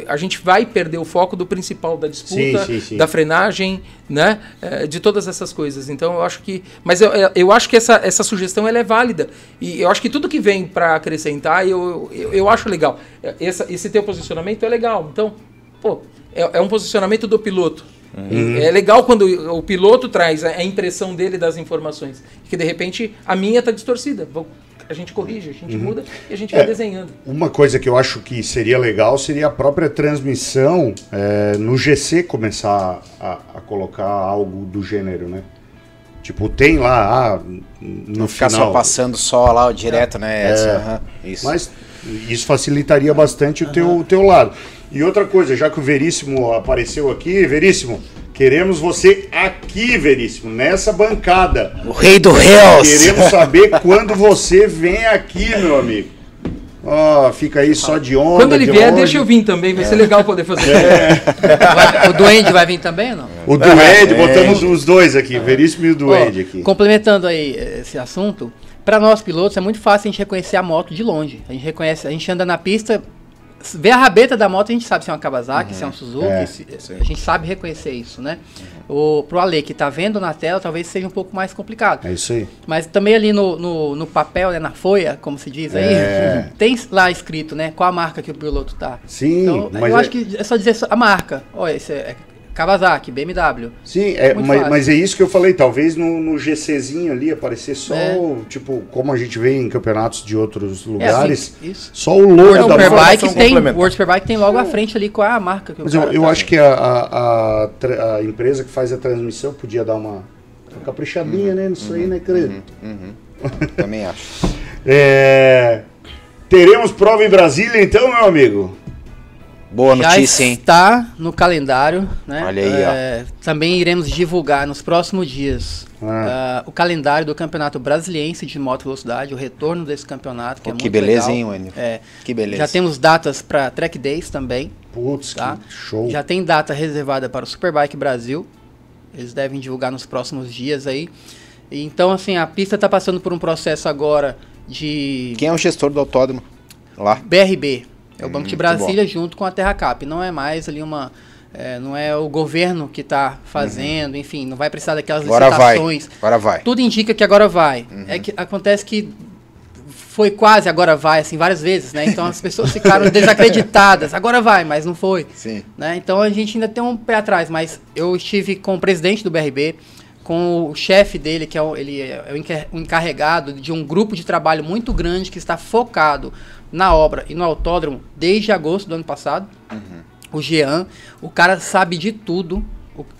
a gente vai perder o foco do principal da disputa, Sim, sim, sim. da frenagem, né? É, de todas essas coisas. Então eu acho que. Mas eu, eu- eu acho que essa, essa sugestão ela é válida. E eu acho que tudo que vem para acrescentar, eu, eu, eu acho legal. É, Essa, esse teu posicionamento é legal. Então, pô, é, é um posicionamento do piloto. Uhum. É legal quando o piloto traz a impressão dele das informações. Que de repente a minha tá distorcida. Vou- A gente corrige, a gente muda e a gente vai É. desenhando. Uma coisa que eu acho que seria legal seria a própria transmissão é, no GC começar a, a colocar algo do gênero, né? Tipo, tem lá, ah, no Não ficar final. só passando só lá direto, né? Edson? Aham, isso. Mas isso facilitaria bastante o teu, o teu lado. E outra coisa, já que o Veríssimo apareceu aqui, Veríssimo, queremos você aqui, Veríssimo, nessa bancada. O rei do Reels! Queremos saber quando você vem aqui, meu amigo. Ó, fica aí só de onda. Quando ele de vier, longe. deixa eu vir também. Vai ser legal poder fazer. Vai- o Duende vai vir também ou não? O Duende, botamos os dois aqui, Veríssimo e o Duende aqui. Complementando aí esse assunto, para nós pilotos é muito fácil a gente reconhecer a moto de longe. A gente reconhece, a gente anda na pista, vê a rabeta da moto, a gente sabe se é uma Kawasaki, se é um Suzuki, É, se- a gente sabe reconhecer isso, né? O, pro Ale que tá vendo na tela, talvez seja um pouco mais complicado. É isso aí. Mas também ali no, no, no papel, né, na folha, como se diz aí, É. tem lá escrito, né, qual a marca que o piloto tá. Sim, Então, mas eu é- acho que é só dizer a marca. Olha, esse é Kawasaki, BMW. Sim, é, mas, mas é isso que eu falei, talvez no, no GCzinho ali aparecer só, É. tipo, como a gente vê em campeonatos de outros É assim, lugares, isso. só o logo World da Superbike tem. World Superbike tem logo à frente ali com a marca Mas eu, eu tá. acho que a, a, a a empresa que faz a transmissão podia dar uma, uma caprichadinha né, nisso aí, né, querido? Também acho. É, teremos prova em Brasília então, meu amigo? Boa já notícia, hein? está no calendário, né? Olha aí, É, Também iremos divulgar nos próximos dias Ah. ah, o calendário do Campeonato Brasiliense de Moto Velocidade, o retorno desse campeonato, que Pô, é que muito beleza, legal. hein? É, Que beleza. Já temos datas para Track Days também, Putz, tá? que show. Já tem data reservada para o Superbike Brasil. Eles devem divulgar nos próximos dias aí. Então, assim, a pista está passando por um processo agora de Quem é o gestor do autódromo? Lá. BRB. É o Banco de Hum, Brasília junto com a Terracap. Não é mais ali uma. é, não é o governo que está fazendo, enfim, não vai precisar daquelas Uhum. Agora vai. licitações. Agora vai. Tudo indica que agora vai. Uhum. É que acontece que foi quase agora vai, assim, várias vezes, né? Então as pessoas ficaram desacreditadas. Agora vai, mas não foi. Sim. né? Então a gente ainda tem um pé atrás, mas eu estive com o presidente do BRB, com o chefe dele, que é o, ele é o encarregado de um grupo de trabalho muito grande que está focado na obra e no autódromo desde agosto do ano passado. O Jean, o cara sabe de tudo.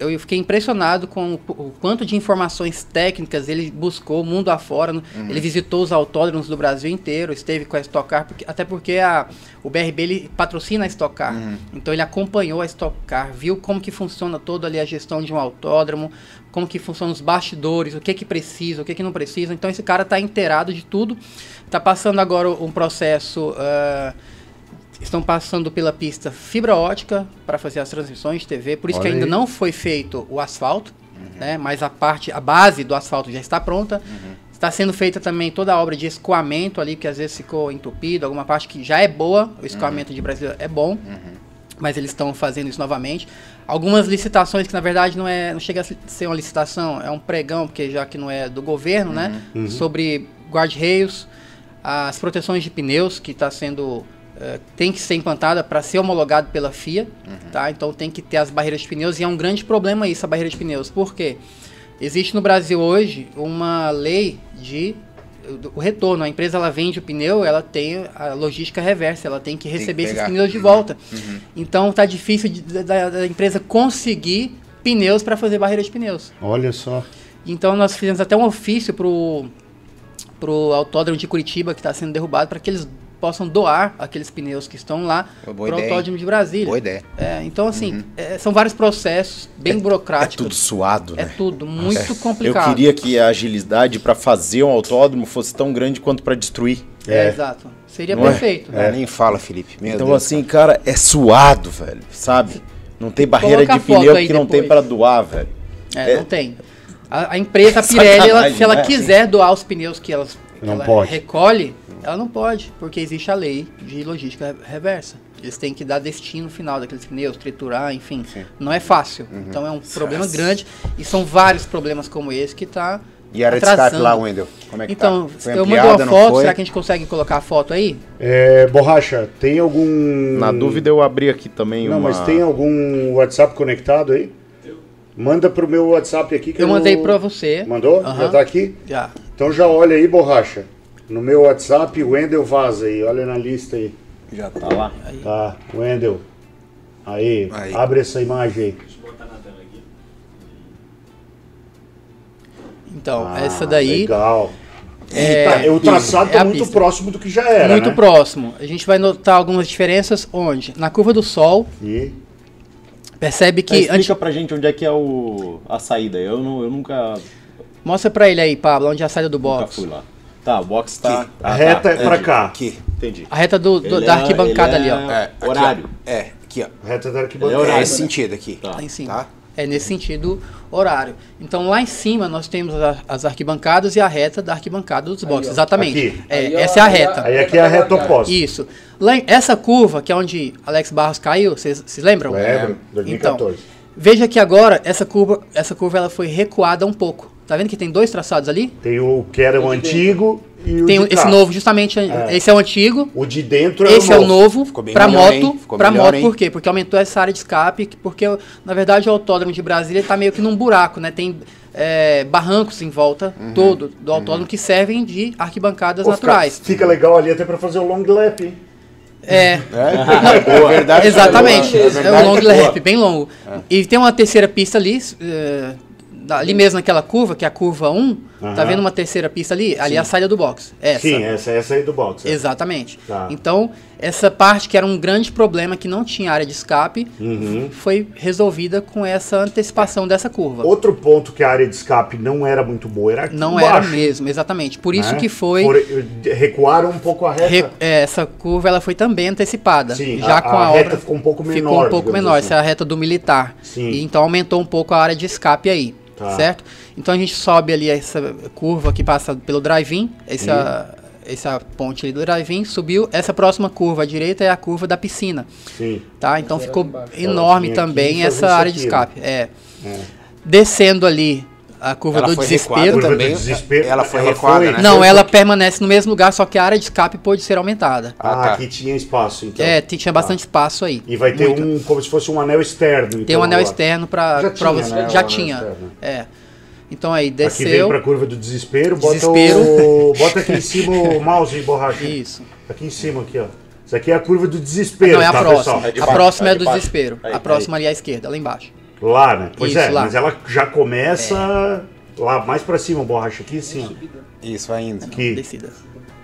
Eu fiquei impressionado com o, quanto de informações técnicas ele buscou mundo afora. no- Ele visitou os autódromos do Brasil inteiro, esteve com a Stock Car, porque- até porque a, o BRB ele patrocina a Stock Car. Então ele acompanhou a Stock Car, viu como que funciona toda ali a gestão de um autódromo, como que funcionam os bastidores, o que que precisa, o que que não precisa. Então esse cara está inteirado de tudo. Está passando agora um processo... ah, Estão passando pela pista fibra ótica para fazer as transmissões de TV, por isso que Olha ainda aí. não foi feito o asfalto, né? Mas a parte, a base do asfalto já está pronta. Está sendo feita também toda a obra de escoamento ali, que às vezes ficou entupido, alguma parte que já é boa, o escoamento de Brasília é bom, mas eles estão fazendo isso novamente. Algumas licitações que na verdade não é, não chega a ser uma licitação, é um pregão, porque já que não é do governo, né? Sobre guarda-reios, as proteções de pneus que está sendo eh, tem que ser implantada para ser homologado pela FIA, tá? Então tem que ter as barreiras de pneus e é um grande problema isso a barreira de pneus. Por quê? Existe no Brasil hoje uma lei de o retorno. A empresa ela vende o pneu, ela tem a logística reversa, ela tem que que receber esses pegar. pneus de volta. Então tá difícil de- da, da empresa conseguir pneus para fazer barreira de pneus. Olha só. Então nós fizemos até um ofício pro pro autódromo de Curitiba que está sendo derrubado para que eles possam doar aqueles pneus que estão lá para o autódromo de Brasília. Boa ideia. É, então assim, é, são vários processos bem É burocráticos. tudo suado, É né? tudo muito Eu complicado. queria que a agilidade para fazer um autódromo fosse tão grande quanto para destruir. É, É. exato. Seria Não é? perfeito. Ah, nem fala, Felipe. Meu então, Deus. assim, cara, é suado, velho, sabe? Não tem barreira Coloca de pneu que não tem para doar, velho. É, É. não tem. A, a empresa, a Pirelli, ela- se ela né? quiser doar os pneus que elas, Não ela pode. recolhe, ela não pode, porque existe a lei de logística reversa. Eles têm que dar destino no final daqueles pneus, triturar, enfim. Não é fácil. Então é um problema grande e são vários problemas como esse que tá E a área de atrasando. lá, Wendel? Como é que Então, tá? Eu mandei uma foto, será que a gente consegue colocar a foto aí? É, Borracha, tem algum. Na dúvida eu abri aqui também Não, uma... mas tem algum WhatsApp conectado aí? Manda pro meu WhatsApp aqui que Eu mandei pra você. Mandou? Já Aham. tá aqui? Já. Então já olha aí, Borracha. No meu WhatsApp, Wendel Vaza aí. Olha na lista aí. Já tá lá. Tá, Wendel. Aí, Aí. abre essa imagem aí. Deixa eu botar na tela aqui. Então, Ah, essa daí Legal. é, Tá, o traçado é tá a muito pista. próximo do que já era. muito né? próximo. A gente vai notar algumas diferenças onde? Na curva do sol, E percebe que explica antes, pra gente onde é que é o, a saída. Eu, não, eu nunca, mostra pra ele aí, Pablo, onde é a saída do nunca box. fui lá. Tá, o box tá... A Ah, reta tá, é pra cá. Aqui. Entendi. A reta do, do- da é- arquibancada ele ali, ó. é- É, aqui, Horário. ó. É, aqui, ó. A reta da é arquibancada. É horário. esse sentido aqui. Tá. Lá em cima. Tá? É nesse sentido horário. Então lá em cima nós temos a- as arquibancadas e a reta da arquibancada dos boxes. Exatamente. Aqui. É, Aí, ó, essa é a aí, reta. Aí aqui é a reta oposta. Isso. Lá em- essa curva, que é onde Alex Barros caiu, vocês vocês lembram? Lembro, 2014. Então, veja que agora essa curva, essa curva ela foi recuada um pouco. Tá vendo que tem dois traçados ali? Tem o que era o antigo e o Tem de esse cá. novo, justamente, esse é o antigo. O de dentro é Esse é o novo Ficou bem para melhor, moto, para melhor, moto hein? por quê? Porque aumentou essa área de escape, porque na verdade o autódromo de Brasília está meio que num buraco, né? Tem é, barrancos em volta Uhum. todo do autódromo que servem de arquibancadas Pô, fica- naturais. Fica, legal ali até pra fazer o long lap. hein? É, É, verdade. exatamente. É É, verdade. o long lap, bem longo. E tem uma terceira pista ali, é, ali mesmo naquela curva, que é a curva 1, tá Aham. vendo uma terceira pista ali? Ali é a saída do box. Essa. Sim, essa, essa aí do box. é. Exatamente. Tá. Então, essa parte que era um grande problema, que não tinha área de escape, Uhum. foi resolvida com essa antecipação dessa curva. Outro ponto que a área de escape não era muito boa era aqui não embaixo, era mesmo, exatamente. Por isso né? que foi. Por- recuaram um pouco a reta. re- é, essa curva ela foi também antecipada. Sim, já a- com a a, reta ficou um pouco menor, Ficou um pouco menor. assim. Essa é a reta do militar. Sim. E então aumentou um pouco a área de escape aí. Tá. Certo? Então a gente sobe ali essa curva que passa pelo drive-in. Essa, essa ponte ali do drive-in subiu. Essa próxima curva à direita é a curva da piscina. Sim. Tá? Então ficou Ela enorme aqui também essa área de aqui, escape. É. Descendo ali a curva Ela do foi desespero. Curva do também. desespero, Ela foi ela recuada, foi- né? Não, ela permanece no mesmo lugar, só que a área de escape pôde ser aumentada. Ah, Ah, tá. aqui tinha espaço, então. É, tinha bastante espaço aí. E vai ter Muito. um, como se fosse um anel externo. Tem então, um anel agora. externo para Já tinha, provas. né, Já anel tinha. É. Então aí, Aqui vem desceu. pra curva do desespero, bota Desespero. o. Bota aqui em cima o mouse e borracha. Isso. Aqui em cima, aqui, ó. Isso aqui é a curva do desespero, Não, é a tá, próxima. É a baixo, próxima é é do baixo. desespero. Aí, a próxima ali à esquerda, lá embaixo. Lá, né? Pois Isso, é, lá. mas ela já começa lá mais pra cima, borracha aqui sim. Isso, vai indo. Aqui. Descida.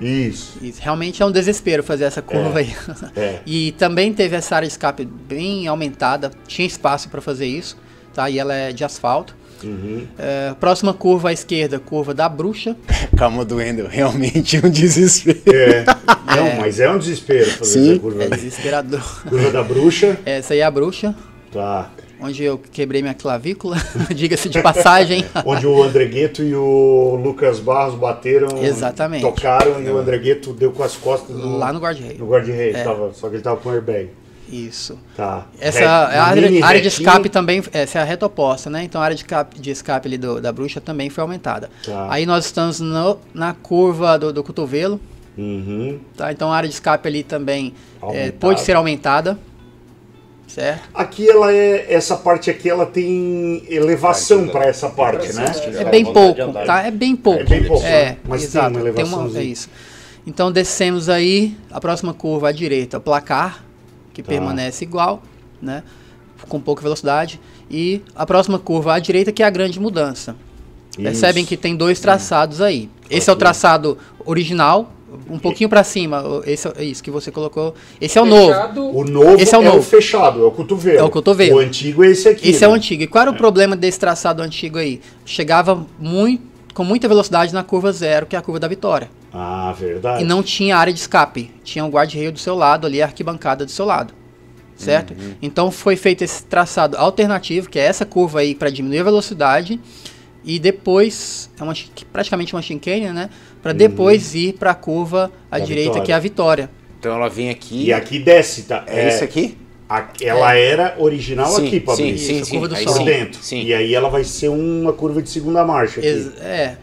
Isso. Isso. Realmente é um desespero fazer essa curva aí. é. E também teve essa área de escape bem aumentada. Tinha espaço para fazer isso. Tá? E ela é de asfalto. Uhum. É, próxima curva à esquerda, curva da bruxa. Calma do Wendel, realmente é um desespero. É. Não, mas é um desespero fazer Sim. essa curva. É desesperador. Curva da bruxa. Essa aí é a bruxa, Tá. Onde eu quebrei minha clavícula, diga-se de passagem. Onde o Andregueto e o Lucas Barros bateram. Exatamente. Tocaram e o Andregueto deu com as costas no, Lá no guarda-reio. no guarda-reio. É. tava- Só que ele tava com airbag. Isso. Tá. Essa é a área, área de escape também, essa é a reta oposta, né? Então a área de escape, de escape ali do- da bruxa também foi aumentada. Tá. Aí nós estamos no- na curva do, do cotovelo, Uhum. tá? Então a área de escape ali também é, pode ser aumentada, certo? Aqui ela é. Essa parte aqui ela tem elevação para essa parte, né? É bem pouco, tá? É bem pouco. É bem pouco, É, né? Mas tem exato. uma elevaçãozinha. é isso. Então descemos aí, a próxima curva à direita, o placar, que Tá. permanece igual, né? Com pouca velocidade. E a próxima curva à direita, que é a grande mudança. Percebem Isso. que tem dois traçados aí. Esse é o traçado original, um pouquinho para cima. o- Esse é isso que você colocou. Esse é o novo. Fechado, O novo Esse é o novo. fechado, é o cotovelo. É o cotovelo. O antigo é esse aqui. Esse é o né? antigo. E qual era o problema desse traçado antigo aí? Chegava muito, com muita velocidade na curva zero, que é a curva da vitória. Ah, verdade. E não tinha área de escape. Tinha um guarda-reio do seu lado ali, a arquibancada do seu lado. Certo? Uhum. Então foi feito esse traçado alternativo, que é essa curva aí para diminuir a velocidade. E depois, é uma, praticamente uma chicane, né? Para depois ir para a curva à Uhum. Da direita, Vitória. que é a vitória. Então ela vem aqui. E aqui desce, tá? É, isso aqui? a- ela era original Sim, aqui, sim, Fabrício. sim, Isso, sim. curva do Aí. Por sim, dentro. Sim. E aí ela vai ser uma curva de segunda marcha aqui. Ex- É.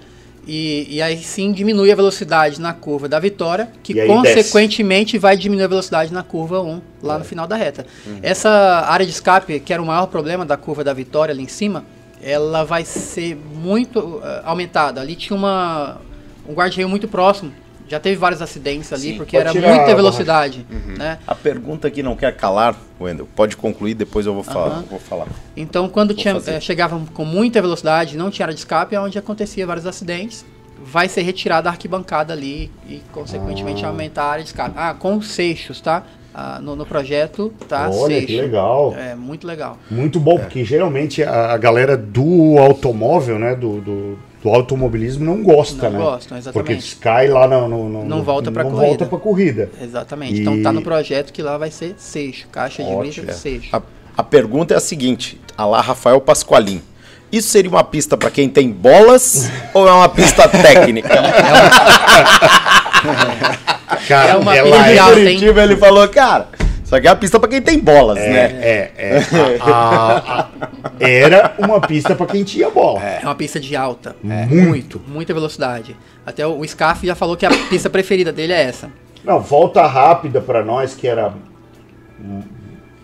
E, e aí sim diminui a velocidade na curva da Vitória, que consequentemente vai diminuir a velocidade na curva 1, lá no final da reta. Essa área de escape, que era o maior problema da curva da Vitória ali em cima, ela vai ser muito eh, aumentada. Ali tinha uma, um guarda-reio muito próximo. Já teve vários acidentes ali, Sim. porque era muita velocidade. Né? A pergunta que não quer calar, Wendel, pode concluir, depois eu vou falar. Vou falar. Então, quando tinha, fazer. eh, chegava com muita velocidade, não tinha área de escape, é onde acontecia vários acidentes. Vai ser retirada a arquibancada ali e, consequentemente, aumentar a área de escape. Ah, com seixos, tá? Ah, no, no projeto, tá? Olha, seixo. que legal. É, muito legal. Muito bom, porque geralmente a, a galera do automóvel, né, do, do, do automobilismo não gosta, Não né? gostam, exatamente. Porque cai lá no... no, no- Não volta pra não corrida. volta pra corrida. Exatamente. E- Então, tá no projeto que lá vai ser seixo. Caixa de Ótimo. brita, seixo. A, a pergunta é a seguinte: a lá Rafael Pasqualim. Isso seria uma pista para quem tem bolas ou é uma pista técnica? Cara, É uma ela pista é, de? Curitiba ele falou, cara, isso aqui é uma pista para quem tem bolas, é, né? é, é. A- a- a- era uma pista pra quem tinha bola. É uma pista de alta. Muito. Muita velocidade. Até o Scarf já falou que a pista preferida dele é essa. Não, volta rápida pra nós, que era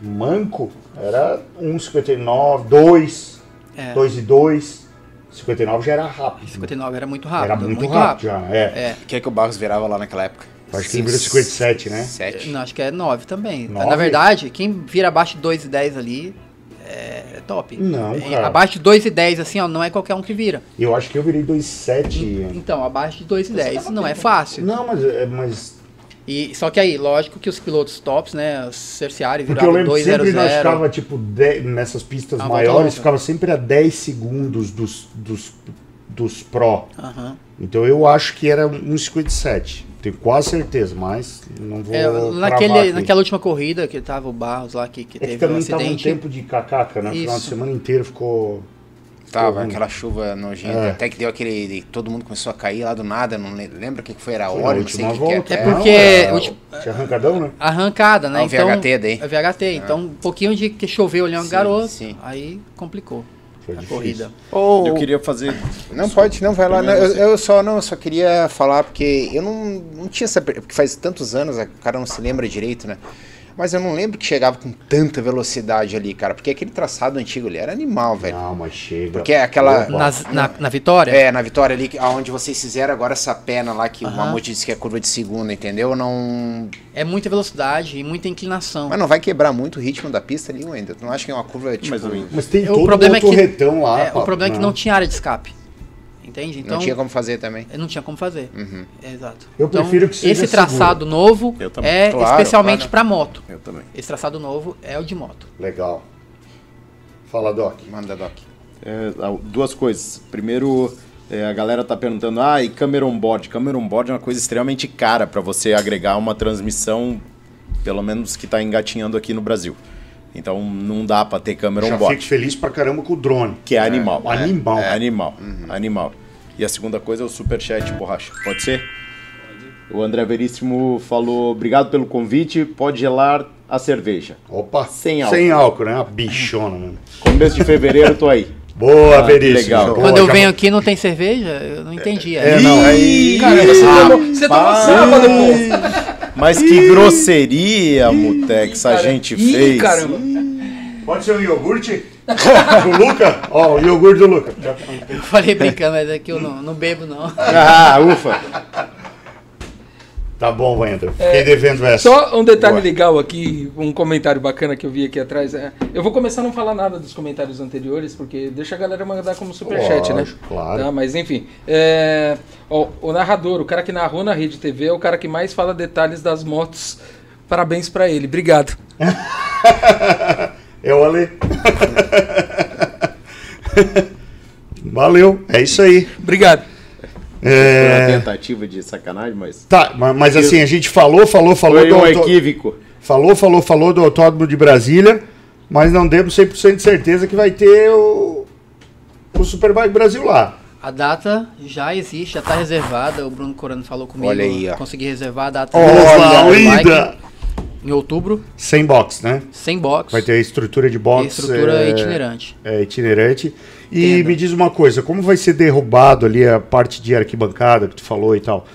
manco, era 1,59, 2, É. 2 e 2. 59 já era rápido. 59 era muito rápido. Era muito, rápido, já, é. É. O que é que o Barros virava lá naquela época? Acho que ele virou 57, né? 7. Não, acho que é 9 também. Nove? Na verdade, quem vira abaixo de 2 e 10 ali é top. Não, É, cara. Abaixo de 2 e 10, assim, ó, não é qualquer um que vira. Eu acho que eu virei 2,7. Então, abaixo de 2 e 10 não é fácil. Não, mas, é, mas E, só que aí, lógico que os pilotos tops, né, os cerciários Porque eu viravam lembro que sempre nós 200. ficava, tipo, de- nessas pistas Ah, maiores, ficava sempre a 10 segundos dos, dos, dos Pro. Aham. Então eu acho que era 1,57. Tenho quase certeza, mas não vou. É, naquele, aqui. naquela última corrida que tava o Barros lá, que, que É que teve um também tava um acidente. tempo de cacaca, né? Final de Isso. semana inteiro ficou. Tava, ruim. aquela chuva nojenta. É. Até que deu aquele. de- Todo mundo começou a cair lá do nada. Não le- lembra o que foi? Era a hora, não sei o última que, que é. volta. É É, porque- ulti- Tinha arrancadão, né? Arrancada, né? Ah, o então, VHT daí. É VHT. Então, um pouquinho de que choveu ali um garoto, sim. aí complicou Foi a difícil. corrida. Ou- Eu queria fazer. Não pode, não vai lá. Não, eu, eu só não, eu só queria falar porque eu não, não tinha essa porque faz tantos anos, o cara não se lembra direito, né? Mas eu não lembro que chegava com tanta velocidade ali, cara, porque aquele traçado antigo ali era animal, velho. Não, mas chega. Porque é aquela-. Nas- na, na vitória? É, na vitória ali, aonde vocês fizeram agora essa pena lá que o Aham. Mamute disse que é curva de segunda, entendeu? Não. É muita velocidade e muita inclinação. Mas não vai quebrar muito o ritmo da pista ali, ainda. Tu não acha que é uma curva tipo. Mais ou menos. Mas tem O todo problema um é que- torretão lá. É, pá, o problema é que não tinha área de escape. Entende? Então, não tinha como fazer também. não tinha como fazer. Uhum. Exato. Eu Então, prefiro que seja Esse traçado novo Eu também. é Claro, especialmente claro. para moto. Eu também. Esse traçado novo é o de moto. Legal. Fala, Doc. Manda, Doc. É, ah, duas coisas. Primeiro, é, a galera tá perguntando, ah, e câmera on-board? Câmera on-board é uma coisa extremamente cara para você agregar uma transmissão, pelo menos que tá engatinhando aqui no Brasil. Então não dá para ter câmera Já on-board, fico feliz pra caramba com o drone. que é animal. Animal. É animal, animal. E a segunda coisa é o superchat, borracha. Pode ser? O André Veríssimo falou, obrigado pelo convite, pode gelar a cerveja. Opa. Sem álcool. Sem álcool, né? Uma bichona, mano. Começo de fevereiro, tô aí. Boa, Ah, Veríssimo. legal. Boa, Quando eu venho aqui não tem cerveja, eu não entendi. É, não. Aí... Caramba, você tomou, você tomou sábado, pô. Mas que grosseria, Mutex, a Cara, gente ih, fez. caramba. Pode ser um iogurte? o Luca? Ó, o iogurte do Luca. Eu falei brincando, mas é que eu não, não bebo, não. Ah, ufa. Tá bom, Wendel. Fiquei devendo essa. Só um detalhe Boa. legal aqui, um comentário bacana que eu vi aqui atrás. É, eu vou começar a não falar nada dos comentários anteriores, porque deixa a galera mandar como superchat, né? Claro. Tá, mas enfim. é, ó, o narrador, o cara que narrou na Rede TV, é o cara que mais fala detalhes das motos. Parabéns pra ele. Obrigado. É o Ale. Valeu, é isso aí. Obrigado. Foi É, uma tentativa de sacanagem, mas. Tá, ma- mas assim, a gente falou, falou, falou Foi do um auto- equívoco. falou, falou, falou do Autódromo de Brasília, mas não demos 100% de certeza que vai ter o, o Superbike Brasil lá. A data já existe, já está reservada. O Bruno Corano falou comigo. Olha aí, ó. Consegui reservar a data Olha, bike em outubro, Sem box, né? sem box. Vai ter a estrutura de e box. estrutura é, itinerante. É, itinerante. E me diz uma coisa, como vai ser derrubado ali a parte de arquibancada que tu falou e tal?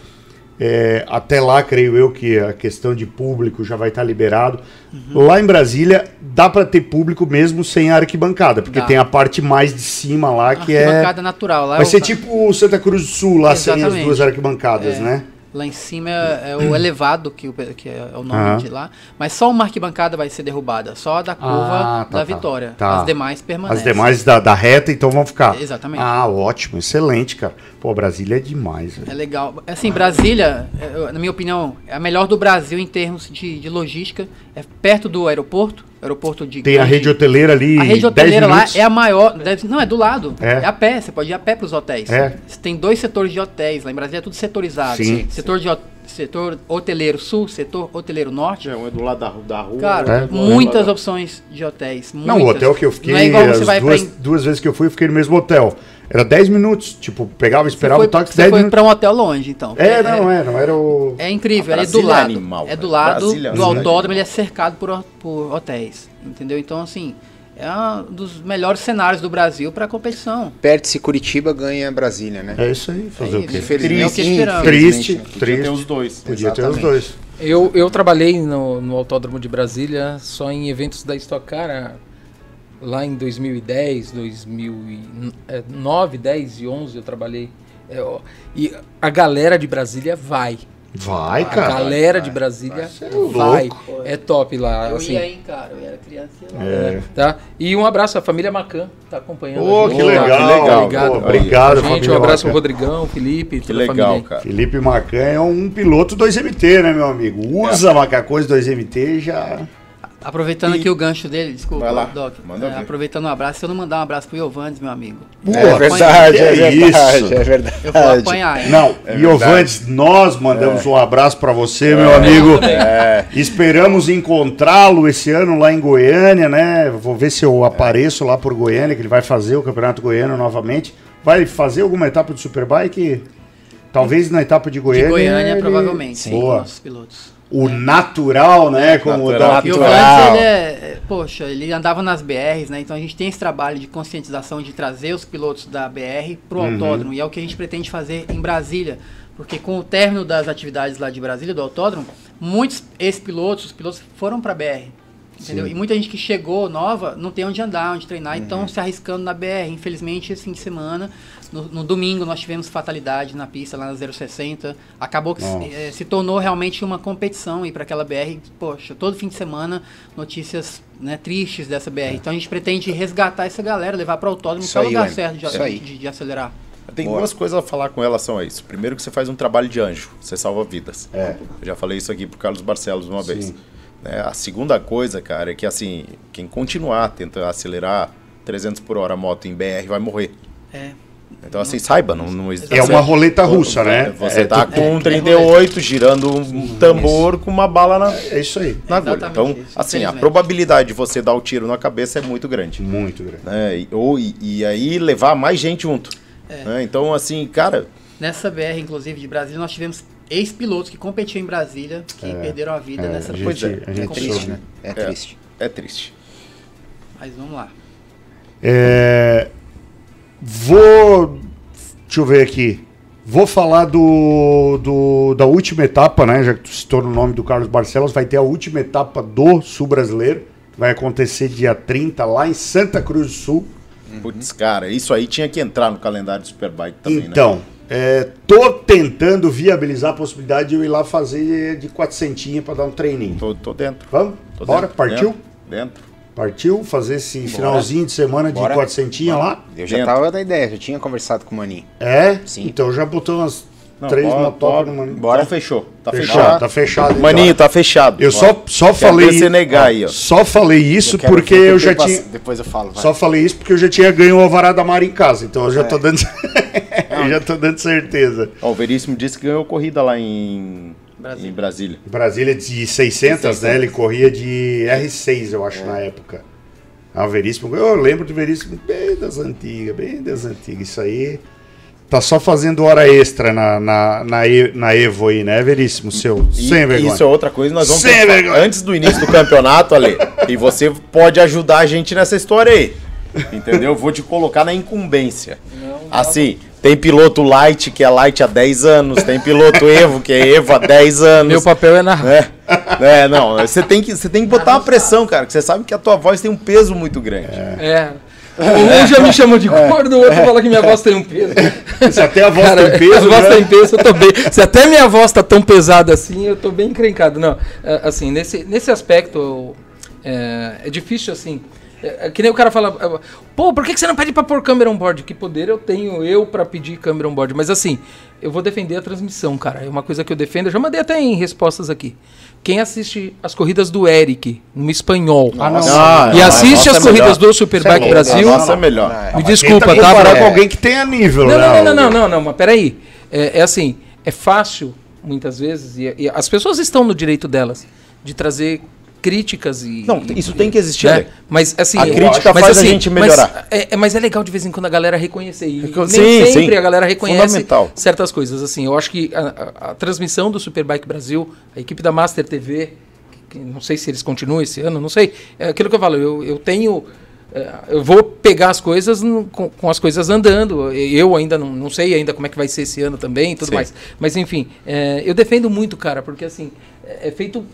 É, até lá, creio eu que a questão de público já vai estar liberado. Uhum. Lá em Brasília, dá para ter público mesmo sem a arquibancada, porque Dá. tem a parte mais de cima lá que é. Arquibancada natural. Lá Vai é ser tipo o Santa Cruz do Sul, lá sem as Exatamente. duas arquibancadas, É. né? Lá em cima é, é o elevado, que, o- que é o nome Aham. de lá. Mas só uma arquibancada vai ser derrubada. Só a da curva Ah, tá, da tá. Vitória. Tá. As demais permanecem. As demais da, da reta, então vão ficar. Exatamente. Ah, ótimo, excelente, cara. Pô, Brasília é demais. velho. É legal. Assim, Brasília, é, eu- na minha opinião, é a melhor do Brasil em termos de, de logística. É perto do aeroporto. Aeroporto de Tem a rede hoteleira ali. A rede 10 hoteleira lá minutos. é a maior. deve- não, é do lado. É. É. a pé. Você pode ir a pé para os hotéis. É. Você tem dois setores de hotéis. Lá em Brasília é tudo setorizado. Sim. Setor, de, hot- setor hoteleiro sul, setor hoteleiro norte. É, um é do lado da, da rua. Cara, É. muitas opções de hotéis. Não, o muitas. hotel que eu fiquei, Não é igual você as vai duas, pra. duas vezes que eu fui, eu fiquei no mesmo hotel. Era 10 minutos. Tipo, pegava, Você esperava foi, o táxi você 10 foi minutos. pra um hotel longe, então. É, não, é, não era o. É incrível, ele é do é lado. animal, é do lado Brasília é do autódromo, ele é cercado por, por hotéis. Entendeu? Então, assim, é um dos melhores cenários do Brasil para competição. Perde-se Curitiba, ganha Brasília, né? É isso aí, fazer É o quê? isso. É o que Infelizmente, esperamos. Triste, Podia triste. ter os dois. Podia ter os Exatamente. dois. Eu, eu trabalhei no, no Autódromo de Brasília só em eventos da Stock Car lá em 2010, 2009, 10 e 11 eu trabalhei. É, ó, e a galera de Brasília vai. Vai, A cara. galera de Brasília é vai. louco. É top lá. Eu assim, ia, hein, cara, eu era criança. e ia lá. É. tá? E um abraço à família Macan, tá acompanhando. A gente. que legal. que legal. Obrigado, Pô, obrigado, Gente, família um abraço pro Macan. Rodrigão, Felipe, Que toda a família legal, cara. Felipe Macan é um piloto 2MT, né, meu amigo? Usa Macacões 2MT já. Aproveitando aqui o gancho dele, desculpa, Vai lá, Doc. manda É, aproveitando um abraço, se eu não mandar um abraço pro Iovandes, meu amigo. É verdade, é é verdade, isso? é verdade. Eu vou apanhar, hein? Não, É Iovantes, nós mandamos um abraço pra você, meu amigo. É. Esperamos encontrá-lo esse ano lá em Goiânia, né? Vou ver se eu apareço lá por Goiânia, que ele vai fazer o Campeonato Goiano novamente. Vai fazer alguma etapa de Superbike? Talvez na etapa de De Goiânia. Goiânia, ele- provavelmente. Sim. Boa. Nossos pilotos. O natural, né? Como Natural. o Doc E o. Vance, ele é, poxa, ele andava nas BRs, né? Então a gente tem esse trabalho de conscientização de trazer os pilotos da BR pro Uhum. autódromo. E é o que a gente pretende fazer em Brasília. Porque com o término das atividades lá de Brasília, do autódromo, muitos ex-pilotos, os pilotos foram pra BR. Entendeu? E muita gente que chegou nova não tem onde andar, onde treinar, Uhum. então se arriscando na BR. Infelizmente, esse fim de semana, no, no domingo, nós tivemos fatalidade na pista lá na 060. Acabou que se, eh, se tornou realmente uma competição ir para aquela BR. Poxa, todo fim de semana, notícias né, tristes dessa BR. Então a gente pretende resgatar essa galera, levar para o autódromo, é o lugar Wendel. certo de, de- de acelerar. Tem Boa. duas coisas a falar com relação a isso. Primeiro que você faz um trabalho de anjo, você salva vidas. É. Eu já falei isso aqui pro Carlos Barcelos uma Sim. vez. Né, a segunda coisa, cara, é que assim, quem continuar tentando acelerar 300 por hora a moto em BR vai morrer. É. Então assim, saiba, não, não existe... É uma roleta russa, né? Você É, tá tu- com um é, 38 girando um tambor com uma bala na, É isso aí. na agulha. Então, isso, assim, a probabilidade de você dar o tiro na cabeça é muito grande. Muito grande. Né? E, ou, e, e aí levar mais gente junto. É. né? Então, assim, cara, Nessa BR, inclusive, de Brasília, nós tivemos ex-pilotos que competiam em Brasília, que perderam a vida É, nessa a Pois gente, é. É triste, soube. né? É É. triste. é triste. Mas vamos lá. É, vou. Deixa eu ver aqui. Vou falar do, do- da última etapa, né? Já que tu citou no nome do Carlos Barcelos, vai ter a última etapa do Sul Brasileiro. Vai acontecer dia 30 lá em Santa Cruz do Sul. Putz, cara, isso aí tinha que entrar no calendário do Superbike também, né? então, é, tô tentando viabilizar a possibilidade de eu ir lá fazer de 400 para dar um treininho. Tô, tô dentro. Vamos? Tô Bora? dentro, Partiu? Dentro. dentro. Partiu fazer esse finalzinho de semana de Bora. 400 lá? Eu já Dentro. tava na ideia, já tinha conversado com o Maninho. É? Sim. Então já botou umas Não, três bora, motocas bora. no Maninho. Bora. Então fechou. Tá Fechado, fechado. tá fechado. então. Maninho, tá fechado. Eu só, só falei você negar aí, ó. Só falei isso Eu porque eu já tinha. Depois eu falo, vai. Só falei isso porque eu já tinha ganho o alvará da Mara em casa, então eu já É. tô dando. eu já tô dando certeza. Ó, o Veríssimo disse que ganhou corrida lá em Brasília. em Brasília. Brasília de 600, né? Ele corria de R6, eu acho, na época. Ah, o Veríssimo. Eu lembro do Veríssimo bem das antigas, bem das antigas. Isso aí. Tá só fazendo hora extra na, na, na, E- na Evo aí, né, Veríssimo? Seu. E Sem vergonha. Isso é outra coisa, nós vamos Sem falar vergonha. antes do início do campeonato, Ale. e você pode ajudar a gente nessa história aí. Entendeu? Vou te colocar na incumbência. Assim, tem piloto Light, que é Light há 10 anos, tem piloto Evo, que é Evo há 10 anos. Meu papel é narrar. É, é, não, você tem que, você tem que botar uma pressão, cara, que você sabe que a tua voz tem um peso muito grande. É. Um já me chamou de gordo, o outro fala que minha voz tem um peso. Se até a voz Cara, tem peso, a voz né? tem peso, eu tô bem. Se até minha voz tá tão pesada assim, eu tô bem encrencado. Não, é, assim, nesse, nesse aspecto, é, é difícil assim. É, é que nem o cara fala, é, pô, por que que você não pede pra pôr câmera on board? Que poder eu tenho eu pra pedir câmera on board? Mas assim, eu vou defender a transmissão, cara. É uma coisa que eu defendo, eu já mandei até em respostas aqui. Quem assiste as corridas do Eric, no espanhol, Ah, não. Ah, e a assiste nossa as é corridas melhor. do Superbike é Brasil. Nossa, é melhor. me desculpa, tá tá? comparar Pra- com alguém que tenha nível, não, né? não, não, não, não, não, mas peraí. É, é assim, é fácil, muitas vezes, e, e as pessoas estão no direito delas de trazer críticas e. Não, isso tem que existir, né? Mas assim. A crítica acho- mas, faz a gente melhorar. Mas é, é- mas é legal de vez em quando a galera reconhecer. E Recon- nem sim, sempre sim. a galera reconhece certas coisas. Assim, eu acho que a, a- a transmissão do Superbike Brasil, a equipe da Master TV, que não sei se eles continuam esse ano, não sei. É aquilo que eu falo, eu, eu tenho. é, Eu vou pegar as coisas no- com, com as coisas andando. Eu ainda não, não sei ainda como é que vai ser esse ano também e tudo Sim. mais. Mas enfim, é, eu defendo muito, cara, porque assim, é, é feito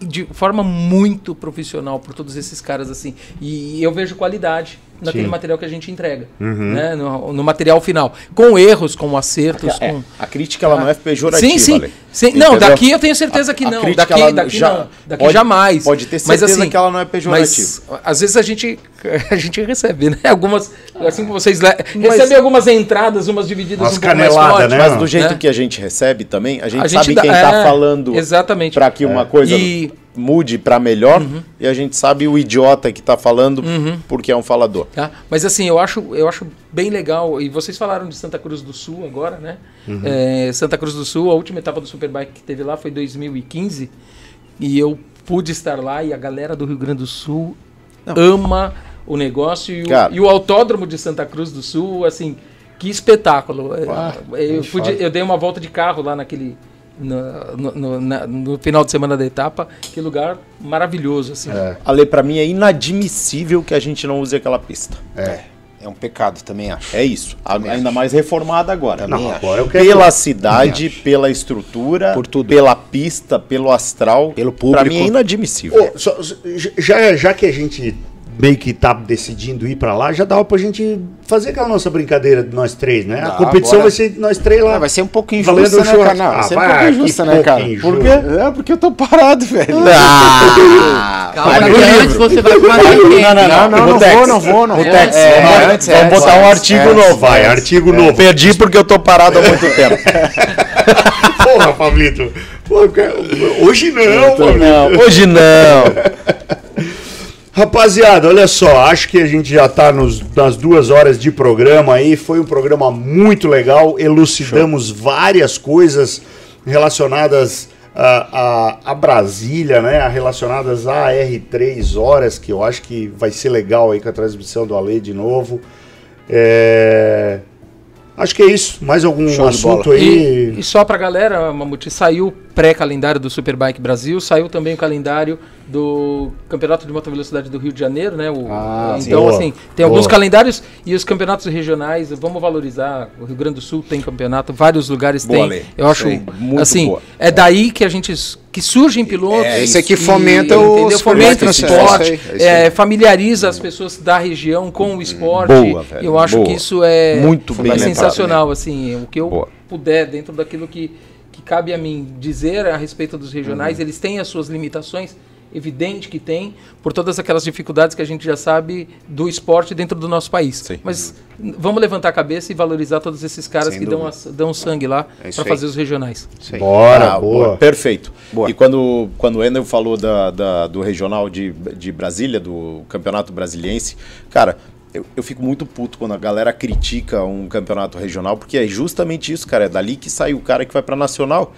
de forma muito profissional por todos esses caras assim. E eu vejo qualidade naquele Sim. material que a gente entrega, né? no, no material final. Com erros, com acertos, É, com. a crítica ela não é pejorativa, Sim, sim. Sim, Não, daqui eu tenho certeza que A- a não. crítica, daqui ela daqui já- não. Daqui pode- jamais. pode ter Mas, certeza assim, que ela não é pejorativa. Mas às vezes a gente, a gente recebe, né? Algumas. Assim como vocês recebem algumas entradas, umas divididas Umas um forte. né? Mas do jeito né? que a gente recebe também, a gente, A gente sabe dá- quem tá é, falando exatamente. para que uma coisa E- mude para melhor e a gente sabe o idiota que tá falando porque é um falador. Tá? Mas assim, eu acho, eu acho bem legal. E vocês falaram de Santa Cruz do Sul agora, né? É, Santa Cruz do Sul, a última etapa do Superbike que teve lá foi 2015. E eu pude estar lá e a galera do Rio Grande do Sul ama o negócio. E o, e o autódromo de Santa Cruz do Sul, assim, que espetáculo. É, eu, pude- eu dei uma volta de carro lá naquele. No, no- na- no final de semana da etapa, que lugar maravilhoso, assim. Ale, para mim é inadmissível que a gente não use aquela pista. É. É um pecado, também acho. É isso. Também ainda acho. mais reformada agora. Também Não, agora eu quero. Pela cidade, pela estrutura, Por tudo. pela pista, pelo astral. Pelo Pra público. mim é inadmissível. Ô, só- já, já que a gente meio que tá decidindo ir pra lá, já dava pra gente fazer aquela nossa brincadeira de nós três, né? a Dá, competição bora. vai ser nós três lá. Ah, vai ser um pouco injusta, né, cara? Não, vai ser um Ah, pouco vai, injusta, né, cara? Por quê? É, porque eu tô parado, velho. Ah, Calma, Vai que no antes você vai tempo. Não, não, não Rutex. vou, não vou, não vou. É, vamos, antes, vamos botar um artigo antes. novo. Vai, artigo novo. Perdi porque eu tô parado há muito tempo. Porra, Pablito. Quero- Hoje não, Pablito. Não, hoje não. Rapaziada, olha só, acho que a gente já está nas duas horas de programa aí. Foi um programa muito legal. Elucidamos várias coisas relacionadas a, a, a Brasília, né? Relacionadas a R3 horas, que eu acho que vai ser legal aí com a transmissão do Ale de novo. É, Acho que é isso. Mais algum Show assunto aí? E, e só pra galera, Mamute, saiu o pré-calendário do Superbike Brasil, saiu também o calendário do Campeonato de Moto Velocidade do Rio de Janeiro, né? O- Ah, então, boa, assim, tem alguns boa. calendários e os campeonatos regionais, vamos valorizar. O Rio Grande do Sul tem campeonato, vários lugares Boa, tem. Lê. Eu acho, muito assim, boa. é daí que a gente que surgem pilotos. É, isso aqui e- fomenta o entendeu? Superbike fomenta o esporte, é aí, é é, familiariza as pessoas da região com o esporte. Boa, velho, Eu acho boa. que isso é Muito bem é lembrado, sensacional, assim, o que eu Boa. puder dentro daquilo que, que cabe a mim dizer a respeito dos Uhum. regionais, eles têm as suas limitações, evidente que tem, por todas aquelas dificuldades que a gente já sabe do esporte dentro do nosso país. Sim. Mas vamos levantar a cabeça e valorizar todos esses caras Sem que dão, dúvida. as- dão sangue lá É para fazer os regionais. Aí. Bora, Ah, boa. Perfeito. Boa. E quando, quando o Endel falou da, da- do regional de, de Brasília, do campeonato brasiliense, cara, eu, eu fico muito puto quando a galera critica um campeonato regional, porque é justamente isso, cara. É dali que sai o cara que vai pra nacional.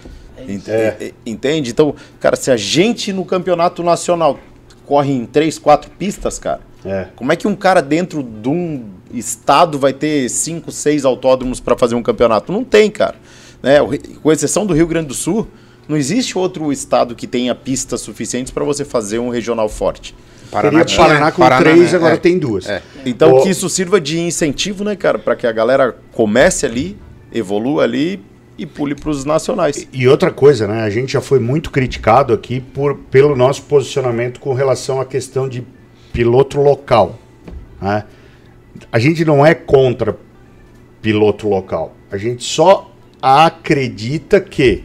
Ent- é- Entende? Então, cara, se a gente no campeonato nacional corre em três, quatro pistas, cara. É. Como é que um cara dentro de um, estado vai ter cinco, seis autódromos para fazer um campeonato? Não tem, cara. Né? O Com exceção do Rio Grande do Sul, não existe outro estado que tenha pistas suficientes para você fazer um regional forte. Paraná, tinha, Paraná com Paraná, três, né? agora É. tem duas. É. Então Ô, que isso sirva de incentivo, né, cara, para que a galera comece ali, evolua ali e pule para os nacionais. E outra coisa, né? A gente já foi muito criticado aqui por, pelo nosso posicionamento com relação à questão de piloto local. né? A gente não é contra piloto local. A gente só acredita que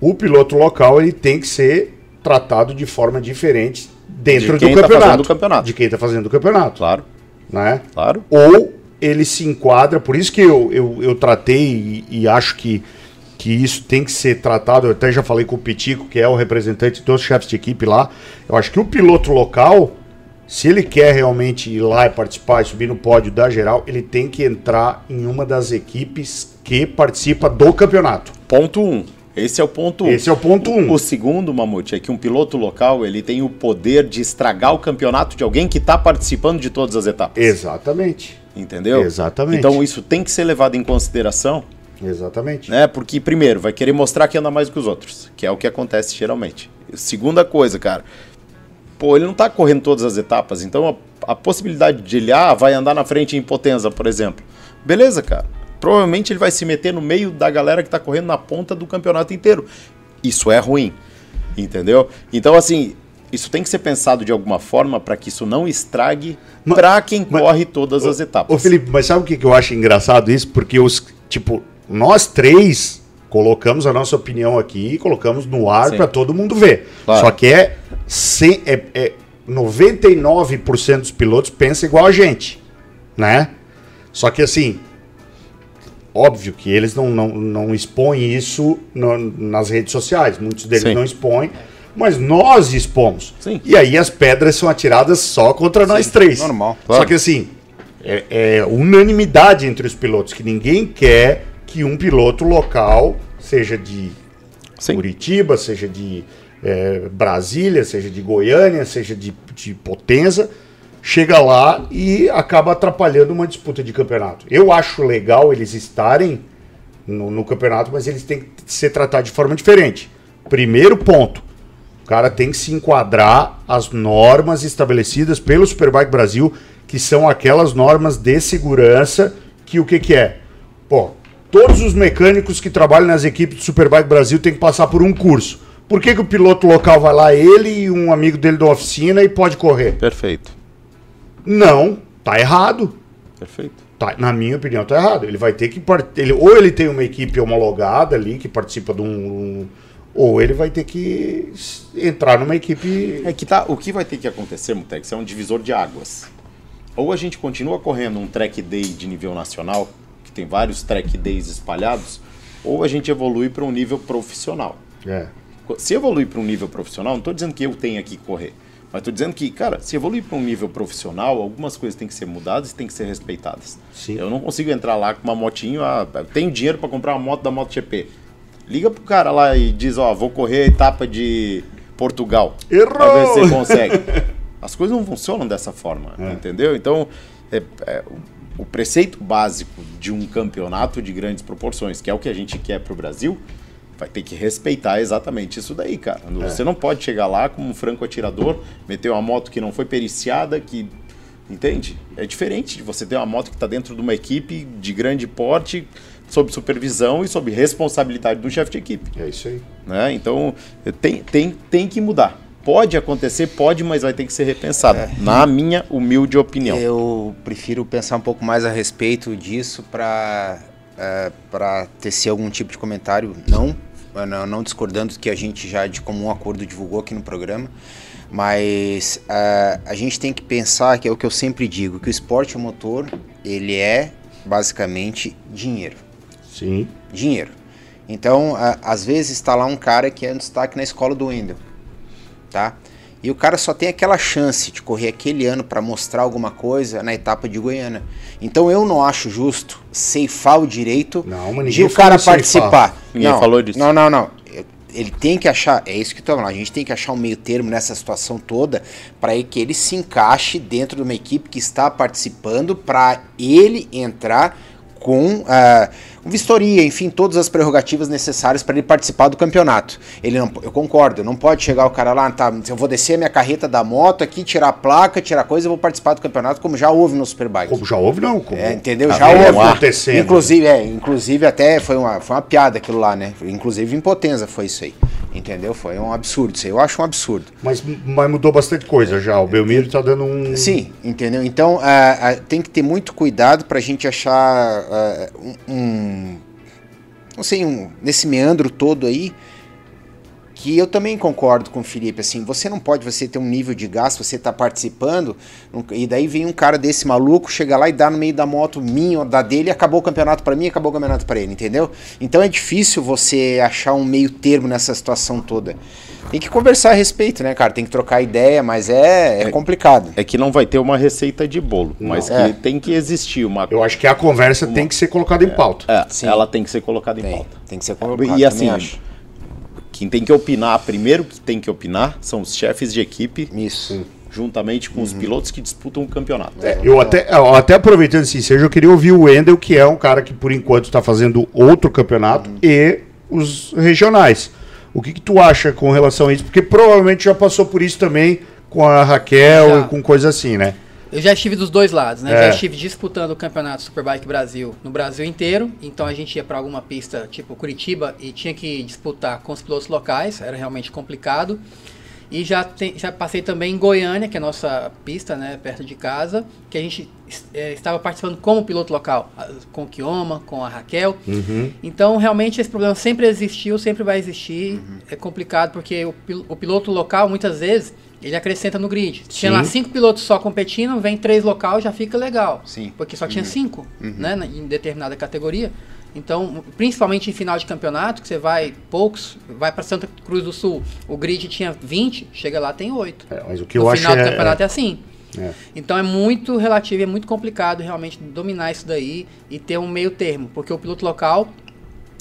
o piloto local ele tem que ser tratado de forma diferente dentro De do tá campeonato. o campeonato. De quem está fazendo o campeonato. Claro, Né? claro. ou ele se enquadra, por isso que eu, eu, eu tratei e, e acho que, que isso tem que ser tratado, eu até já falei com o Pitico, que é o representante dos chefes de equipe lá, eu acho que o piloto local, se ele quer realmente ir lá e participar e subir no pódio da geral, ele tem que entrar em uma das equipes que participa do campeonato. Ponto um. Esse é o ponto um. Esse é o ponto um. O segundo, Mamute, é que um piloto local ele tem o poder de estragar o campeonato de alguém que está participando de todas as etapas. Exatamente. Entendeu? Exatamente. Então isso tem que ser levado em consideração, Exatamente. né? Porque, primeiro, vai querer mostrar que anda mais que os outros, que é o que acontece geralmente. Segunda coisa, cara, pô, ele não tá correndo todas as etapas, então a, a possibilidade de ele, ah, vai andar na frente em Potenza, por exemplo. Beleza, cara. Provavelmente ele vai se meter no meio da galera que tá correndo na ponta do campeonato inteiro. Isso é ruim, entendeu? Então, assim, isso tem que ser pensado de alguma forma para que isso não estrague para quem mas- corre todas as etapas. Ô Felipe, mas sabe o que, que eu acho engraçado isso? Porque os, tipo, nós três colocamos a nossa opinião aqui e colocamos no ar para todo mundo ver. Claro. Só que é, é, é 99% dos pilotos pensam igual a gente, né? Só que assim, óbvio que eles não, não, não expõem isso no- nas redes sociais, muitos deles Sim. não expõem, mas nós expomos. Sim. E aí as pedras são atiradas só contra nós três. normal, Só claro. que assim, é, é unanimidade entre os pilotos que ninguém quer que um piloto local, seja de Sim. Curitiba, seja de é, Brasília, seja de Goiânia, seja de, de Potenza, chega lá e acaba atrapalhando uma disputa de campeonato. Eu acho legal eles estarem no, no campeonato, mas eles têm que ser tratados de forma diferente. Primeiro ponto, cara tem que se enquadrar às normas estabelecidas pelo Superbike Brasil, que são aquelas normas de segurança que o que, que é? Pô, todos os mecânicos que trabalham nas equipes do Superbike Brasil têm que passar por um curso. Por que, que o piloto local vai lá, ele e um amigo dele da oficina, e pode correr? Perfeito. Não, tá errado. Perfeito. Tá, na minha opinião, tá errado. Ele vai ter que. part- Ele, ou ele tem uma equipe homologada ali que participa de um. um- ou ele vai ter que entrar numa equipe. É que tá, o que vai ter que acontecer, Mutex, é um divisor de águas. Ou a gente continua correndo um track day de nível nacional, que tem vários track days espalhados, ou a gente evolui para um nível profissional. É. Se evoluir para um nível profissional, não estou dizendo que eu tenha que correr, mas estou dizendo que, cara, se evoluir para um nível profissional, algumas coisas têm que ser mudadas e têm que ser respeitadas. Sim. Eu não consigo entrar lá com uma motinho, ah, tenho dinheiro para comprar uma moto da MotoGP. Liga pro cara lá e diz, ó, vou correr a etapa de Portugal. Errou! Pra ver se você consegue. As coisas não funcionam dessa forma, entendeu? Então, é- é, o- o preceito básico de um campeonato de grandes proporções, que é o que a gente quer pro Brasil, vai ter que respeitar exatamente isso daí, cara. Você não pode chegar lá como um franco atirador, meter uma moto que não foi periciada, que. Entende? É diferente de você ter uma moto que está dentro de uma equipe de grande porte, sob supervisão e sob responsabilidade do chefe de equipe. É isso aí. Né? Então, tem, tem, tem que mudar. Pode acontecer, pode, mas vai ter que ser repensado. Na minha humilde opinião. Eu prefiro pensar um pouco mais a respeito disso para para tecer algum tipo de comentário, não, não, não discordando do que a gente já de comum acordo divulgou aqui no programa, mas eh, a gente tem que pensar que é o que eu sempre digo, que o esporte motor ele é basicamente dinheiro Sim. dinheiro. Então, a- às vezes está lá um cara que é um destaque na escola do Wendel, tá? E o cara só tem aquela chance de correr aquele ano para mostrar alguma coisa na etapa de Goiânia. Então eu não acho justo ceifar o direito Não, mas de o cara participar. Ninguém não, falou disso. Não, não, não. Ele tem que achar, é isso que eu tô falando, a gente tem que achar um meio termo nessa situação toda para que ele se encaixe dentro de uma equipe que está participando para ele entrar com ah, vistoria, enfim, todas as prerrogativas necessárias para ele participar do campeonato. Ele não, eu concordo, não pode chegar o cara lá, tá, eu vou descer a minha carreta da moto aqui, tirar a placa, tirar coisa, eu vou participar do campeonato, como já houve no Superbike. Como já houve, não. Como É, entendeu? tá Já houve. acontecendo. Inclusive, é, inclusive até foi uma, foi uma piada aquilo lá, né? Inclusive em Potenza foi isso aí. Entendeu? Foi um absurdo isso aí. Eu acho um absurdo. Mas, mas mudou bastante coisa já. O Belmiro tá dando um. Sim, entendeu? Então ah, ah, tem que ter muito cuidado pra gente achar ah, um, Não sei, um, nesse meandro todo aí. Que eu também concordo com o Felipe, assim, você não pode você ter um nível de gasto, você tá participando, e daí vem um cara desse maluco, chega lá e dá no meio da moto minha ou da dele, e acabou o campeonato pra mim, acabou o campeonato pra ele, entendeu? Então é difícil você achar um meio termo nessa situação toda. Tem que conversar a respeito, né, cara? Tem que trocar ideia, mas é, é complicado. É que não vai ter uma receita de bolo, mas que É. tem que existir uma. Eu acho que a conversa tem que ser colocada em pauta. É, Sim. ela tem que ser colocada em Tem, pauta. tem que ser colocado. E assim, acho. Quem tem que opinar, primeiro que tem que opinar, são os chefes de equipe, Isso. juntamente com os pilotos que disputam o campeonato. Eu até, eu até aproveitando esse seja, eu queria ouvir o Wendel, que é um cara que por enquanto está fazendo outro campeonato, e os regionais. O que, que tu acha com relação a isso? Porque provavelmente já passou por isso também com a Raquel Já. e com coisa assim, né? Eu já estive dos dois lados, né? É. Já estive disputando o campeonato Superbike Brasil no Brasil inteiro. Então a gente ia para alguma pista tipo Curitiba e tinha que disputar com os pilotos locais, era realmente complicado. E já, tem- já passei também em Goiânia, que é a nossa pista, né, perto de casa, que a gente eh, estava participando como piloto local, com o Kioma, com a Raquel. Então, realmente, esse problema sempre existiu, sempre vai existir. É complicado porque o, o piloto local, muitas vezes, ele acrescenta no grid. Tinha lá cinco pilotos só competindo, vem três local, já fica legal. Sim. Porque só tinha cinco, né, na- em determinada categoria. Então, principalmente em final de campeonato, que você vai poucos, vai para Santa Cruz do Sul, o grid tinha 20, chega lá tem 8. É, mas o que eu no acho final do é- campeonato é, assim. É. Então é muito relativo, é muito complicado realmente dominar isso daí e ter um meio termo, porque o piloto local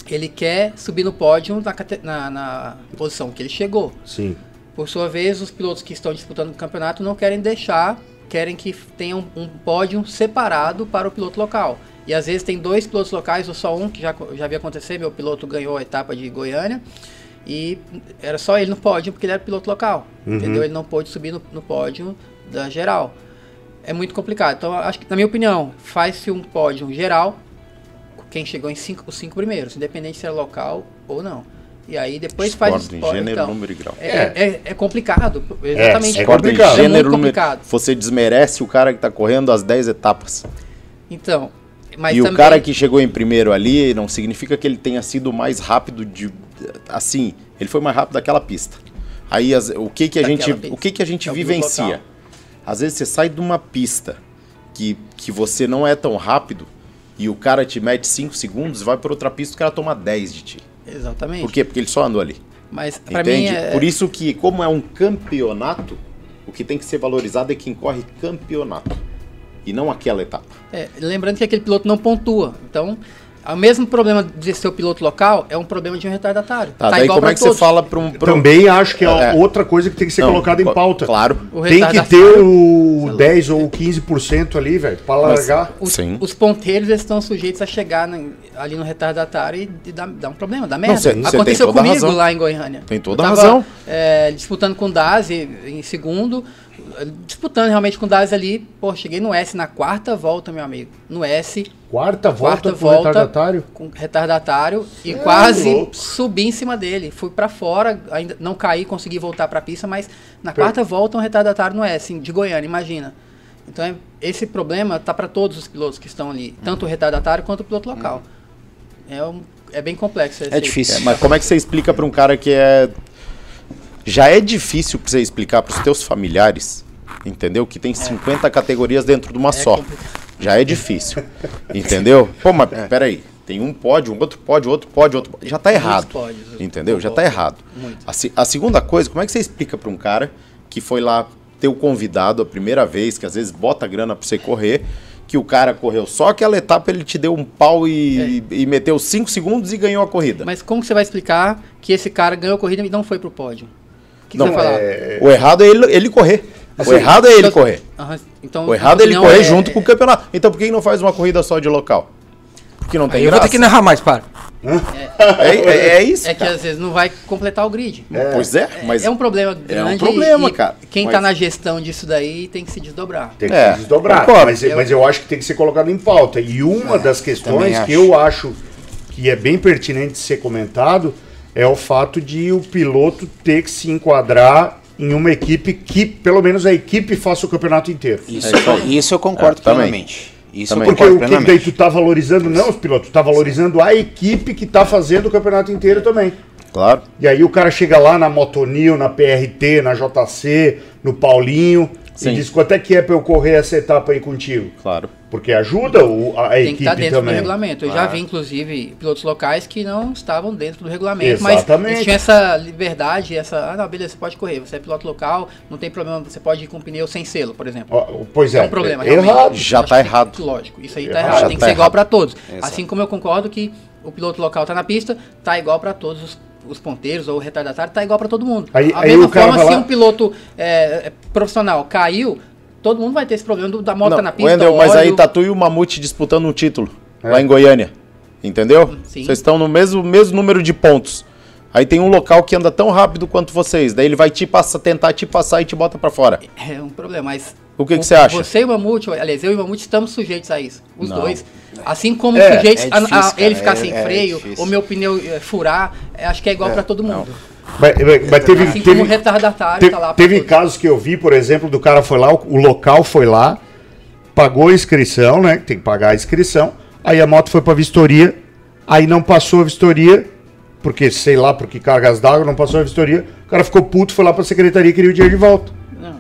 ele quer subir no pódio na, na- na posição que ele chegou. Sim. Por sua vez, os pilotos que estão disputando o campeonato não querem deixar, querem que tenha um, um pódio separado para o piloto local. E às vezes tem dois pilotos locais ou só um, que já, já vi acontecer, meu piloto ganhou a etapa de Goiânia e era só ele no pódio porque ele era piloto local, entendeu? Ele não pôde subir no, no pódio da geral. É muito complicado. Então, acho que, na minha opinião, faz-se um pódio geral, quem chegou em cinco, os cinco primeiros, independente se é local ou não. E aí depois faz Discordo em gênero, então. número e grau. É, é, é complicado, exatamente. é Discordo em complicado. É gênero, complicado. Você desmerece o cara que tá correndo as 10 etapas. Então, mas e também, o cara que chegou em primeiro ali não significa que ele tenha sido mais rápido de assim, ele foi mais rápido daquela pista. Aí as- o que que a Daquela gente, pista. o que que a gente É vivencia? local. Às vezes você sai de uma pista que, que você não é tão rápido e o cara te mete 5 segundos, vai para outra pista e o cara toma 10 de ti. Exatamente. Por quê? Porque ele só andou ali. Mas pra mim é, Por isso que, como é um campeonato, o que tem que ser valorizado é quem corre campeonato. E não aquela etapa. é, lembrando que aquele piloto não pontua. Então, o mesmo problema de ser o piloto local é um problema de um retardatário. Tá, daí igual como é que todos. você fala para um... pra Também acho que é, É. outra coisa que tem que ser Não, colocada em pauta. Claro. O Tem que ter o 10 ou 15% ali, velho, pra largar. Os, Sim. os ponteiros estão sujeitos a chegar na- ali no retardatário e, e dar, dar um problema, dar merda. cê- cê tem Aconteceu toda a comigo razão. lá em Goiânia. Tem toda Eu a tava, razão. é, disputando com o Dazi em segundo, disputando realmente com o Dazi ali. Pô, cheguei no S na quarta volta, meu amigo. No S, Quarta volta quarta pro volta retardatário. com retardatário e É, quase louco. subi em cima dele. Fui pra fora, ainda não caí, consegui voltar pra pista, mas na quarta volta um retardatário no S, de Goiânia, imagina. Então é- esse problema tá para todos os pilotos que estão ali, tanto o retardatário quanto o piloto local. É, um- é bem complexo. esse É aí. difícil. É, mas como é que você explica para um cara que é... Já é difícil pra você explicar pros teus familiares, entendeu? Que tem 50 categorias dentro de uma só. complicado. Já é difícil, entendeu? Pô, mas peraí, tem um pódio, um outro pódio, outro pódio, outro pódio. Já tá errado, pódios, eu entendeu? Já tá concordo. errado. Muito. A, se- a segunda coisa, como é que você explica para um cara que foi lá ter o convidado a primeira vez, que às vezes bota grana para você correr, que o cara correu só aquela etapa, ele te deu um pau e, e meteu 5 segundos e ganhou a corrida. Mas como que você vai explicar que esse cara ganhou a corrida e não foi pro pódio? Que, que Não, falar? O errado é ele, ele correr. Assim, o errado é ele Então- correr. Então, O errado é ele correr é- junto com o campeonato. Então por que não faz uma corrida só de local? Porque não tem Aí eu vou graça. ter que narrar mais, para. É, é- é isso, É que cara. às vezes não vai completar o grid. Pois é, mas é um problema é um grande. problema, e cara. Quem Mas- tá na gestão disso daí tem que se desdobrar. Tem que É, se desdobrar. concordo. Mas, mas eu acho que tem que ser colocado em pauta. E uma das questões que acho. eu acho que é bem pertinente ser comentado é o fato de o piloto ter que se enquadrar em uma equipe que, pelo menos, a equipe faça o campeonato inteiro. Isso, É isso eu concordo É, plenamente. Isso Também. eu Porque concordo o que daí tu tá valorizando não os pilotos, tu tá valorizando a equipe que tá fazendo o campeonato inteiro também. claro. E aí o cara chega lá na Motonil, na PRT, na JC, no Paulinho Sim. e diz quanto é que é pra eu correr essa etapa aí contigo. Claro. Porque ajuda o- a, a Tem que equipe estar dentro também. do regulamento. Eu já vi, inclusive, pilotos locais que não estavam dentro do regulamento, Exatamente. mas eles tinham essa liberdade, essa. Ah, não, beleza, você pode correr, você é piloto local, não tem problema, você pode ir com pneu sem selo, por exemplo. Pois é, É um problema, é errado. Já tá que tem- errado. Lógico, isso aí tá Errado. tem que tá ser igual errado. para todos. Exato. Assim como eu concordo que o piloto local tá na pista, tá igual para todos os, os ponteiros ou o retardatário, tá igual para todo mundo. Aí- a aí mesma o cara forma, se lá- um piloto é, é, profissional caiu, todo mundo vai ter esse problema do- da moto tá Não, na pista. Wendel, mas aí. Tatu e o Mamute disputando um título É. lá em Goiânia. Entendeu? Sim. Vocês estão no mesmo, mesmo número de pontos. Aí tem um local que anda tão rápido quanto vocês. Daí ele vai te passa, tentar te passar e te bota pra fora. É um problema, mas. O que que você acha? Você e o Mamute, aliás, eu e o Mamute estamos sujeitos a isso. Os Não. dois. Assim como É, sujeitos é a- a, difícil, ele ficar é- sem é freio, difícil. ou meu pneu furar, é, acho que é igual pra todo mundo. Mas, mas teve, Assim teve, como retardatário te- tá lá pra teve todos. casos que eu vi, por exemplo, do cara foi lá, o, o local foi lá, pagou a inscrição, né? Tem que pagar a inscrição. Aí a moto foi pra vistoria, aí não passou a vistoria, porque sei lá, porque cargas d'água não passou a vistoria. O cara ficou puto, foi lá pra secretaria e queria o dinheiro de volta. Não.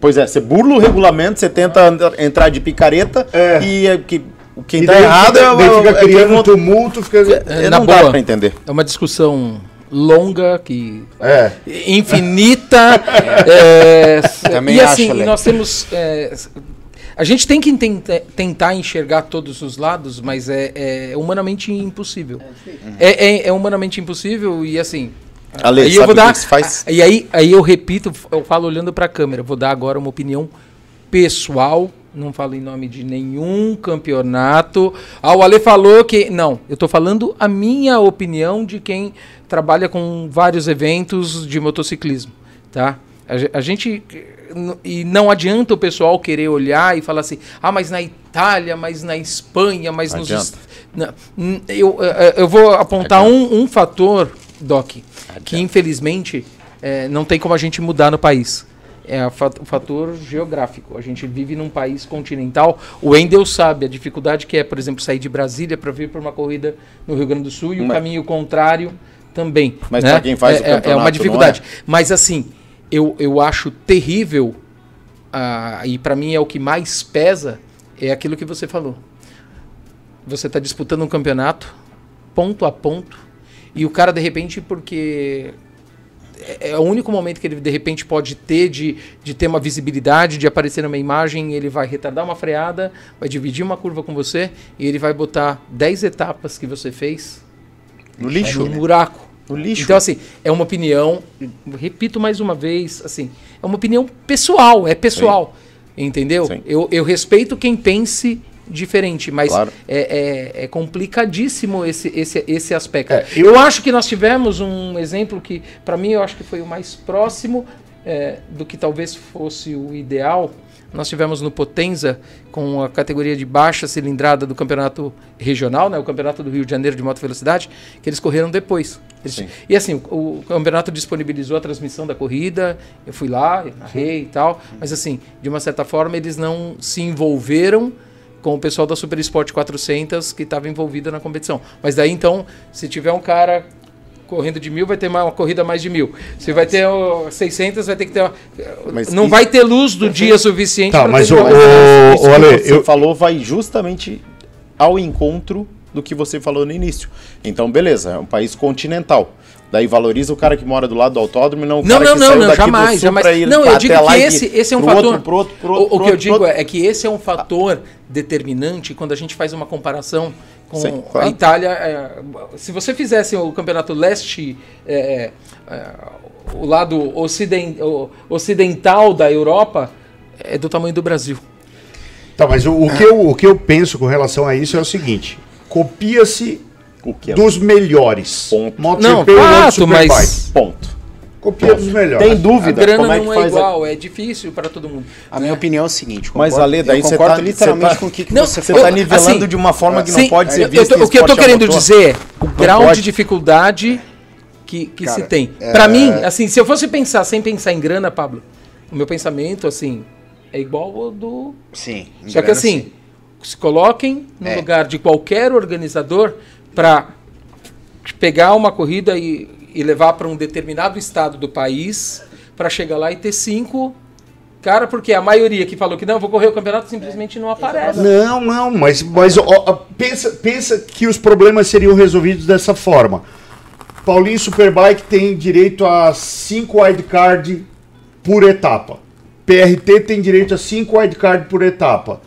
Pois é, você burla o regulamento, você tenta entrar de picareta É. e é que, quem E tá daí errado fica, é, daí fica é criando um não- tumulto, fica. é, Na não dá boa. pra entender. É uma discussão longa que É. infinita. é, Também e acho, assim, nós temos. é, a gente tem que tenta- tentar enxergar todos os lados, mas é, é humanamente impossível. É, é- é humanamente impossível e assim. Ale, aí que se faz? E aí, aí eu repito, eu falo olhando para a câmera. Vou dar agora uma opinião pessoal. Não falo em nome de nenhum campeonato. Ah, o Ale falou que. Não, eu estou falando a minha opinião de quem trabalha com vários eventos de motociclismo. Tá? A, a gente. E não adianta o pessoal querer olhar e falar assim: ah, mas na Itália, mas na Espanha, mas nos. Adianta. est- Não, eu, eu- eu vou apontar um, um fator, Doc, que infelizmente é, não tem como a gente mudar no país. É o fator geográfico. A gente vive num país continental. O Wendel sabe a dificuldade que é, por exemplo, sair de Brasília para vir para uma corrida no Rio Grande do Sul e o Mas- caminho contrário também. Mas né? pra quem faz é, o é- é campeonato, uma não dificuldade. Mas assim, eu, eu acho terrível, ah, e para mim é o que mais pesa, é aquilo que você falou. Você está disputando um campeonato, ponto a ponto, e o cara, de repente, porque é é o único momento que ele de repente pode ter de, de ter uma visibilidade, de aparecer numa imagem, ele vai retardar uma freada, vai dividir uma curva com você e ele vai botar 10 etapas que você fez No lixo. no buraco. No lixo. Então, assim, é uma opinião, repito mais uma vez, assim, é uma opinião pessoal, é pessoal. Entendeu? Sim. Eu, eu respeito quem pense diferente, mas Claro. é, é- é complicadíssimo esse, esse, esse aspecto. É, eu... acho que nós tivemos um exemplo que, para mim, eu acho que foi o mais próximo é, do que talvez fosse o ideal. Nós tivemos no Potenza, com a categoria de baixa cilindrada do campeonato regional, né, o campeonato do Rio de Janeiro de moto velocidade, que eles correram depois. Eles- e assim, o, o campeonato disponibilizou a transmissão da corrida, eu fui lá, eu narrei e tal, mas assim, de uma certa forma, eles não se envolveram com o pessoal da Super Sport 400 que estava envolvido na competição. Mas daí então, se tiver um cara correndo de mil, vai ter uma, uma corrida mais de mil. Se vai ter ó, 600, vai ter que ter. uma- Mas não isso- vai ter luz do dia suficiente Tá, mas ter o- o- que Ale, você eu- falou vai justamente ao encontro do que você falou no início. Então, beleza, é um país continental. Daí valoriza o cara que mora do lado do autódromo e não o Não, cara não, que não, saiu não, daqui do jamais, sul jamais. pra ir Não, eu digo até lá que esse, esse é um pro fator. Outro, pro outro, pro o, outro, o pro que eu outro, digo é que esse é um fator determinante quando a gente faz uma comparação com Sim, a claro. Itália. é, se você fizesse o campeonato leste, é, é, o lado ociden- o- ocidental da Europa, é do tamanho do Brasil. Tá, mas o, o que eu, o que eu penso com relação a isso é o seguinte: copia-se O que é dos melhores. Ponto. MotoGP Não, fato, mas Ponto. Copia dos melhores. Tem a dúvida grana como é que não é faz a- igual, é difícil para todo mundo. A minha opinião é o seguinte. Mas, Ale, daí eu você concordo tá- literalmente tá- com o que, que Não, você Você falou. tá nivelando assim, de uma forma que não Sim, pode ser eu- vista eu tô- em O que eu a querendo motor. dizer, o grau pode. de dificuldade que, que Cara, se tem. é- Pra mim, assim, se eu fosse pensar sem pensar em grana, Pablo, o meu pensamento, assim, é igual ao do. Sim. Só que grana, assim, sim. se coloquem no É. lugar de qualquer organizador pra pegar uma corrida e, e levar para um determinado estado do país pra chegar lá e ter cinco. Cara, porque a maioria que falou que não, vou correr o campeonato simplesmente não aparece. Não, não, mas, mas ó, pensa, pensa que os problemas seriam resolvidos dessa forma. Paulinho Superbike tem direito a 5 wildcard por etapa. PRT tem direito a 5 wildcard por etapa.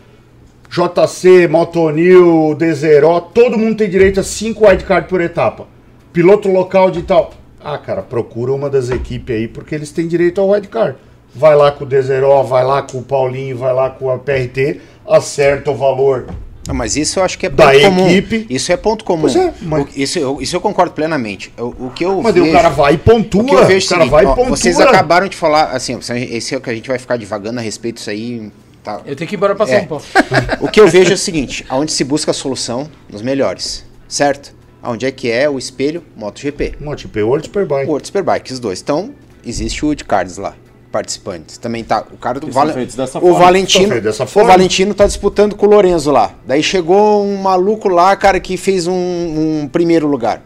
JC, Motonil, Desero, todo mundo tem direito a 5 wildcard por etapa. Piloto local de tal. Ah, cara, procura uma das equipes aí, porque eles têm direito ao wildcard. Vai lá com o Desero, vai lá com o Paulinho, vai lá com a PRT, acerta o valor. Não, mas isso eu acho que é Da ponto comum. equipe. Isso é ponto comum. Pois é, mas- O- isso, eu, isso eu concordo plenamente. O, o que eu Mas vejo, o cara vai e pontua. o que eu vejo o cara é o seguinte, vai e ó, pontua. vocês acabaram de falar, assim, esse é o que a gente vai ficar divagando a respeito disso aí. Tá. Eu tenho que ir embora pra É. São Paulo. O que eu vejo é o seguinte, aonde se busca a solução nos melhores, certo? Aonde é que é o espelho MotoGP. MotoGP World Superbike. World Superbike, os dois. Então, existe o Woodcards lá, participantes. Também tá, o cara do o forma. Valentino, o forma. Valentino tá disputando com o Lorenzo lá. Daí chegou um maluco lá, cara, que fez um, um primeiro lugar.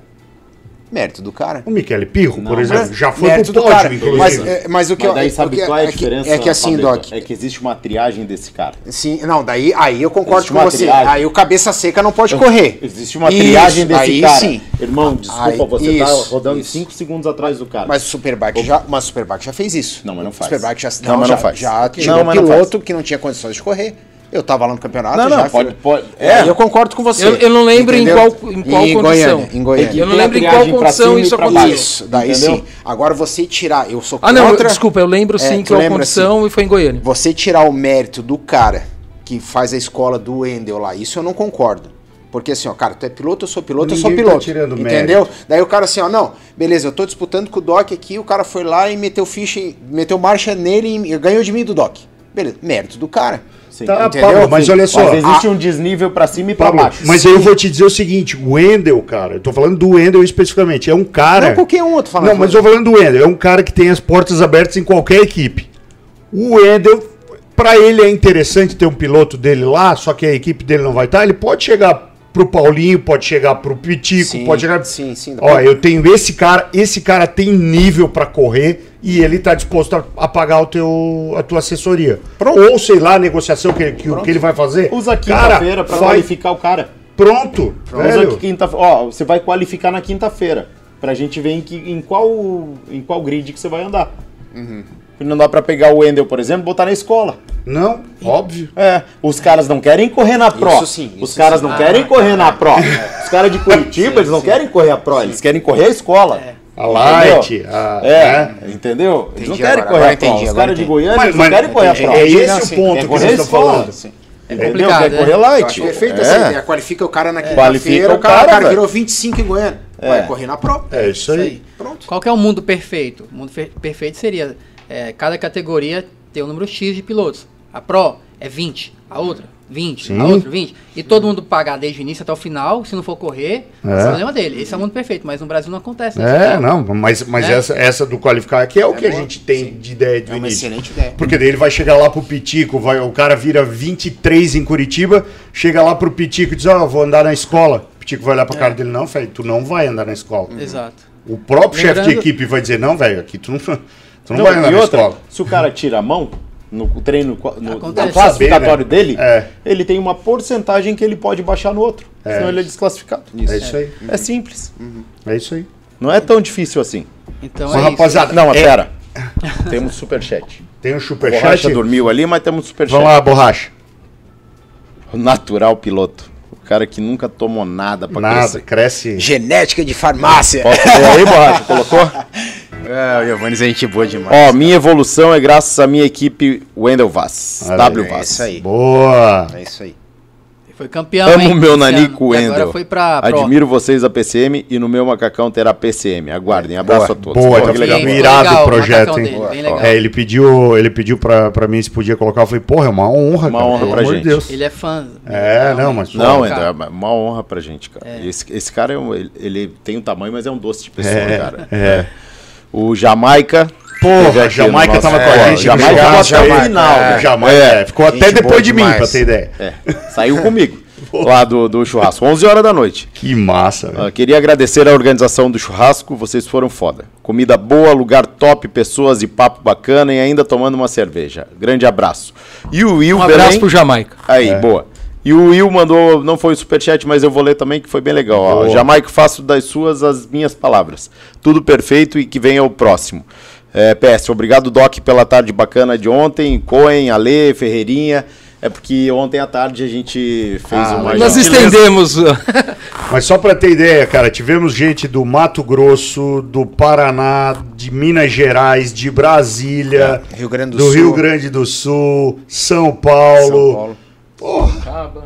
Mérito do cara. O Michele Pirro, por Não, exemplo, já foi Mérito pro do cara. pódio, inclusive. Mas, é, mas o que Mas eu- daí é- sabe o que- qual é a é que- diferença? É que assim, Fabrício? Doc. É que existe uma triagem desse cara. Sim, não, daí aí eu concordo Existe com você. triagem. Aí o cabeça seca não pode correr. Existe uma Isso, triagem desse aí cara. sim. Irmão, desculpa, Aí, você isso, tá rodando isso. 5 segundos atrás do cara. Mas o Superbike já, mas o Superbike já fez isso. Não, mas não O faz. Superbike já, Não, mas já, não faz. já Não, tirou não piloto que não tinha condições de correr. Eu tava lá no campeonato. Não, não, já pode- pode- É, é. eu concordo com você. Eu- eu não lembro em Entendeu? qual- em qual em condição. Goiânia, em Goiânia. Eu não lembro em qual condição isso aconteceu. Isso, daí Entendeu? sim. Agora você tirar, eu sou Ah, não, eu- contra. desculpa, eu lembro É, sim tu qual lembra, condição e foi em Goiânia. Você tirar o mérito do cara que faz a escola do Wendel lá, isso eu não concordo. Porque assim, ó, cara, tu é piloto, eu sou piloto, eu sou Ninguém tá piloto. tirando entendeu? mérito. Daí o cara assim, ó, não, beleza, eu tô disputando com o Doc aqui, o cara foi lá e meteu ficha, meteu marcha nele e ganhou de mim do Doc. Beleza, mérito do cara. Sim. Tá, Entendeu? Pablo, mas olha só. Mas existe um desnível pra cima e pra Pablo, baixo. mas aí eu vou te dizer o seguinte, o Wendel, cara, eu tô falando do Wendel especificamente, é um cara... Não qualquer um, tô falando. Não, mas eu tô falando do Wendel, é um cara que tem as portas abertas em qualquer equipe. O Wendel, pra ele é interessante ter um piloto dele lá, só que a equipe dele não vai estar, ele pode chegar pro Paulinho, pode chegar pro Pitico, Sim, pode chegar... sim, sim. Ó, eu tenho esse cara, esse cara tem nível pra correr e ele tá disposto a, a pagar o teu, a tua assessoria. Ou sei lá, a negociação que, que, o que ele vai fazer. Usa Cara, quinta-feira pra vai- qualificar o cara. Pronto, Usa velho. quinta Ó, você vai qualificar na quinta-feira. Pra gente ver em, que, em, qual, em qual grid que você vai andar. Uhum. Não dá pra pegar o Wendel, por exemplo, e botar na escola. Não, óbvio. É, os caras não querem correr na Pro. Isso sim, os isso caras sim. não querem correr na Pro. Os caras de Curitiba, eles não querem correr a Pro, eles querem correr a escola. A Light, a, É, né? entendeu? Eles não Entendi querem agora, correr agora a Pro. entendi, Os caras de entendi. Goiânia, Mas- eles não mas querem correr a é- Pro. é esse Não, o sim, ponto quer que correr vocês estão escola. falando. Entendeu? complicado, Quer né? correr Eu light. acho perfeito É. essa ideia. Qualifica o cara na quinta-feira, Qualifica o cara, o cara, virou 25 em Goiânia. É. Vai correr na Pro. É isso aí. aí. Qual que é o mundo perfeito? O mundo fe- perfeito seria é, cada categoria ter um número X de pilotos. A Pro é 20, a outra 20, Sim. a outra 20. E todo mundo pagar desde o início até o final, se não for correr, É. é o problema dele. Esse é o mundo perfeito, mas no Brasil não acontece. isso, É, né? não, mas, mas É. essa, essa do qualificar aqui é o que a boa, gente tem sim. de ideia de É uma início. excelente ideia. Porque daí ele vai chegar lá pro Pitico, vai, o cara vira 23 em Curitiba, chega lá pro Pitico e diz, ó, eu vou andar na escola. O Pitico vai olhar pra É. cara dele, não, velho, tu não vai andar na escola. Exato. O próprio chefe de equipe vai dizer, não, velho, aqui tu não, tu não, Não, vai andar e na outra, escola. se o cara tira a mão no treino, no, no classificatório né? dele, É. ele tem uma porcentagem que ele pode baixar no outro. É. Senão ele é desclassificado. É isso aí, É simples. é isso aí. Não é tão difícil assim. Então Mas, é isso. rapaziada, Não, mas é- pera. Temos superchat. tem um Borracha superchat. dormiu ali, mas temos superchat. Vamos lá, borracha. O natural piloto. O cara que nunca tomou nada pra Nada, crescer. cresce. Genética de farmácia. Pôr aí, Borracha? Colocou? É, o Giovanni é gente boa demais. Ó, minha evolução é graças à minha equipe Wendel Vaz. Olha W aí, é Vaz. isso aí. Boa. É isso aí. Foi campeão, Amo hein, meu nanico. E Agora Wendel. foi pra Pro. Admiro vocês a PCM e no meu macacão terá PCM. Aguardem. Abraço Boa. a todos. Boa, Pô, tá que legal. Foi Irado legal, o projeto, hein? dele, bem. É, ele pediu, ele pediu pra, pra mim se podia colocar. Eu falei, porra, é uma honra, Uma cara, honra pra gente. de Deus. Ele é fã. É, não, mas Não, cara. é uma honra pra gente, cara. Esse, esse cara é um, ele, ele tem um tamanho, mas é um doce de pessoa, É, cara. é. O Jamaica. Porra, Jamaica tava com a Ó, gente. Jamaica ficou até o final. É? Jamaica, É, é, ficou até depois de mim, pra ter ideia. é, saiu comigo. lá do, do churrasco, 11 horas da noite. Que massa, velho. Ah, queria agradecer a organização do churrasco, vocês foram foda. Comida boa, lugar top, pessoas e papo bacana e ainda tomando uma cerveja. Grande abraço. E o Will Um abraço Belém- pro Jamaica. Aí, É. boa. E o Will mandou, não foi o superchat, mas eu vou ler também, que foi bem legal. Ó, Boa. Jamaica, faço das suas as minhas palavras. Tudo perfeito e que venha o próximo. É, PS, obrigado, Doc, pela tarde bacana de ontem. Coen, Ale, Ferreirinha. É porque ontem à tarde a gente fez Ah, uma... Nós estendemos. Mas só pra ter ideia, cara, tivemos gente do Mato Grosso, do Paraná, de Minas Gerais, de Brasília, Rio Grande do, do Sul. Rio Grande do Sul, São Paulo. São Paulo. Acaba,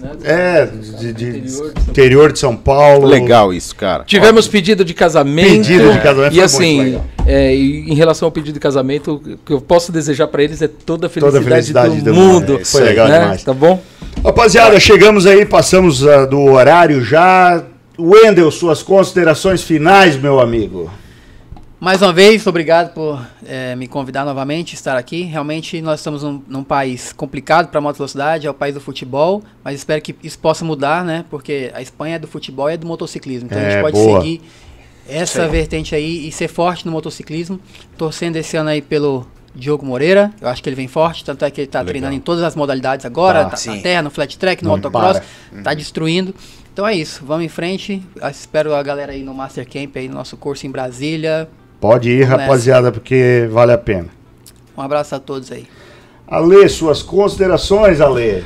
né? É, de, de- Interior de São interior de São Paulo. Legal isso, cara. Tivemos pedido de casamento. Pedido de casamento E foi assim, muito legal. é, e em relação ao pedido de casamento, o que eu posso desejar pra eles é toda a Toda a felicidade, felicidade do, do mundo. mundo. É, foi legal né? demais. Tá bom? Rapaziada, chegamos aí, passamos ah, do horário já. Wendel, suas considerações finais, meu amigo. Mais uma vez, obrigado por eh, me convidar novamente, estar aqui. Realmente, nós estamos num, num país complicado para a moto velocidade, é o país do futebol, mas espero que isso possa mudar, né? Porque a Espanha é do futebol e é do motociclismo. Então a É, gente pode boa. seguir essa vertente aí e ser forte no motociclismo. Torcendo esse ano aí pelo Diogo Moreira, eu acho que ele vem forte, tanto é que ele está treinando em todas as modalidades agora, Tá, tá, na terra, no flat track, no Não motocross, para. tá destruindo. Então é isso, vamos em frente. Espero a galera aí no Master Camp, aí no nosso curso em Brasília. Pode ir, Vamos rapaziada, porque vale a pena. Um abraço a todos aí. Ale, suas considerações, Ale.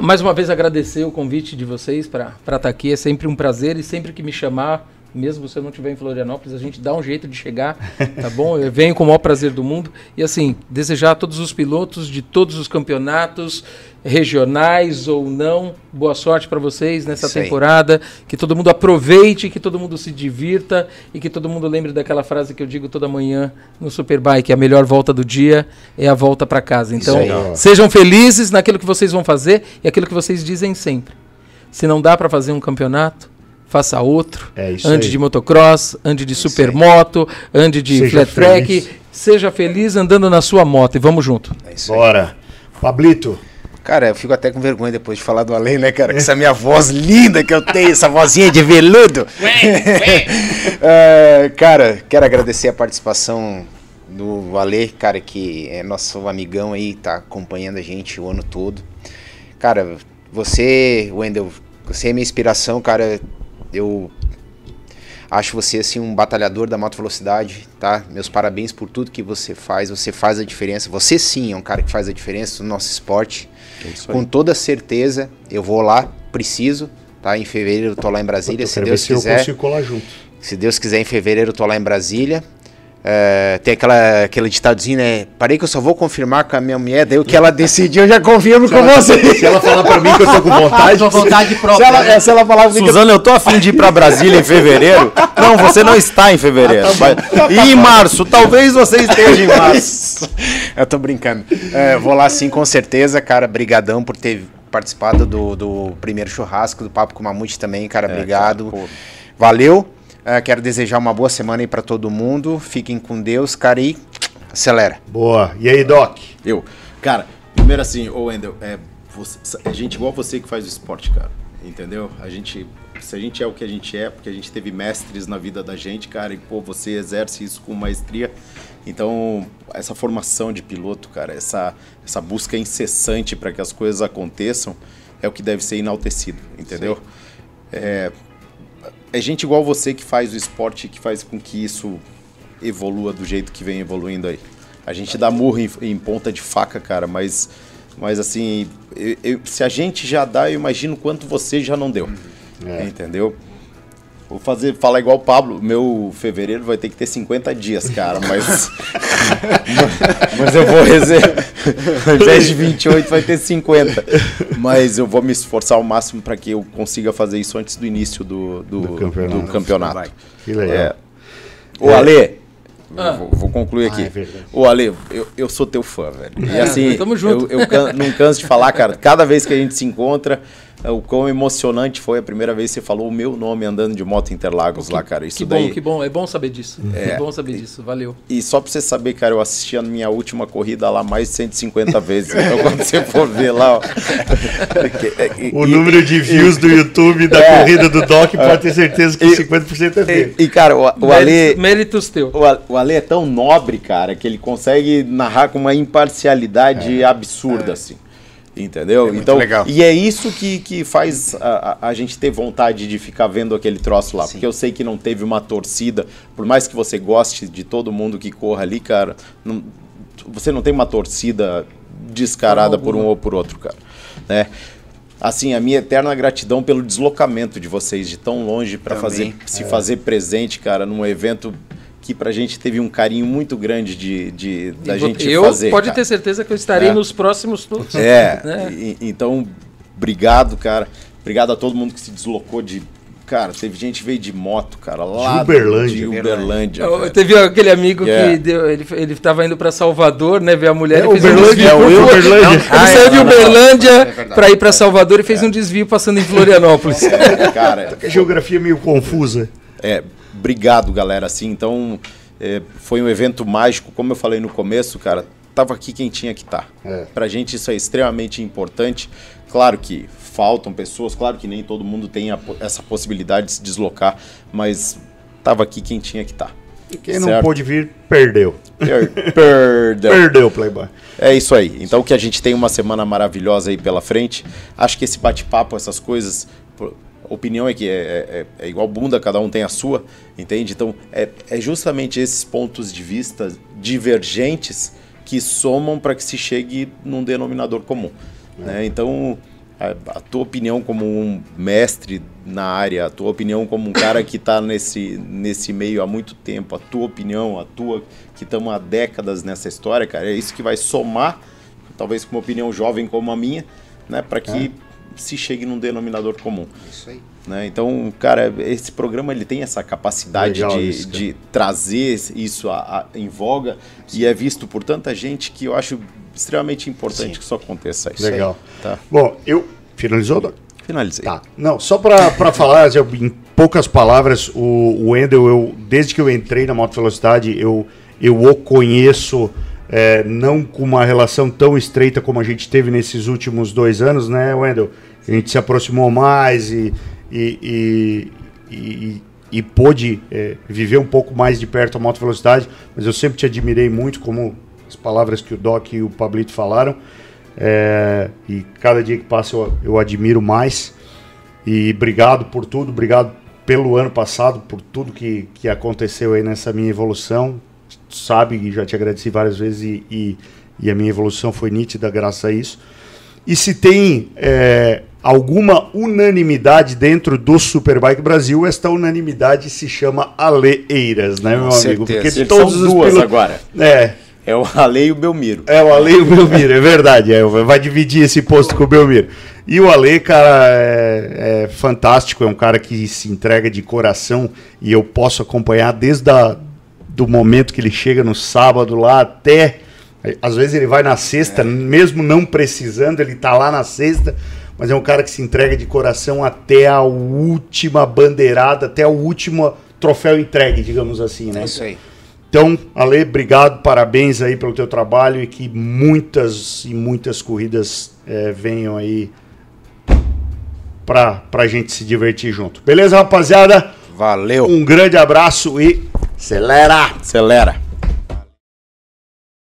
Mais uma vez agradecer o convite de vocês para estar aqui. É sempre um prazer e sempre que me chamar, mesmo se eu não estiver em Florianópolis, a gente dá um jeito de chegar, tá bom? Eu venho com o maior prazer do mundo. E assim, desejar a todos os pilotos de todos os campeonatos, regionais ou não, boa sorte para vocês nessa Isso aí. temporada. Que todo mundo aproveite, que todo mundo se divirta e que todo mundo lembre daquela frase que eu digo toda manhã no Superbike: a melhor volta do dia é a volta para casa. Então, aí. Sejam felizes naquilo que vocês vão fazer e aquilo que vocês dizem sempre. Se não dá para fazer um campeonato, faça outro. É isso ande aí. de motocross, ande de supermoto, ande de Seja flat track. feliz. Seja feliz andando na sua moto e vamos junto. É isso aí. Bora. Pablito, Cara, eu fico até com vergonha depois de falar do Além, né, cara? Com essa minha voz linda que eu tenho, essa vozinha de veludo. É, cara, quero agradecer a participação do Ale, cara, que é nosso amigão aí, tá acompanhando a gente o ano todo. Cara, você, Wendel, você é minha inspiração, cara. Eu acho você assim um batalhador da moto velocidade, tá? Meus parabéns por tudo que você faz. Você faz a diferença. Você sim é um cara que faz a diferença no nosso esporte. É. Com toda certeza, eu vou lá, preciso, tá? Em fevereiro eu tô lá em Brasília, eu se Deus se eu quiser. consigo colar junto. Se Deus quiser, em fevereiro eu tô lá em Brasília. É, tem aquela, aquele ditadozinho, né? Parei que eu só vou confirmar com a minha mulher, daí o que ela decidiu eu já confirmo com você. Se ela falar pra mim que eu tô com vontade, Com vontade Se própria. ela, né? se ela falar comigo, Suzana, eu tô afim de ir pra Brasília em fevereiro. Não, você não está em fevereiro. Vai- E em março, talvez você esteja em março. Eu tô brincando. É, vou lá sim, com certeza, cara. Brigadão por ter participado do, do primeiro churrasco do Papo com o Mamute também, cara. Obrigado. cara. Valeu. É, quero desejar uma boa semana aí pra todo mundo. Fiquem com Deus, cara, e acelera. Boa. E aí, Doc? Eu, cara, primeiro assim, ô Wendel, é, você, é gente igual você que faz o esporte, cara. Entendeu? A gente. Se a gente é o que a gente é, porque a gente teve mestres na vida da gente, cara, e pô, você exerce isso com maestria. Então, essa formação de piloto, cara, essa, essa busca incessante para que as coisas aconteçam, é o que deve ser enaltecido, entendeu? É, é gente igual você que faz o esporte que faz com que isso evolua do jeito que vem evoluindo aí. A gente dá murro em, em ponta de faca, cara, mas, mas assim, eu- eu- se a gente já dá, eu imagino quanto você já não deu. Entendeu? Vou fazer, falar igual o Pablo, meu fevereiro vai ter que ter 50 dias, cara, mas. mas eu vou reservar. Ao invés de 28, vai ter 50. Mas eu vou me esforçar ao máximo para que eu consiga fazer isso antes do início do, do, Do campeonato. do campeonato. Que legal. É. Ô, Ale, eu vou, vou concluir aqui. Ah, é. Ô, Ale, eu, eu sou teu fã, velho. E É, assim, tamo junto. Eu, eu can- não canso de falar, cara. Cada vez que a gente se encontra, o quão emocionante foi a primeira vez que você falou o meu nome andando de moto em Interlagos lá, cara. Isso Que daí. bom, que bom. É bom saber disso. É, bom saber disso. Valeu. E só pra você saber, cara, eu assisti a minha última corrida lá mais de 150 vezes. Então quando você for ver lá, ó. e- O e- número de views do YouTube da É. corrida do Doc pode ter certeza que E- 50% é dele. E, e, cara, o, o Ale. Méritos, teu. O o Ale é tão nobre, cara, que ele consegue narrar com uma imparcialidade absurda, assim. Entendeu? muito então, legal. e é isso que, que faz a, a- gente ter vontade de ficar vendo aquele troço lá. Porque eu sei que não teve uma torcida. Por mais que você goste de todo mundo que corra ali, cara, não- você não tem uma torcida descarada por um ou por outro, cara. Né? Assim, a minha eterna gratidão pelo deslocamento de vocês de tão longe para fazer se fazer presente, cara, num evento que pra gente teve um carinho muito grande de, de da E gente eu fazer. pode cara. ter certeza que eu estarei É. nos próximos todos. É, né? e- então, obrigado, cara. Obrigado a todo mundo que se deslocou de. Cara, teve gente que veio de moto, cara, lá De Uberlândia. de Uberlândia. Eu-. Teve aquele amigo Yeah. que deu, ele, ele tava indo pra Salvador, né? Ver a mulher É, e fez um Uberlândia, desvio. é, o Ele Uberlândia. saiu de. Uberlândia É pra ir pra Salvador e fez um desvio passando em Florianópolis. Cara, A geografia é meio confusa. É, obrigado, galera. Assim, então, é, foi um evento mágico, como eu falei no começo, cara. Tava aqui quem tinha que estar. É. Pra gente isso é extremamente importante. Claro que faltam pessoas, claro que nem todo mundo tem a essa possibilidade de se deslocar, mas tava aqui quem tinha que estar. Quem não Certo. pôde vir, perdeu. Per- Perdão. Perdeu, Playboy. É isso aí. Então que a gente tem uma semana maravilhosa aí pela frente. Acho que esse bate-papo, essas coisas. Opinião é que é, é- é igual bunda, cada um tem a sua, entende? Então é, é justamente esses pontos de vista divergentes que somam para que se chegue num denominador comum. né? Então a, a tua opinião como um mestre na área, a tua opinião como um cara que está nesse, nesse meio há muito tempo, a tua opinião, a tua que estamos há décadas nessa história, cara, é isso que vai somar, talvez com uma opinião jovem como a minha, né, para que se chegue num denominador comum. Isso aí. Né? Então, cara, esse programa ele tem essa capacidade Legal de, isso, de trazer isso a- a- em voga e é visto por tanta gente que eu acho extremamente importante que isso aconteça. Isso aí. Legal. Tá. Bom, eu. Finalizou, Doc? Finalizei. Tá. Não, só pra falar, em poucas palavras, o, o Wendel, eu, desde que eu entrei na Moto Velocidade, eu, eu o conheço é, não com uma relação tão estreita como a gente teve nesses últimos dois anos, né, Wendel? A gente se aproximou mais e, e, e, e, e pôde é, viver um pouco mais de perto a Moto Velocidade, mas eu sempre te admirei muito, como as palavras que o Doc e o Pablito falaram. É, e cada dia que passa eu, eu admiro mais. E obrigado por tudo, obrigado pelo ano passado, por tudo que, que aconteceu aí nessa minha evolução. Sabe, e já te agradeci várias vezes e, e, e a minha evolução foi nítida graças a isso. E se tem é, alguma unanimidade dentro do Superbike Brasil, esta unanimidade se chama Aleiras, né, meu Com amigo? certeza. Porque Eles todos são os duas pilotos- agora. É, É o Ale e o Belmiro. é, o Ale e o Belmiro, é verdade. É, vai dividir esse posto com o Belmiro. E o Ale, cara, é, é fantástico. É um cara que se entrega de coração e eu posso acompanhar desde a, do momento que ele chega no sábado lá até. Às vezes ele vai na sexta, mesmo não precisando, ele tá lá na sexta. Mas é um cara que se entrega de coração até a última bandeirada, até o último troféu entregue, digamos assim, né? É isso aí. Então, Ale, obrigado, parabéns aí pelo teu trabalho e que muitas e muitas corridas eh, venham aí pra, pra gente se divertir junto. Beleza, rapaziada? Valeu. Um grande abraço e acelera! Acelera.